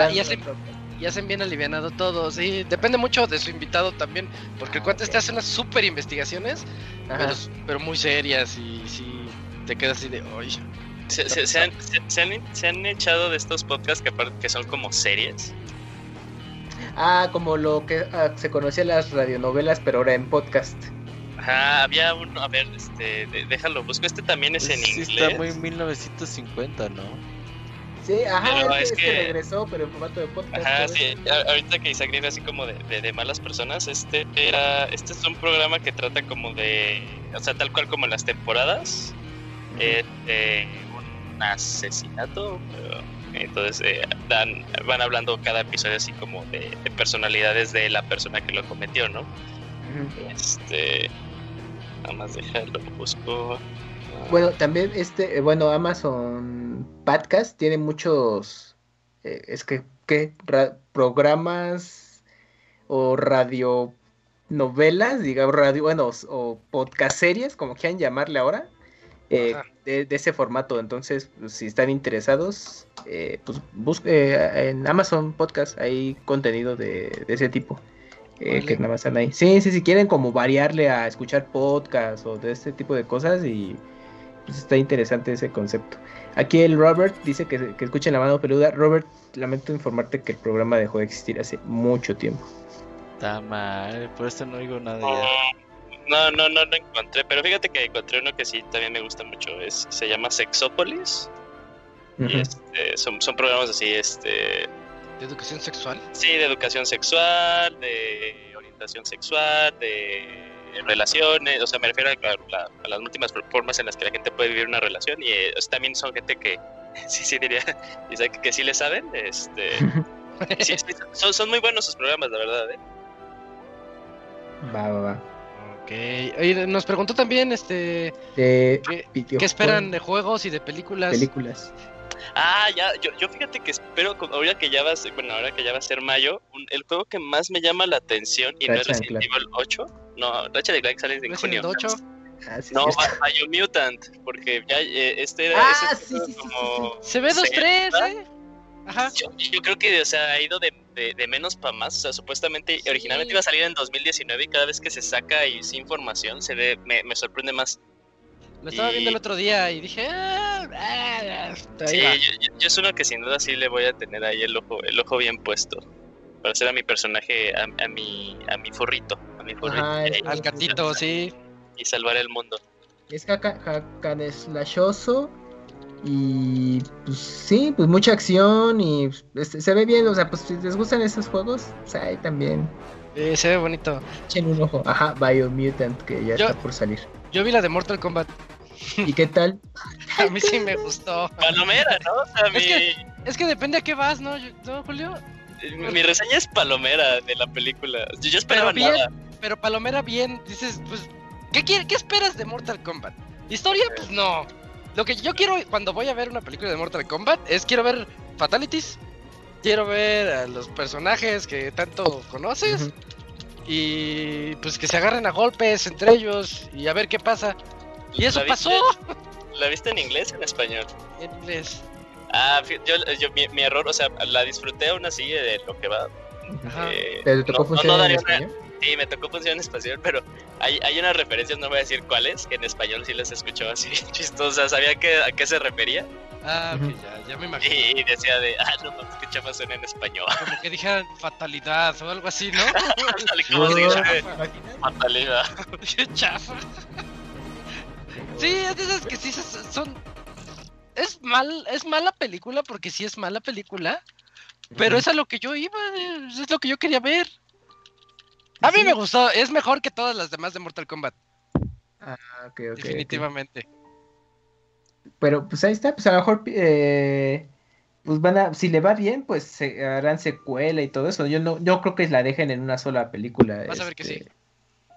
hacen, bien alivianado todo, sí, depende mucho de su invitado también, porque el cuate este hace unas super investigaciones, pero, pero, muy serias y sí, te quedas así de, oye. Se, han, se, han, echado de estos podcasts que, que son como series. Ah, como lo que ah, se conocía las radionovelas, pero ahora en podcast. Ajá, había uno, a ver, este, déjalo, busco, este también es en sí, inglés. está muy 1950, ¿no? Sí, ajá, es, que... regresó, pero en formato de podcast. Ajá, sí, ahorita que Isaac dice así como de, de, malas personas, este era, este es un programa que trata como de, o sea, tal cual como las temporadas, este, asesinato. Entonces eh, dan, van hablando cada episodio así como de, personalidades de la persona que lo cometió, ¿no? Este, nada más dejarlo, busco. Bueno, también este, eh, bueno, Amazon Podcast tiene muchos eh, es que, ¿qué? programas o radionovelas, digamos, radio, bueno, o podcast series, como quieran llamarle ahora, eh, de, ese formato. Entonces, pues, si están interesados, eh, pues busque en Amazon Podcast, hay contenido de, ese tipo. Eh, que nada más están ahí. Sí, sí, si quieren como variarle a escuchar podcast o de este tipo de cosas y pues está interesante ese concepto. Aquí el Robert dice que, que escuchen la mano peluda. Robert, lamento informarte que el programa dejó de existir hace mucho tiempo. Está mal, por eso no oigo nada no, no, no lo encontré, pero fíjate que encontré uno que sí también me gusta mucho. Es, se llama Sexópolis. y este, son, son programas así, este. ¿De educación sexual? Sí, de educación sexual, de orientación sexual, de relaciones, o sea, me refiero a, las últimas formas en las que la gente puede vivir una relación y eh, también son gente que, sí, sí diría, que, que sí le saben, este, son, son, muy buenos sus programas, la verdad, ¿eh? Va, va, va. Oye, nos preguntó también este ¿qué, esperan de juegos y de películas? Películas. Ah, ya, yo, yo fíjate que espero, ahora que ya va a ser, bueno, ahora que ya va a ser mayo, el juego que más me llama la atención y no es Resident Evil 8, no, Ratchet de Clank sale en junio. 8? Ah, no, Biomutant, porque ya eh, este era ah, ese sí, sí, como... Se ve 2-3, ¿eh? Ajá. Yo, yo, creo que, o sea, ha ido de de, menos para más. O sea, supuestamente originalmente iba a salir en 2019 y cada vez que se saca y sin información se ve, me, sorprende más. Lo estaba viendo el otro día y dije, ah, ah, sí, yo, es uno que sin duda sí le voy a tener ahí el ojo, el ojo bien puesto. Para hacer a mi personaje, a, mi, a mi forrito, a mi forrito. al gatito, sí. Y salvar el mundo. Es hack slashoso y pues sí, pues mucha acción y este, se ve bien, o sea, pues si les gustan esos juegos, pues ahí también. se ve bonito. Echen un ojo. Ajá, Biomutant, que ya está por salir. Yo vi la de Mortal Kombat. ¿Y qué tal? a mí sí me gustó. Palomera, ¿no? es, que, es que depende a qué vas, ¿no, ¿No Julio? Mi reseña es palomera de la película. Yo, esperaba pero nada. Pero palomera bien, dices, pues, ¿qué, ¿qué esperas de Mortal Kombat? ¿Historia? Pues no. Lo que yo quiero cuando voy a ver una película de Mortal Kombat es quiero ver fatalities, quiero ver a los personajes que tanto conoces y pues que se agarren a golpes entre ellos y a ver qué pasa. Y eso pasó. ¿La viste en inglés o en español? En inglés. Ah, yo, yo mi, error, o sea, la disfruté aún así de lo que va. Eh, ¿Te tocó funcionar en español? Sí, me tocó función en español, pero hay, hay unas referencias, no voy a decir cuáles, que en español sí les escuchó así chistosas. ¿Sabía que, a qué se refería? Ah, que ya, ya me imagino. Y decía de, ah, no, no, qué chafa suena en español. Como que dijeran fatalidad o algo así, ¿no? fatalidad. qué chafa. Sí, es de esas que sí son... Es mal, es mala película porque sí es mala película, pero es a lo que yo iba, es lo que yo quería ver. A mí me gustó, es mejor que todas las demás de Mortal Kombat. Ah, ok, ok. Definitivamente. Pero pues ahí está, pues a lo mejor eh, pues van a, si le va bien, pues se harán secuela y todo eso. Yo no, yo creo que la dejen en una sola película. Vas a ver que sí. Este,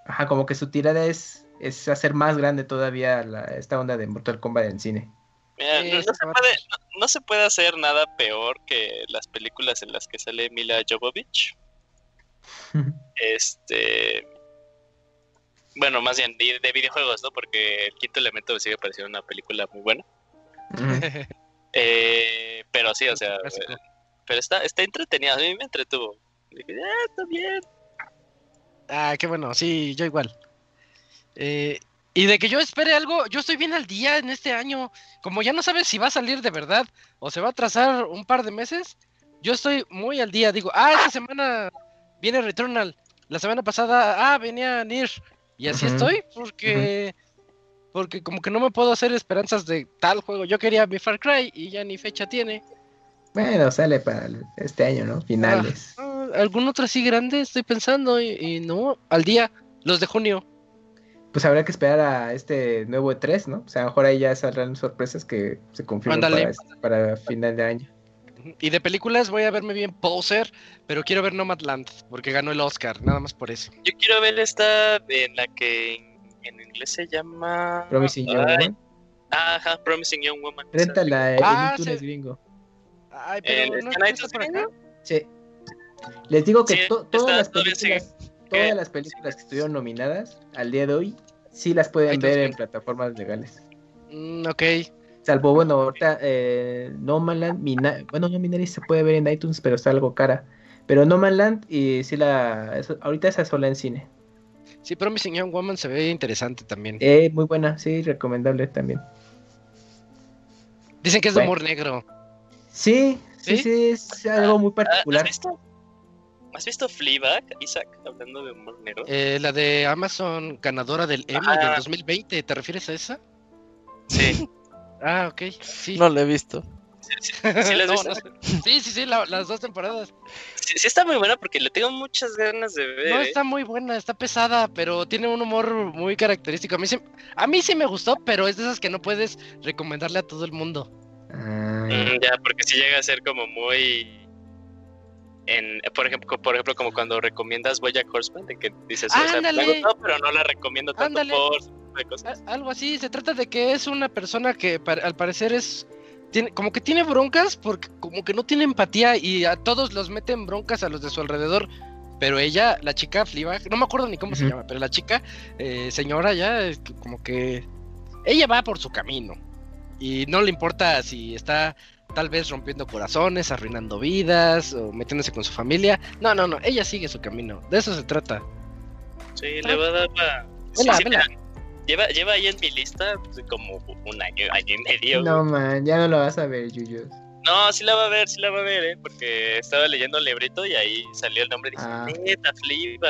ajá, como que su tirada es, es hacer más grande todavía la, esta onda de Mortal Kombat en cine. Mira, no, se puede, no, se puede, hacer nada peor que las películas en las que sale Mila Jovovich. Este. Bueno, más bien de, videojuegos, ¿no? Porque el quinto elemento me sigue pareciendo una película muy buena. Eh, pero sí, o sea. Pero está, está entretenida. A mí me entretuvo. Dije, ah, está bien. Ah, qué bueno. Sí, yo igual. Eh, y de que yo espere algo, yo estoy bien al día en este año. Como ya no sabes si va a salir de verdad o se va a atrasar un par de meses, yo estoy muy al día. Digo, ah, esta semana viene Returnal. La semana pasada, ah, venía Nier. Y así estoy, porque. Porque como que no me puedo hacer esperanzas de tal juego. Yo quería mi Far Cry y ya ni fecha tiene. Bueno, sale para este año, ¿no? Finales. Ah, ah, ¿Algún otro así grande? Estoy pensando y, no, al día, los de junio. Pues habrá que esperar a este nuevo E3, ¿no? O sea, a lo mejor ahí ya saldrán sorpresas que se confirman para, este, para final de año. Y de películas voy a verme bien Poser, pero quiero ver Nomadland, porque ganó el Oscar, nada más por eso. Yo quiero ver esta en la que en, inglés se llama... Promising Young Woman. Ajá, Promising Young Woman. Réntala, ah, en gringo. Ay, pero no está Sí. Les digo que todas las películas, todas las películas que estuvieron nominadas al día de hoy, sí las pueden ver en plataformas legales. Mm, ok. Salvo, bueno, ahorita eh, No Man Land, bueno, no Minari se puede ver en iTunes, pero está algo cara. Pero No Man Land, y sí la, ahorita esa sola en cine. Sí, pero mi señor Woman se ve interesante también. Eh, muy buena, sí, recomendable también. Dicen que es de humor negro. Sí, sí, sí, es algo muy particular. ¿Has visto, ¿Has visto Fleabag, Isaac, hablando de humor negro? Eh, la de Amazon, ganadora del Emmy del 2020, ¿te refieres a esa? Sí. ah, ok, sí. No la he visto. Sí, sí, sí, sí, las dos temporadas. Sí, está muy buena porque le tengo muchas ganas de ver. No, ¿eh? está muy buena, está pesada, pero tiene un humor muy característico. A mí, sí, a mí sí me gustó, pero es de esas que no puedes recomendarle a todo el mundo. Mm, ya, porque si llega a ser como muy... En, por ejemplo, por ejemplo, como cuando recomiendas Bojack Horseman, de que dices, o sea, pero no la recomiendo tanto por Algo así, se trata de que es una persona que al parecer es tiene, como que tiene broncas porque como que no tiene empatía y a todos los meten broncas a los de su alrededor. Pero ella, la chica Fleabag, no me acuerdo ni cómo se llama, pero la chica, eh, señora ya, como que ella va por su camino. Y no le importa si está tal vez rompiendo corazones, arruinando vidas o metiéndose con su familia. No, no, no, ella sigue su camino. De eso se trata. Sí, le va a dar la... Lleva, lleva ahí en mi lista pues, como un año, año y medio. No, man, ya no lo vas a ver, Yuyu. No, sí la va a ver, sí la va a ver, ¿eh? Porque estaba leyendo el librito y ahí salió el nombre y dije, ah. neta, flipa.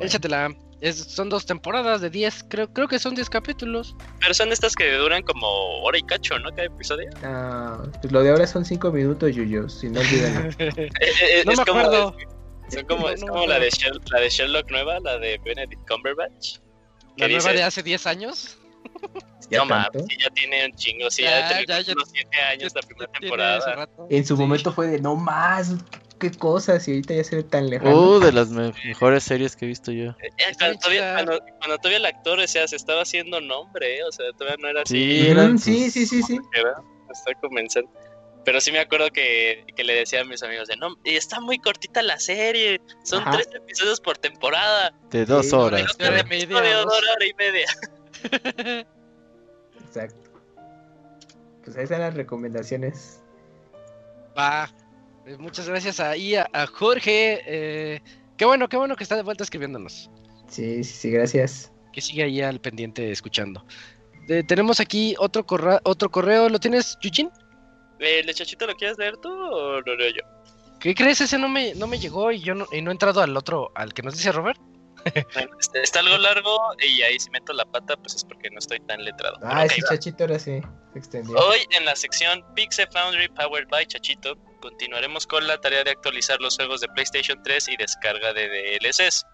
Échatela. Es, son dos temporadas de 10, creo, creo que son 10 capítulos. Pero son estas que duran como hora y cacho, ¿no? Cada episodio. Ah, pues lo de ahora son 5 minutos, Yuyu, si no olvidan. Eh, eh, eh, no me acuerdo. son como, es como la, de Sherlock, la de Sherlock nueva, la de Benedict Cumberbatch. ¿La nueva de hace 10 años? no mames, ya tiene un chingo, sí, ya, ya, ya, unos 7 años la primera temporada. En su momento fue de no más, qué cosas, y ahorita ya se ve tan lejano. Uh, de las mejores series que he visto yo. Eh, eh, cuando, todavía, el actor, o sea, se estaba haciendo nombre, ¿eh? o sea, todavía no era así. Sí, sí, sí, sí, está comenzando. Pero sí me acuerdo que, que, le decía a mis amigos de no, y está muy cortita la serie, son tres episodios por temporada. De dos horas. De hora, media, hora y media. Exacto. Pues ahí están las recomendaciones. Va. Eh, muchas gracias ahí a, Jorge. Eh, qué bueno, qué bueno que está de vuelta escribiéndonos. Sí, sí, sí, gracias. Que sigue ahí al pendiente escuchando. Eh, tenemos aquí otro, otro correo. ¿Lo tienes, Yuchin? ¿El chachito lo quieres leer tú o lo leo yo? ¿Qué crees? Ese no me, no me llegó y yo no, y no he entrado al otro, al que nos dice Robert. Este, está algo largo y ahí si meto la pata, pues es porque no estoy tan letrado. Ah, ese Chachito ahora sí se extendió. Hoy en la sección Pixel Foundry Powered by Chachito continuaremos con la tarea de actualizar los juegos de PlayStation 3 y descarga de DLCs.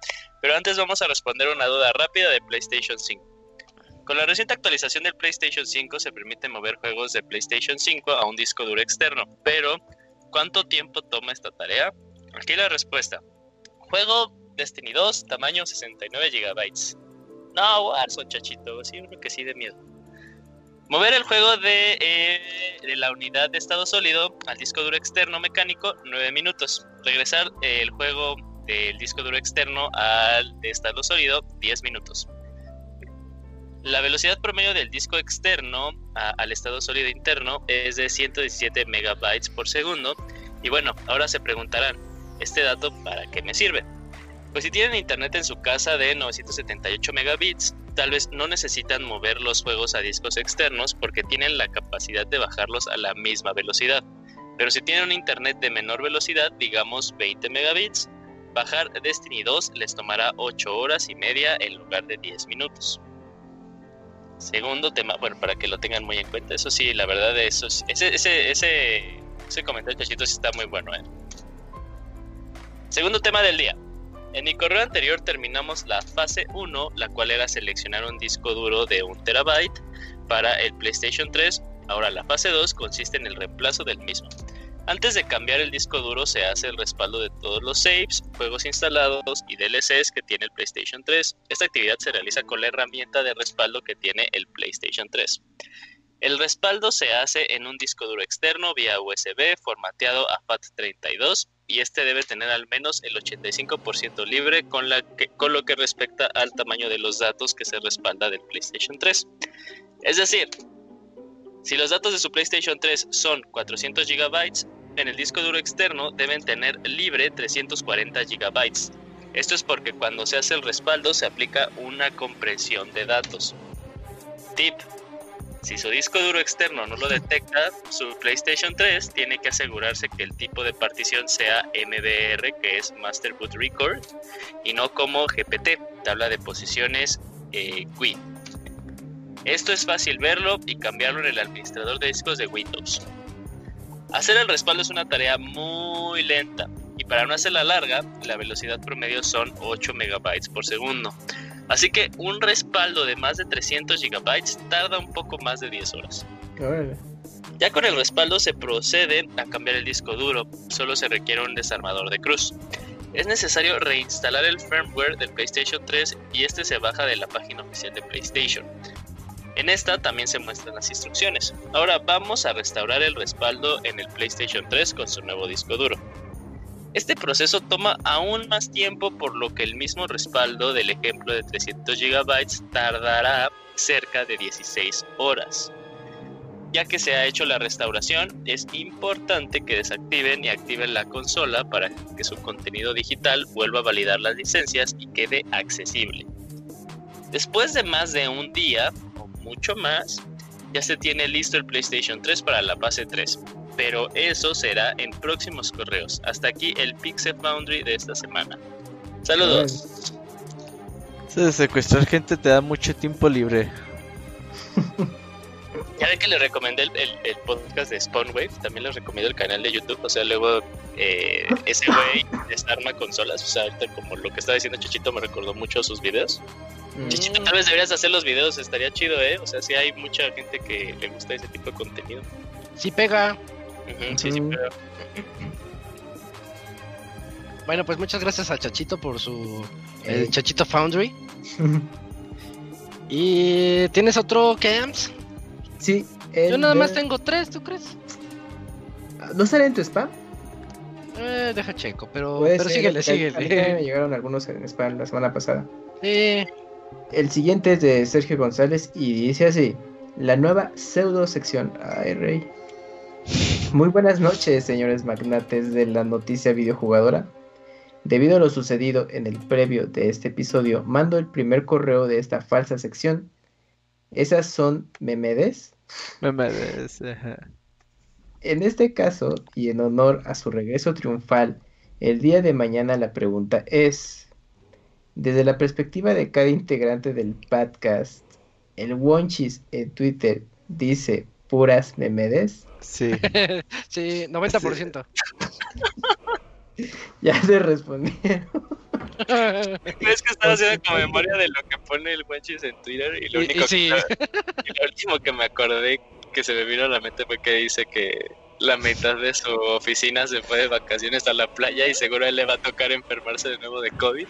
Pero antes vamos a responder una duda rápida de PlayStation 5. Con la reciente actualización del PlayStation 5 se permite mover juegos de PlayStation 5 a un disco duro externo, pero ¿cuánto tiempo toma esta tarea? Aquí la respuesta. Juego Destiny 2, tamaño 69 GB. No, Warzone, chachito, sí, uno que sí de miedo. Mover el juego de, eh, de, la unidad de estado sólido al disco duro externo mecánico, 9 minutos. Regresar el juego del disco duro externo al de estado sólido, 10 minutos. La velocidad promedio del disco externo al estado sólido interno es de 117 megabytes por segundo. Y bueno, ahora se preguntarán, ¿este dato para qué me sirve? Pues si tienen internet en su casa de 978 megabits, tal vez no necesitan mover los juegos a discos externos porque tienen la capacidad de bajarlos a la misma velocidad. Pero si tienen un internet de menor velocidad, digamos 20 megabits, bajar Destiny 2 les tomará 8 horas y media en lugar de 10 minutos. Segundo tema, bueno, para que lo tengan muy en cuenta, eso sí, la verdad, eso, ese, ese, ese, comentario chachito sí está muy bueno, ¿eh? Segundo tema del día. En mi correo anterior terminamos la fase 1, la cual era seleccionar un disco duro de 1 terabyte para el PlayStation 3. Ahora la fase 2 consiste en el reemplazo del mismo. Antes de cambiar el disco duro se hace el respaldo de todos los saves, juegos instalados y DLCs que tiene el PlayStation 3. Esta actividad se realiza con la herramienta de respaldo que tiene el PlayStation 3. El respaldo se hace en un disco duro externo vía USB formateado a FAT32 y este debe tener al menos el 85% libre con, lo que respecta al tamaño de los datos que se respalda del PlayStation 3. Es decir, si los datos de su PlayStation 3 son 400 GB, en el disco duro externo deben tener libre 340 GB. Esto es porque cuando se hace el respaldo se aplica una compresión de datos. Tip. Si su disco duro externo no lo detecta, su PlayStation 3 tiene que asegurarse que el tipo de partición sea MBR, que es Master Boot Record, y no como GPT, tabla de posiciones eh, Esto es fácil verlo y cambiarlo en el administrador de discos de Windows. Hacer el respaldo es una tarea muy lenta y para no hacerla larga, la velocidad promedio son 8 MB por segundo. Así que un respaldo de más de 300 GB tarda un poco más de 10 horas. Ya con el respaldo se procede a cambiar el disco duro, solo se requiere un desarmador de cruz. Es necesario reinstalar el firmware del PlayStation 3 y este se baja de la página oficial de PlayStation. En esta también se muestran las instrucciones. Ahora vamos a restaurar el respaldo en el PlayStation 3 con su nuevo disco duro. Este proceso toma aún más tiempo por lo que el mismo respaldo del ejemplo de 300 GB tardará cerca de 16 horas. Ya que se ha hecho la restauración, es importante que desactiven y activen la consola para que su contenido digital vuelva a validar las licencias y quede accesible. Después de más de un día, mucho más, ya se tiene listo el PlayStation 3 para la fase 3. Pero eso será en próximos correos. Hasta aquí el Pixel Foundry de esta semana. Saludos. secuestrar gente te da mucho tiempo libre. Ya ve que le recomendé el, podcast de Spawnwave, también les recomiendo el canal de YouTube, o sea, luego eh, ese güey desarma consolas, o sea, ahorita como lo que estaba diciendo Chichito me recordó mucho sus videos. Chichito, tal vez deberías hacer los videos, estaría chido, ¿eh? O sea, sí hay mucha gente que le gusta ese tipo de contenido. Sí pega. Sí, sí pega. Bueno, pues muchas gracias a Chachito por su... El Chachito Foundry. ¿Y tienes otro Camps? Sí. Yo nada más tengo tres, ¿tú crees? ¿No sale en tu spam? Eh, deja checo, pero, pero síguele, síguele. me llegaron algunos en spam la semana pasada. Sí. El siguiente es de Sergio González y dice así: La nueva pseudo sección. Ay, rey. Muy buenas noches, señores magnates de la noticia videojugadora. Debido a lo sucedido en el previo de este episodio, mando el primer correo de esta falsa sección. Esas son memedes. Memedes. En este caso, y en honor a su regreso triunfal, el día de mañana la pregunta es, desde la perspectiva de cada integrante del podcast, el Wonchis en Twitter dice puras memedes. Sí. sí, 90%. ya se respondieron. Es que estaba haciendo como memoria de lo que pone el Wonchis en Twitter y lo único que, y lo último que me acordé que se me vino a la mente fue que dice que la mitad de su oficina se fue de vacaciones a la playa y seguro a él le va a tocar enfermarse de nuevo de COVID.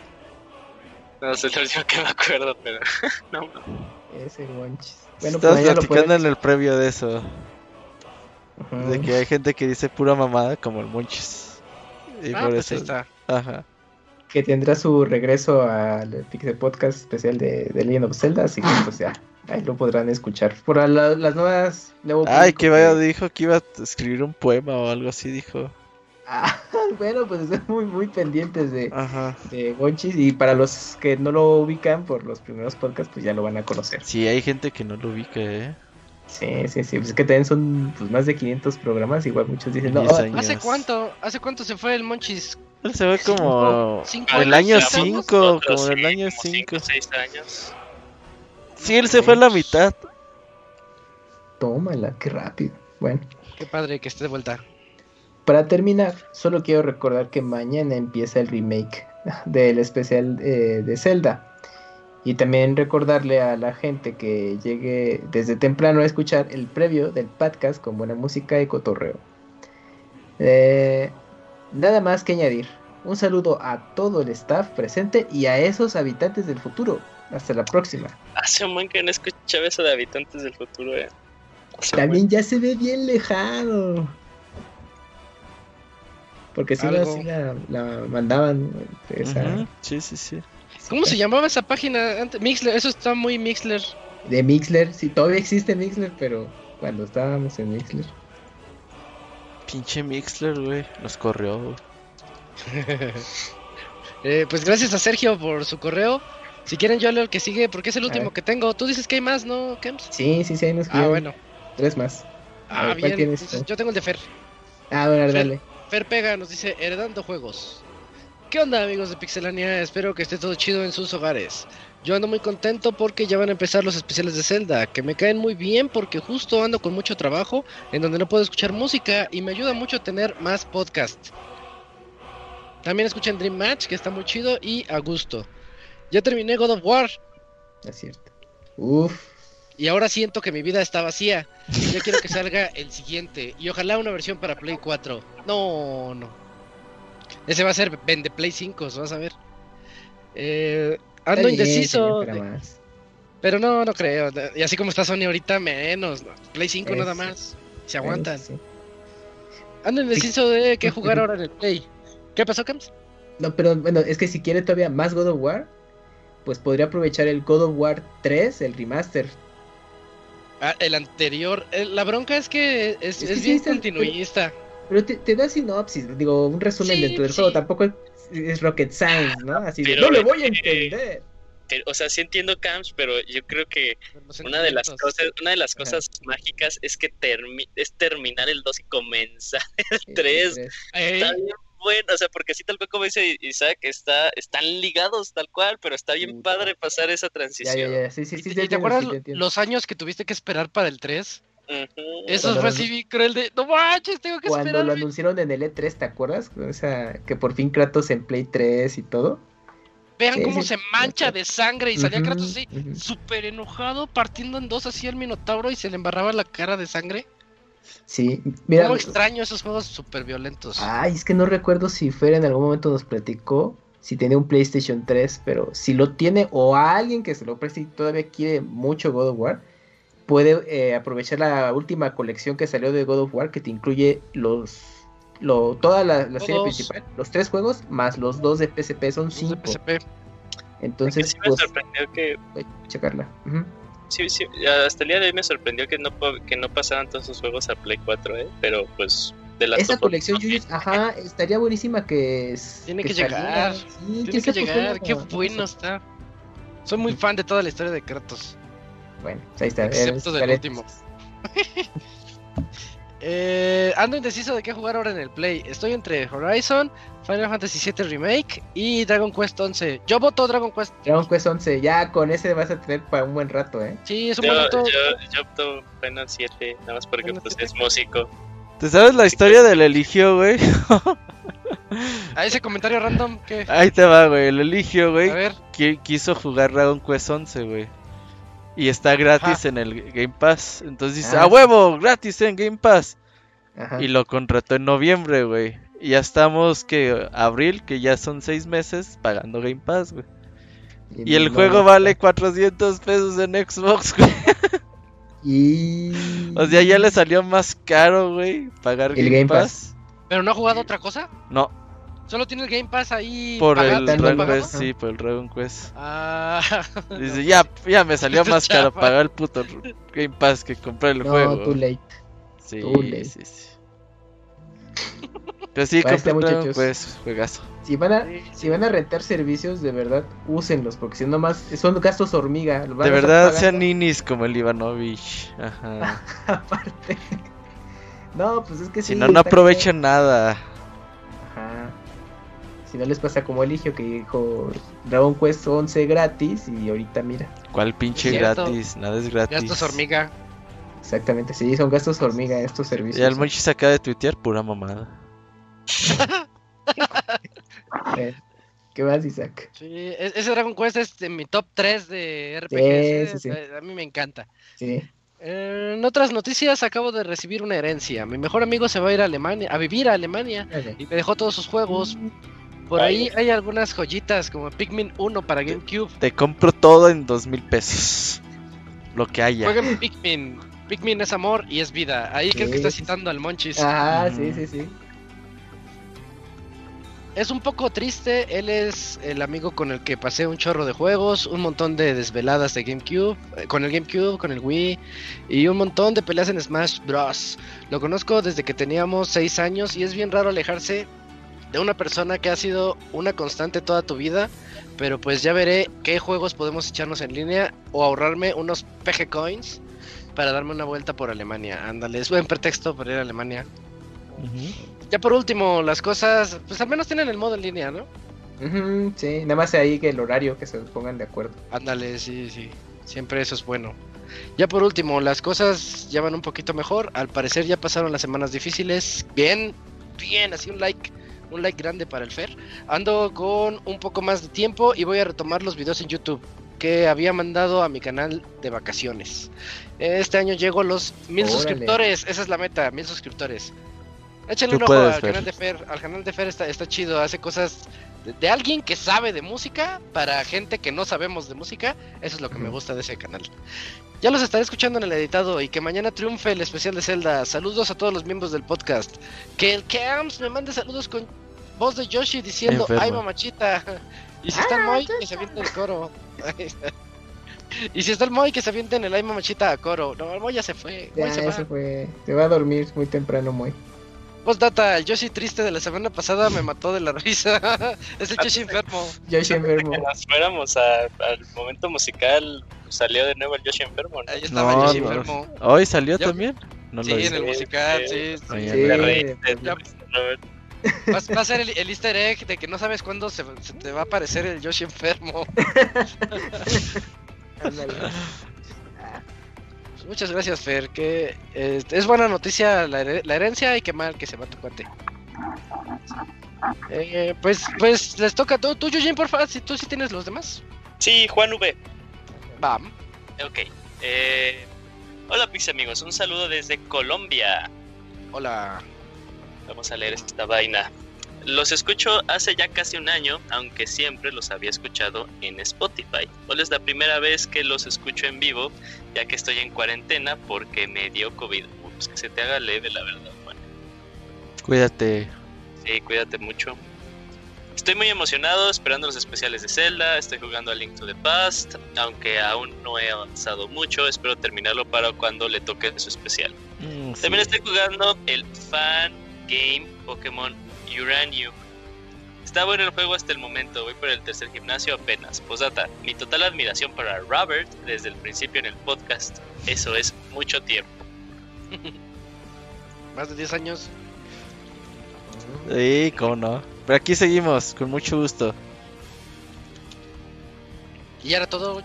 No sé, lo último que me acuerdo, pero no. Ese guanchis. Bueno, Estás pues platicando en el previo de eso. De que hay gente que dice pura mamada como el Monchis. Y ah, por pues eso está. Ajá. Que tendrá su regreso al Pixel Podcast especial de, de Legend of Zelda, así que pues ya, ahí lo podrán escuchar. Por las nuevas... Ay, que vaya, dijo que iba a escribir un poema o algo así, dijo. Ah, bueno, pues están muy, muy pendientes de, de Gonchis. Y para los que no lo ubican por los primeros podcasts, pues ya lo van a conocer. Sí, hay gente que no lo ubica, ¿eh? Sí, sí, sí. Pues es que también son pues, más de 500 programas. Igual muchos dicen, no, ¿hace cuánto? ¿Hace cuánto se fue el Monchis? Él se fue como cinco, el año 5, como el año 5. años. Sí, él se fue a la mitad. Tómala, qué rápido. Bueno. Qué padre que esté de vuelta. Para terminar, solo quiero recordar que mañana empieza el remake del especial eh, de Zelda. Y también recordarle a la gente que llegue desde temprano a escuchar el previo del podcast con buena música y cotorreo. Eh, nada más que añadir. Un saludo a todo el staff presente y a esos habitantes del futuro. Hasta la próxima. Hace un buen que no escuchaba eso de habitantes del futuro, eh. También ya se ve bien lejano. Porque si no, la, mandaban. Sí, sí, sí. ¿Cómo se llamaba esa página? Antes? Mixler, eso está muy Mixler. De Mixler, sí, todavía existe Mixler, pero cuando estábamos en Mixler. Pinche Mixler, güey, nos corrió. eh, pues gracias a Sergio por su correo. Si quieren, yo leo el que sigue, porque es el último que tengo. Tú dices que hay más, ¿no, Kems? Sí, sí, sí, hay más Ah, bueno. Tres más. Ah, bien. yo tengo el de Fer. Ah, bueno, dale. Fer Pega nos dice, heredando juegos. ¿Qué onda amigos de Pixelania? Espero que esté todo chido en sus hogares. Yo ando muy contento porque ya van a empezar los especiales de Zelda, que me caen muy bien porque justo ando con mucho trabajo en donde no puedo escuchar música y me ayuda mucho a tener más podcast. También escuchan Dream Match, que está muy chido y a gusto. Ya terminé God of War. Es cierto. Uf. Y ahora siento que mi vida está vacía. Ya quiero que salga el siguiente. Y ojalá una versión para Play 4. No, no. Ese va a ser vende Play 5, vas a ver. Eh, ando indeciso. Pero no, no creo. Y así como está Sony ahorita, menos. Play 5 nada más. Se aguantan. Ando indeciso de qué jugar ahora en el Play. ¿Qué pasó, Camps? No, pero bueno, es que si quiere todavía más God of War, pues podría aprovechar el God of War 3, el remaster. Ah, el anterior. la bronca es que es, bien continuista. Pero, te, da sinopsis, digo, un resumen dentro del juego. Tampoco es, rocket science, ¿no? Así de, no le voy a entender. o sea, sí entiendo Camps, pero yo creo que una de las cosas, una de las cosas mágicas es que es terminar el 2 y comenzar el 3. Está bien bueno, o sea, porque sí tal cual como dice Isaac, está, están ligados tal cual, pero está bien padre pasar esa transición. ¿Y, te acuerdas los años que tuviste que esperar para el 3? Eso fue así cruel de, no manches, tengo que esperar. Cuando lo anunciaron en el E3, ¿te acuerdas? O sea, que por fin Kratos en Play 3 y todo. Vean cómo se mancha de sangre y salía Kratos así, súper enojado, partiendo en dos así el Minotauro y se le embarraba la cara de sangre. Sí, mira. Cómo extraño esos juegos súper violentos. Ay, es que no recuerdo si Fer en algún momento nos platicó si tiene un PlayStation 3, pero si lo tiene o alguien que se lo preste y todavía quiere mucho God of War, puede eh, aprovechar la última colección que salió de God of War que te incluye los lo, toda la, serie principal, los tres juegos más los dos de PSP son cinco. Entonces, sí me pues, sorprendió que checarla. Sí, sí, hasta el día de hoy me sorprendió que no que no pasaran todos esos juegos a Play 4, ¿eh? pero pues de la esa colección ajá, estaría buenísima que tiene que, llegar, tiene que, llegar, qué bueno está. Soy muy fan de toda la historia de Kratos. Bueno, pues ahí está. Excepto del último. eh, ando indeciso de qué jugar ahora en el Play. Estoy entre Horizon, Final Fantasy VII Remake y Dragon Quest 11. Yo voto Dragon Quest. Dragon Quest 11, ya con ese vas a tener para un buen rato, ¿eh? Sí, es un buen rato. Yo, yo opto Final 7, nada más porque pues, es músico. ¿Te sabes la historia del Eligio, güey? A ese comentario random que. Ahí te va, güey. El Eligio, güey. A ver. Quiso jugar Dragon Quest 11, güey. Y está gratis en el Game Pass. Entonces dice, ah, ¡a huevo! Gratis en Game Pass. Y lo contrató en noviembre, güey. Y ya estamos que abril, que ya son seis meses pagando Game Pass, güey. Y, el juego vale 400 pesos en Xbox, güey. Y... O sea, ya le salió más caro, güey, pagar el Game, Pass. ¿Pero no ha jugado otra cosa? No. Solo tiene el Game Pass ahí. Por el Dragon Quest, sí, por el Dragon Quest. Ah. Dice, ya, ya me salió más caro pagar el puto Game Pass que comprar el juego. No, too late. Sí, sí, sí. Pero sí, compré Dragon Quest, juegazo. Si van, a, si van a rentar servicios, de verdad, úsenlos, porque si no más, son gastos hormiga. De verdad, sean ninis como el Ivanovich. Ajá. Aparte. No, pues es que si no, no aprovechan nada. Si no les pasa como Eligio que dijo Dragon Quest 11 gratis y ahorita mira. ¿Cuál pinche gratis? Nada es gratis. Gastos hormiga. Exactamente, sí, son gastos hormiga estos servicios. Y el Monchi se acaba de tuitear pura mamada. ¿Qué más, Isaac? Sí, e-, ese Dragon Quest es en mi top 3 de RPGs. ¿eh? A mí me encanta. Sí. Eh, en otras noticias, acabo de recibir una herencia. Mi mejor amigo se va a ir a Alemania, a vivir a Alemania, y me dejó todos sus juegos. Por ahí hay algunas joyitas como Pikmin 1 para GameCube. Te compro todo en dos mil pesos. Lo que haya. Jueguen Pikmin. Pikmin es amor y es vida. Ahí creo que está citando al Monchis. Ah, sí, sí, sí es un poco triste. Él es el amigo con el que pasé un chorro de juegos, un montón de desveladas de GameCube, eh, con el GameCube, con el Wii y un montón de peleas en Smash Bros. Lo conozco desde que teníamos 6 años y es bien raro alejarse de una persona que ha sido una constante toda tu vida. Pero pues ya veré qué juegos podemos echarnos en línea o ahorrarme unos PG Coins para darme una vuelta por Alemania. Ándale, es buen pretexto para ir a Alemania. Ya por último, las cosas, pues al menos tienen el modo en línea, ¿no? sí, nada más ahí que el horario, que se pongan de acuerdo. Ándale, sí, sí. Siempre eso es bueno. Ya por último, las cosas ya van un poquito mejor. Al parecer ya pasaron las semanas difíciles. Bien, bien, así un like, un like grande para el Fer. Ando con un poco más de tiempo y voy a retomar los videos en YouTube que había mandado a mi canal de vacaciones. Este año llego a los mil suscriptores, esa es la meta, mil suscriptores. Échenle un ojo al canal de Fer. Al canal de Fer está, está chido, hace cosas de, alguien que sabe de música para gente que no sabemos de música. Eso es lo que me gusta de ese canal. Ya los estaré escuchando en el editado y que mañana triunfe el especial de Zelda. Saludos a todos los miembros del podcast. Que el Camps me mande saludos con voz de Yoshi diciendo ay mamachita. Y si está el Moy, que se aviente el coro. y si está el Moy, que se aviente en el ay mamachita a coro. No, el Moy ya se fue. Ya, se, se fue. Se va a dormir muy temprano, Moy. Postdata, el Yoshi triste de la semana pasada me mató de la risa. es el Yoshi enfermo. Yoshi enfermo. Que nos fuéramos al momento musical, salió de nuevo el Yoshi enfermo. Ahí estaba el Yoshi enfermo. ¿Hoy salió también? No sí, en el musical, sí. sí, Va, a ser el, el, easter egg de que no sabes cuándo se, se te va a aparecer el Yoshi enfermo. Muchas gracias, Fer. Que es buena noticia la, herencia y qué mal que se va tu cuate. Eh, pues, pues les toca todo. Tú, Yujin, por favor, si tú sí tienes los demás. Sí, Juan V. Bam. Ok. Eh, hola, Pix amigos. Un saludo desde Colombia. Hola. Vamos a leer esta vaina. Los escucho hace ya casi un año, aunque siempre los había escuchado en Spotify. Hoy es la primera vez que los escucho en vivo, ya que estoy en cuarentena porque me dio COVID. Pues que se te haga leve, la verdad, Juan. Cuídate. Sí, cuídate mucho. Estoy muy emocionado esperando los especiales de Zelda, estoy jugando a Link to the Past, aunque aún no he avanzado mucho, espero terminarlo para cuando le toque su especial. Mm, También estoy jugando el Fan Game Pokémon Uranium. Está bueno el juego hasta el momento, voy por el tercer gimnasio apenas. Posdata, mi total admiración para Robert desde el principio en el podcast. Eso es mucho tiempo. Más de 10 años. Sí, cómo no. Pero aquí seguimos, con mucho gusto. ¿Y era todo?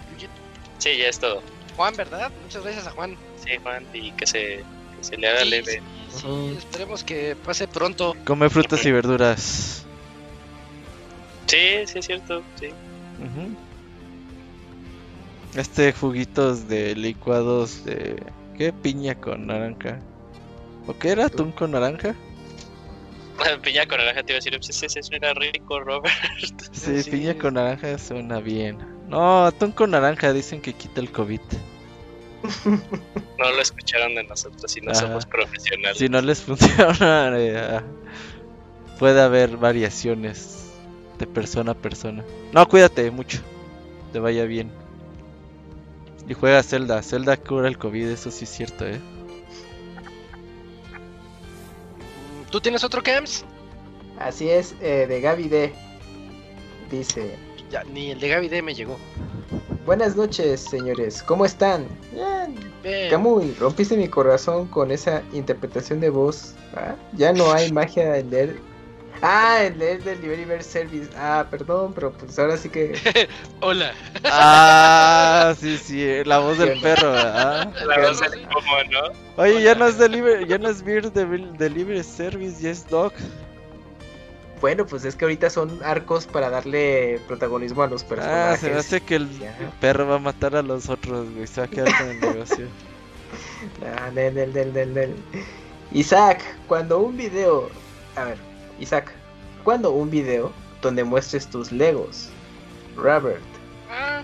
Sí, ya es todo. Juan, ¿verdad? Muchas gracias a Juan. Sí, Juan, y que se, se le haga leve. Sí, esperemos que pase pronto. Come frutas y verduras. Sí, sí es cierto, sí. Este juguitos de licuados de... ¿Qué? Piña con naranja. ¿O qué era? ¿Atún con naranja? piña con naranja te iba a decir, pues ese suena rico, Robert. Sí, piña con naranja suena bien. No, atún con naranja dicen que quita el COVID. No lo escucharon de nosotros y no somos profesionales. Si no les funciona, eh, puede haber variaciones de persona a persona. No, cuídate mucho. Te vaya bien. Y juega Zelda. Zelda cura el COVID, eso sí es cierto, eh. ¿Tú tienes otro Camps? Así es, eh, de Gaby D. Dice. Ya, ni el de Gaby D me llegó. Buenas noches, señores. ¿Cómo están? Bien. Camuy, rompiste mi corazón con esa interpretación de voz. ¿ah? Ya no hay magia en leer. Ah, en leer del Delivery Service. Ah, perdón, pero pues ahora sí que. Hola. Ah, sí, sí, la voz del perro, ¿verdad? La voz del ¿no? Oye, ya no es Delivery, ya no es Beer Delivery Service, ya es Dog. Bueno, pues es que ahorita son arcos para darle protagonismo a los personajes. Ah, se me hace que el perro va a matar a los otros, güey. Se va a quedar con el negocio. Ah, del, del, del, del, Isaac, cuando un video. A ver, Isaac, cuando un video donde muestres tus Legos. Robert. Ah,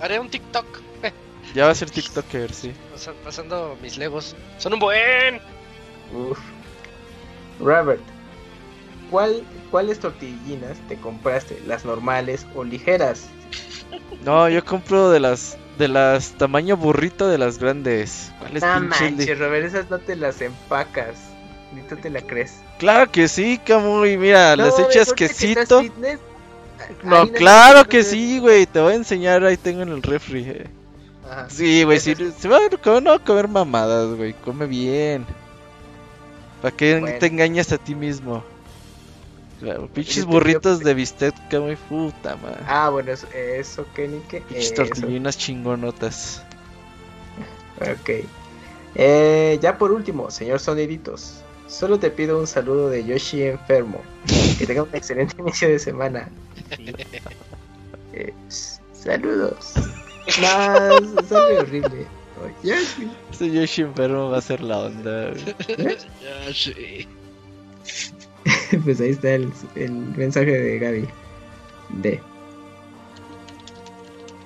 haré un TikTok. Ya va a ser TikToker, sí. pasando mis legos. Son un buen. Uf. Robert, ¿cuál, ¿cuáles tortillinas te compraste? ¿Las normales o ligeras? No, yo compro de las de las tamaño burrito de las grandes. ¿Cuáles no manches, Robert, esas no te las empacas. Ni tú te la crees. Claro que sí, Camuy. Mira, les echas quesito. No, claro que sí, güey. Te voy a enseñar. Ahí tengo en el refri. Eh. Sí, güey. Si, se va a no comer mamadas, güey. Come bien. ¿Para qué te engañas a ti mismo? Claro, pinches burritos de bistec, que muy puta, man. Ah, bueno, eso, eso Kenny, que. Pinches tortillinas chingonotas. Ok. Eh, ya por último, señor Soniditos. Solo te pido un saludo de Yoshi enfermo. Que tenga un excelente inicio de semana. Eh, saludos. No, sale horrible. Yoshi. Ese Yoshi enfermo va a ser la onda. Yoshi. pues ahí está el, el mensaje de Gaby. D.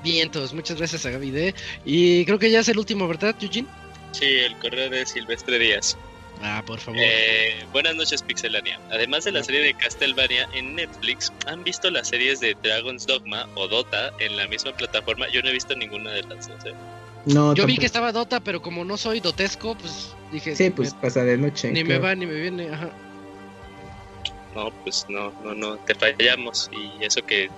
Bien, todos, muchas gracias a Gaby D. Y creo que ya es el último, ¿verdad, Eugene? Sí, el correo de Silvestre Díaz. Ah, por favor. Eh, buenas noches, Pixelania. Además de la serie de Castlevania en Netflix, ¿han visto las series de Dragon's Dogma o Dota en la misma plataforma? Yo no he visto ninguna de las dos. ¿eh? No, Yo vi que estaba Dota, pero como no soy dotesco, pues dije. Sí, pues pasa de noche. Ni me va ni me viene, ajá. No, pues no, no, no, te fallamos y eso que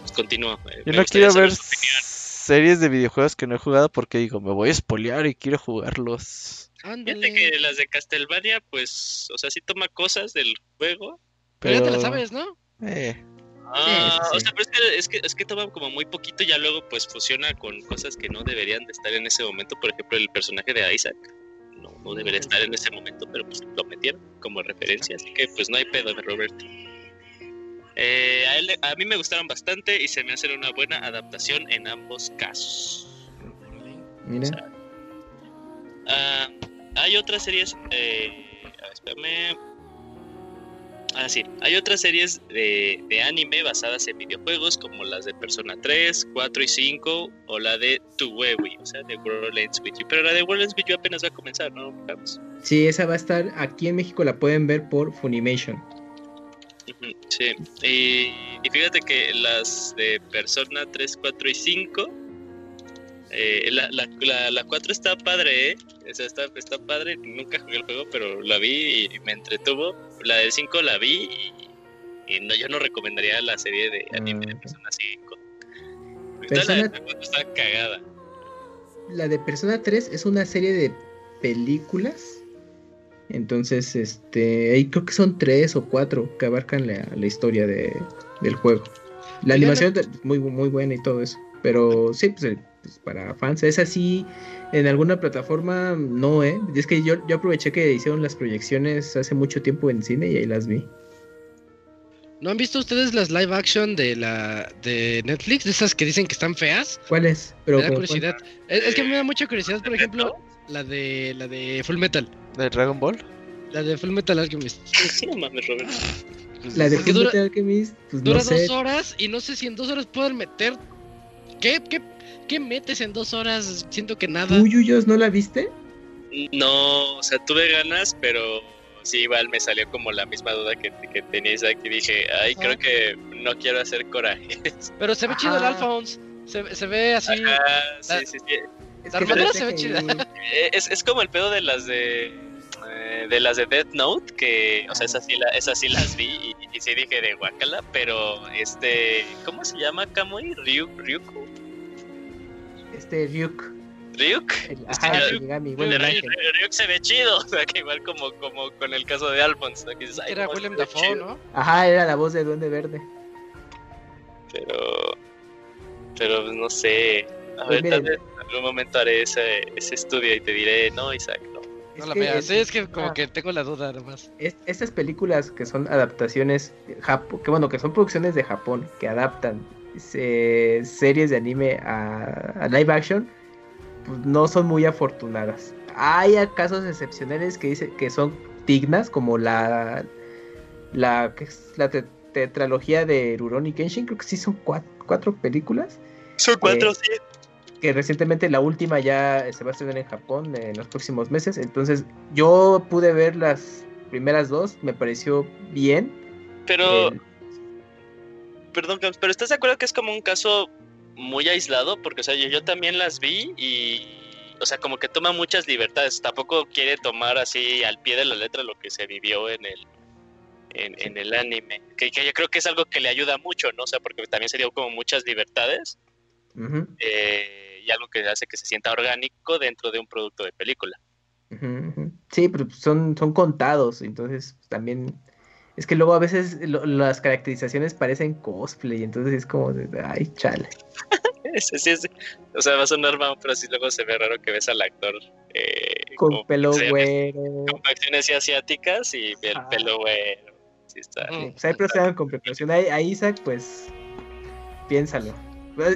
pues, continúa. Eh, Yo no quiero ver series de videojuegos que no he jugado porque digo, me voy a espolear y quiero jugarlos. Fíjate que las de Castlevania, pues, o sea, sí toma cosas del juego. Pero, ya te las sabes, ¿no? Eh. Ah, o sea, pero es que, es que, es que toma como muy poquito y ya luego pues fusiona con cosas que no deberían de estar en ese momento. Por ejemplo, el personaje de Isaac no, no debería estar en ese momento, pero pues lo metieron como referencia. Así que pues no hay pedo de Robert. Eh, a, a mí me gustaron bastante y se me hacen una buena adaptación en ambos casos. Mira. Ah, hay otras series. Eh, espérame. Ah, sí. Hay otras series de, de, anime basadas en videojuegos, como las de Persona 3, 4 y 5, o la de Tuwewi, o sea, de World Ends With You. Pero la de World Ends With You apenas va a comenzar, ¿no? Vamos. Sí, esa va a estar aquí en México, la pueden ver por Funimation. Sí, y, y fíjate que las de Persona 3, 4 y 5 eh, la, la, la, 4 está padre, ¿eh? está, está padre. Nunca jugué el juego, pero la vi y me entretuvo. La del 5 la vi y, no, yo no recomendaría la serie de anime de Persona 5. Persona... La de 4 está cagada. La de Persona 3 es una serie de películas. Entonces, este, ahí creo que son tres o cuatro que abarcan la, la historia de, del juego. La animación es muy, muy buena y todo eso. Pero sí, pues pues, para fans. Es así, en alguna plataforma no, ¿eh? Es que yo, yo aproveché que hicieron las proyecciones hace mucho tiempo en cine y ahí las vi. ¿No han visto ustedes las live action de la de Netflix? De esas que dicen que están feas. ¿Cuáles? Pero me da curiosidad. Es, que me da mucha curiosidad, por ejemplo, la de la de Full Metal. ¿De Dragon Ball? La de Full Metal Alchemist. no mames, Robert. La de Full Metal Alchemist. Pues dura dos horas y no sé si en dos horas pueden meter. ¿Qué, qué ¿qué metes en dos horas? Siento que nada. ¿Uy, Uyos, no la viste? No, o sea, tuve ganas, pero sí, igual me salió como la misma duda que, que tenías aquí. Dije, ay, creo que no quiero hacer coraje. Pero se ve chido el Alphonse. Se, se ve así. sí, sí, sí. La armadura se ve chida. Eh, es, es como el pedo de las de eh, de las de Death Note, que, o sea, esas sí, la, esas sí las vi y, y, sí dije de Wakala, pero este, ¿cómo se llama Kamui? Ryuk, Ryuku este Ryuk. Ryuk. ajá, Ryuk, se ve chido, o sea, que igual como, como con el caso de Alphonse. era Willem Dafoe, ¿no? Ajá, era la voz de Duende Verde. Pero. Pero pues, no sé. A pues ver, tal vez en algún momento haré ese, ese estudio y te diré, no, Isaac, no. No la veas, es, es que como ah. que tengo la duda además. estas películas que son adaptaciones, que bueno, que son producciones de Japón, que adaptan series de anime a, live action pues, no son muy afortunadas. Hay casos excepcionales que dice que son dignas, como la la, la tetralogía de Rurouni Kenshin, creo que sí son cuatro, películas. Son cuatro, eh, sí. que recientemente la última ya se va a estrenar en Japón en los próximos meses. Entonces yo pude ver las primeras dos, me pareció bien. Pero... Eh, perdón, pero ¿estás de acuerdo que es como un caso muy aislado? Porque, o sea, yo, también las vi y, o sea, como que toma muchas libertades. Tampoco quiere tomar así al pie de la letra lo que se vivió en el, en, el anime. Que, yo creo que es algo que le ayuda mucho, ¿no? O sea, porque también se dio como muchas libertades. Eh, y algo que hace que se sienta orgánico dentro de un producto de película. Sí, pero son, son contados, entonces también es que luego a veces las caracterizaciones parecen cosplay, entonces es como de, ay, chale. sí, sí, sí. O sea, va a sonar mal, pero así luego se ve raro que ves al actor eh, con pelo güero. Con acciones asiáticas y el pelo güero. Sí, está. Sí, pues ahí procedan con preparación. A Isaac, pues, piénsalo.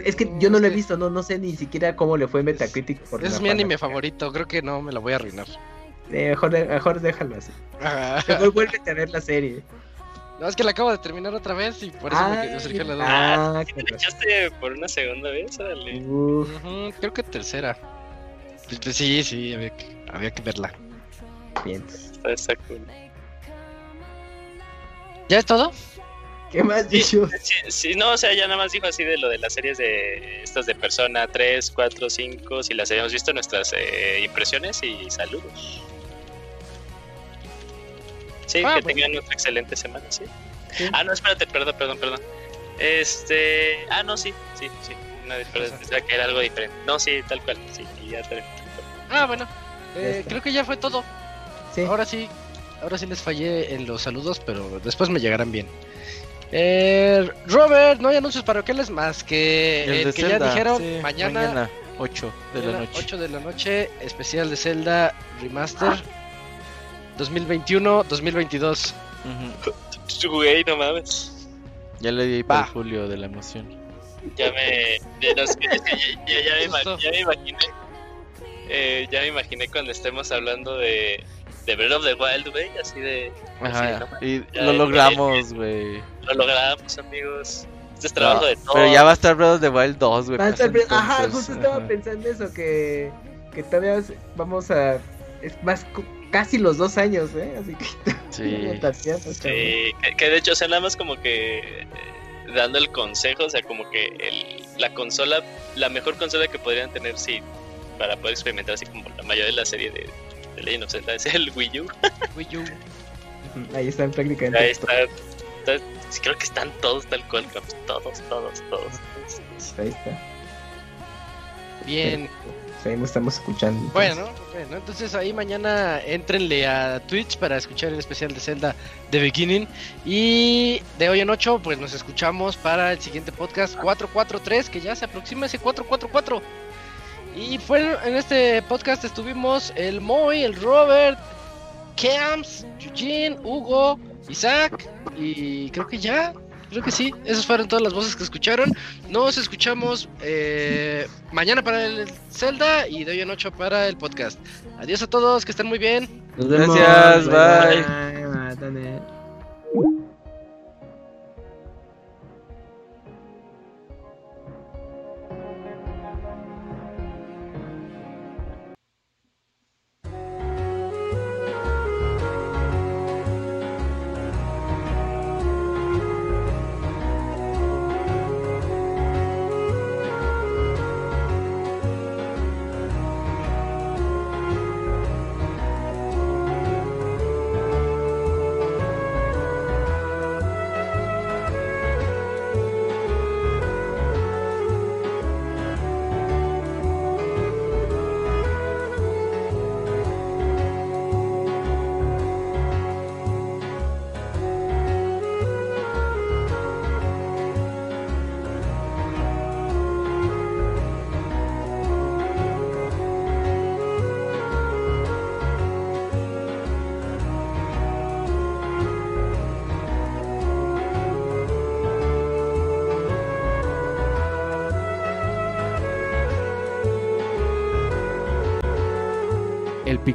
Es que yo no lo he visto, no, no sé ni siquiera cómo le fue Metacritic. Por es mi anime favorito, creo que no me lo voy a arruinar. Mejor, mejor déjalo así. Mejor vuelve a tener la serie. No, es que la acabo de terminar otra vez y por eso me, surgió la duda. Ah, ¿Te echaste por una segunda vez? creo que tercera. Sí, sí, había que, había que verla. Bien. Exacto. ¿Ya es todo? ¿Qué más dicho? Sí, no, o sea, ya nada más dijo así de lo de las series de estas de Persona 3, 4, 5, si las habíamos visto nuestras eh, impresiones y saludos. Sí, ah, que tengan una excelente semana, ¿sí? Ah, no, espérate, perdón, perdón, perdón. Este, ah, no, sí, sí, sí. Una diferencia, que era algo diferente. No, sí, tal cual, sí, y ya Ah, bueno, eh, creo que ya fue todo. Sí. Ahora sí, ahora sí les fallé en los saludos, pero después me llegarán bien. Eh, Robert, no hay anuncios parroquiales más que el, que ya dijeron mañana, 8 de la noche. 8 de la noche, especial de Zelda Remaster 2021-2022. Güey, no mames. Ya le di para Julio de la emoción. Ya me. Ya, ya, me, imaginé. Eh, ya me imaginé cuando estemos hablando de, de Breath of the Wild, güey, así de... y lo logramos, güey. Lo logramos, amigos. Este es trabajo de todo. Pero ya va a estar Breath of the Wild 2, güey. Ajá, justo estaba pensando eso, que, que todavía vamos a... Es más, casi los dos años, ¿eh? Así que... Sí, sí que, de hecho, o sea, nada más como que... Eh, dando el consejo, o sea, como que el, la consola, la mejor consola que podrían tener, sí, para poder experimentar así como la mayoría de la serie de, de Legend of Zelda es el Wii U. Wii U. Ahí están prácticamente. Ahí está, creo que están todos tal cual, todos, todos, todos. Ahí está. Bien. Ahí nos estamos escuchando. Bueno, bueno, entonces ahí mañana entrenle a Twitch para escuchar el especial de Zelda The Beginning. Y de hoy en 8, pues nos escuchamos para el siguiente podcast 443, que ya se aproxima ese 444. Y fue en este podcast estuvimos el Moy, el Robert, Camps, Eugene, Hugo, Isaac y creo que ya, creo que sí, esas fueron todas las voces que escucharon. Nos escuchamos eh, mañana para el Zelda y de hoy en ocho para el podcast. Adiós a todos, que estén muy bien. Gracias, bye.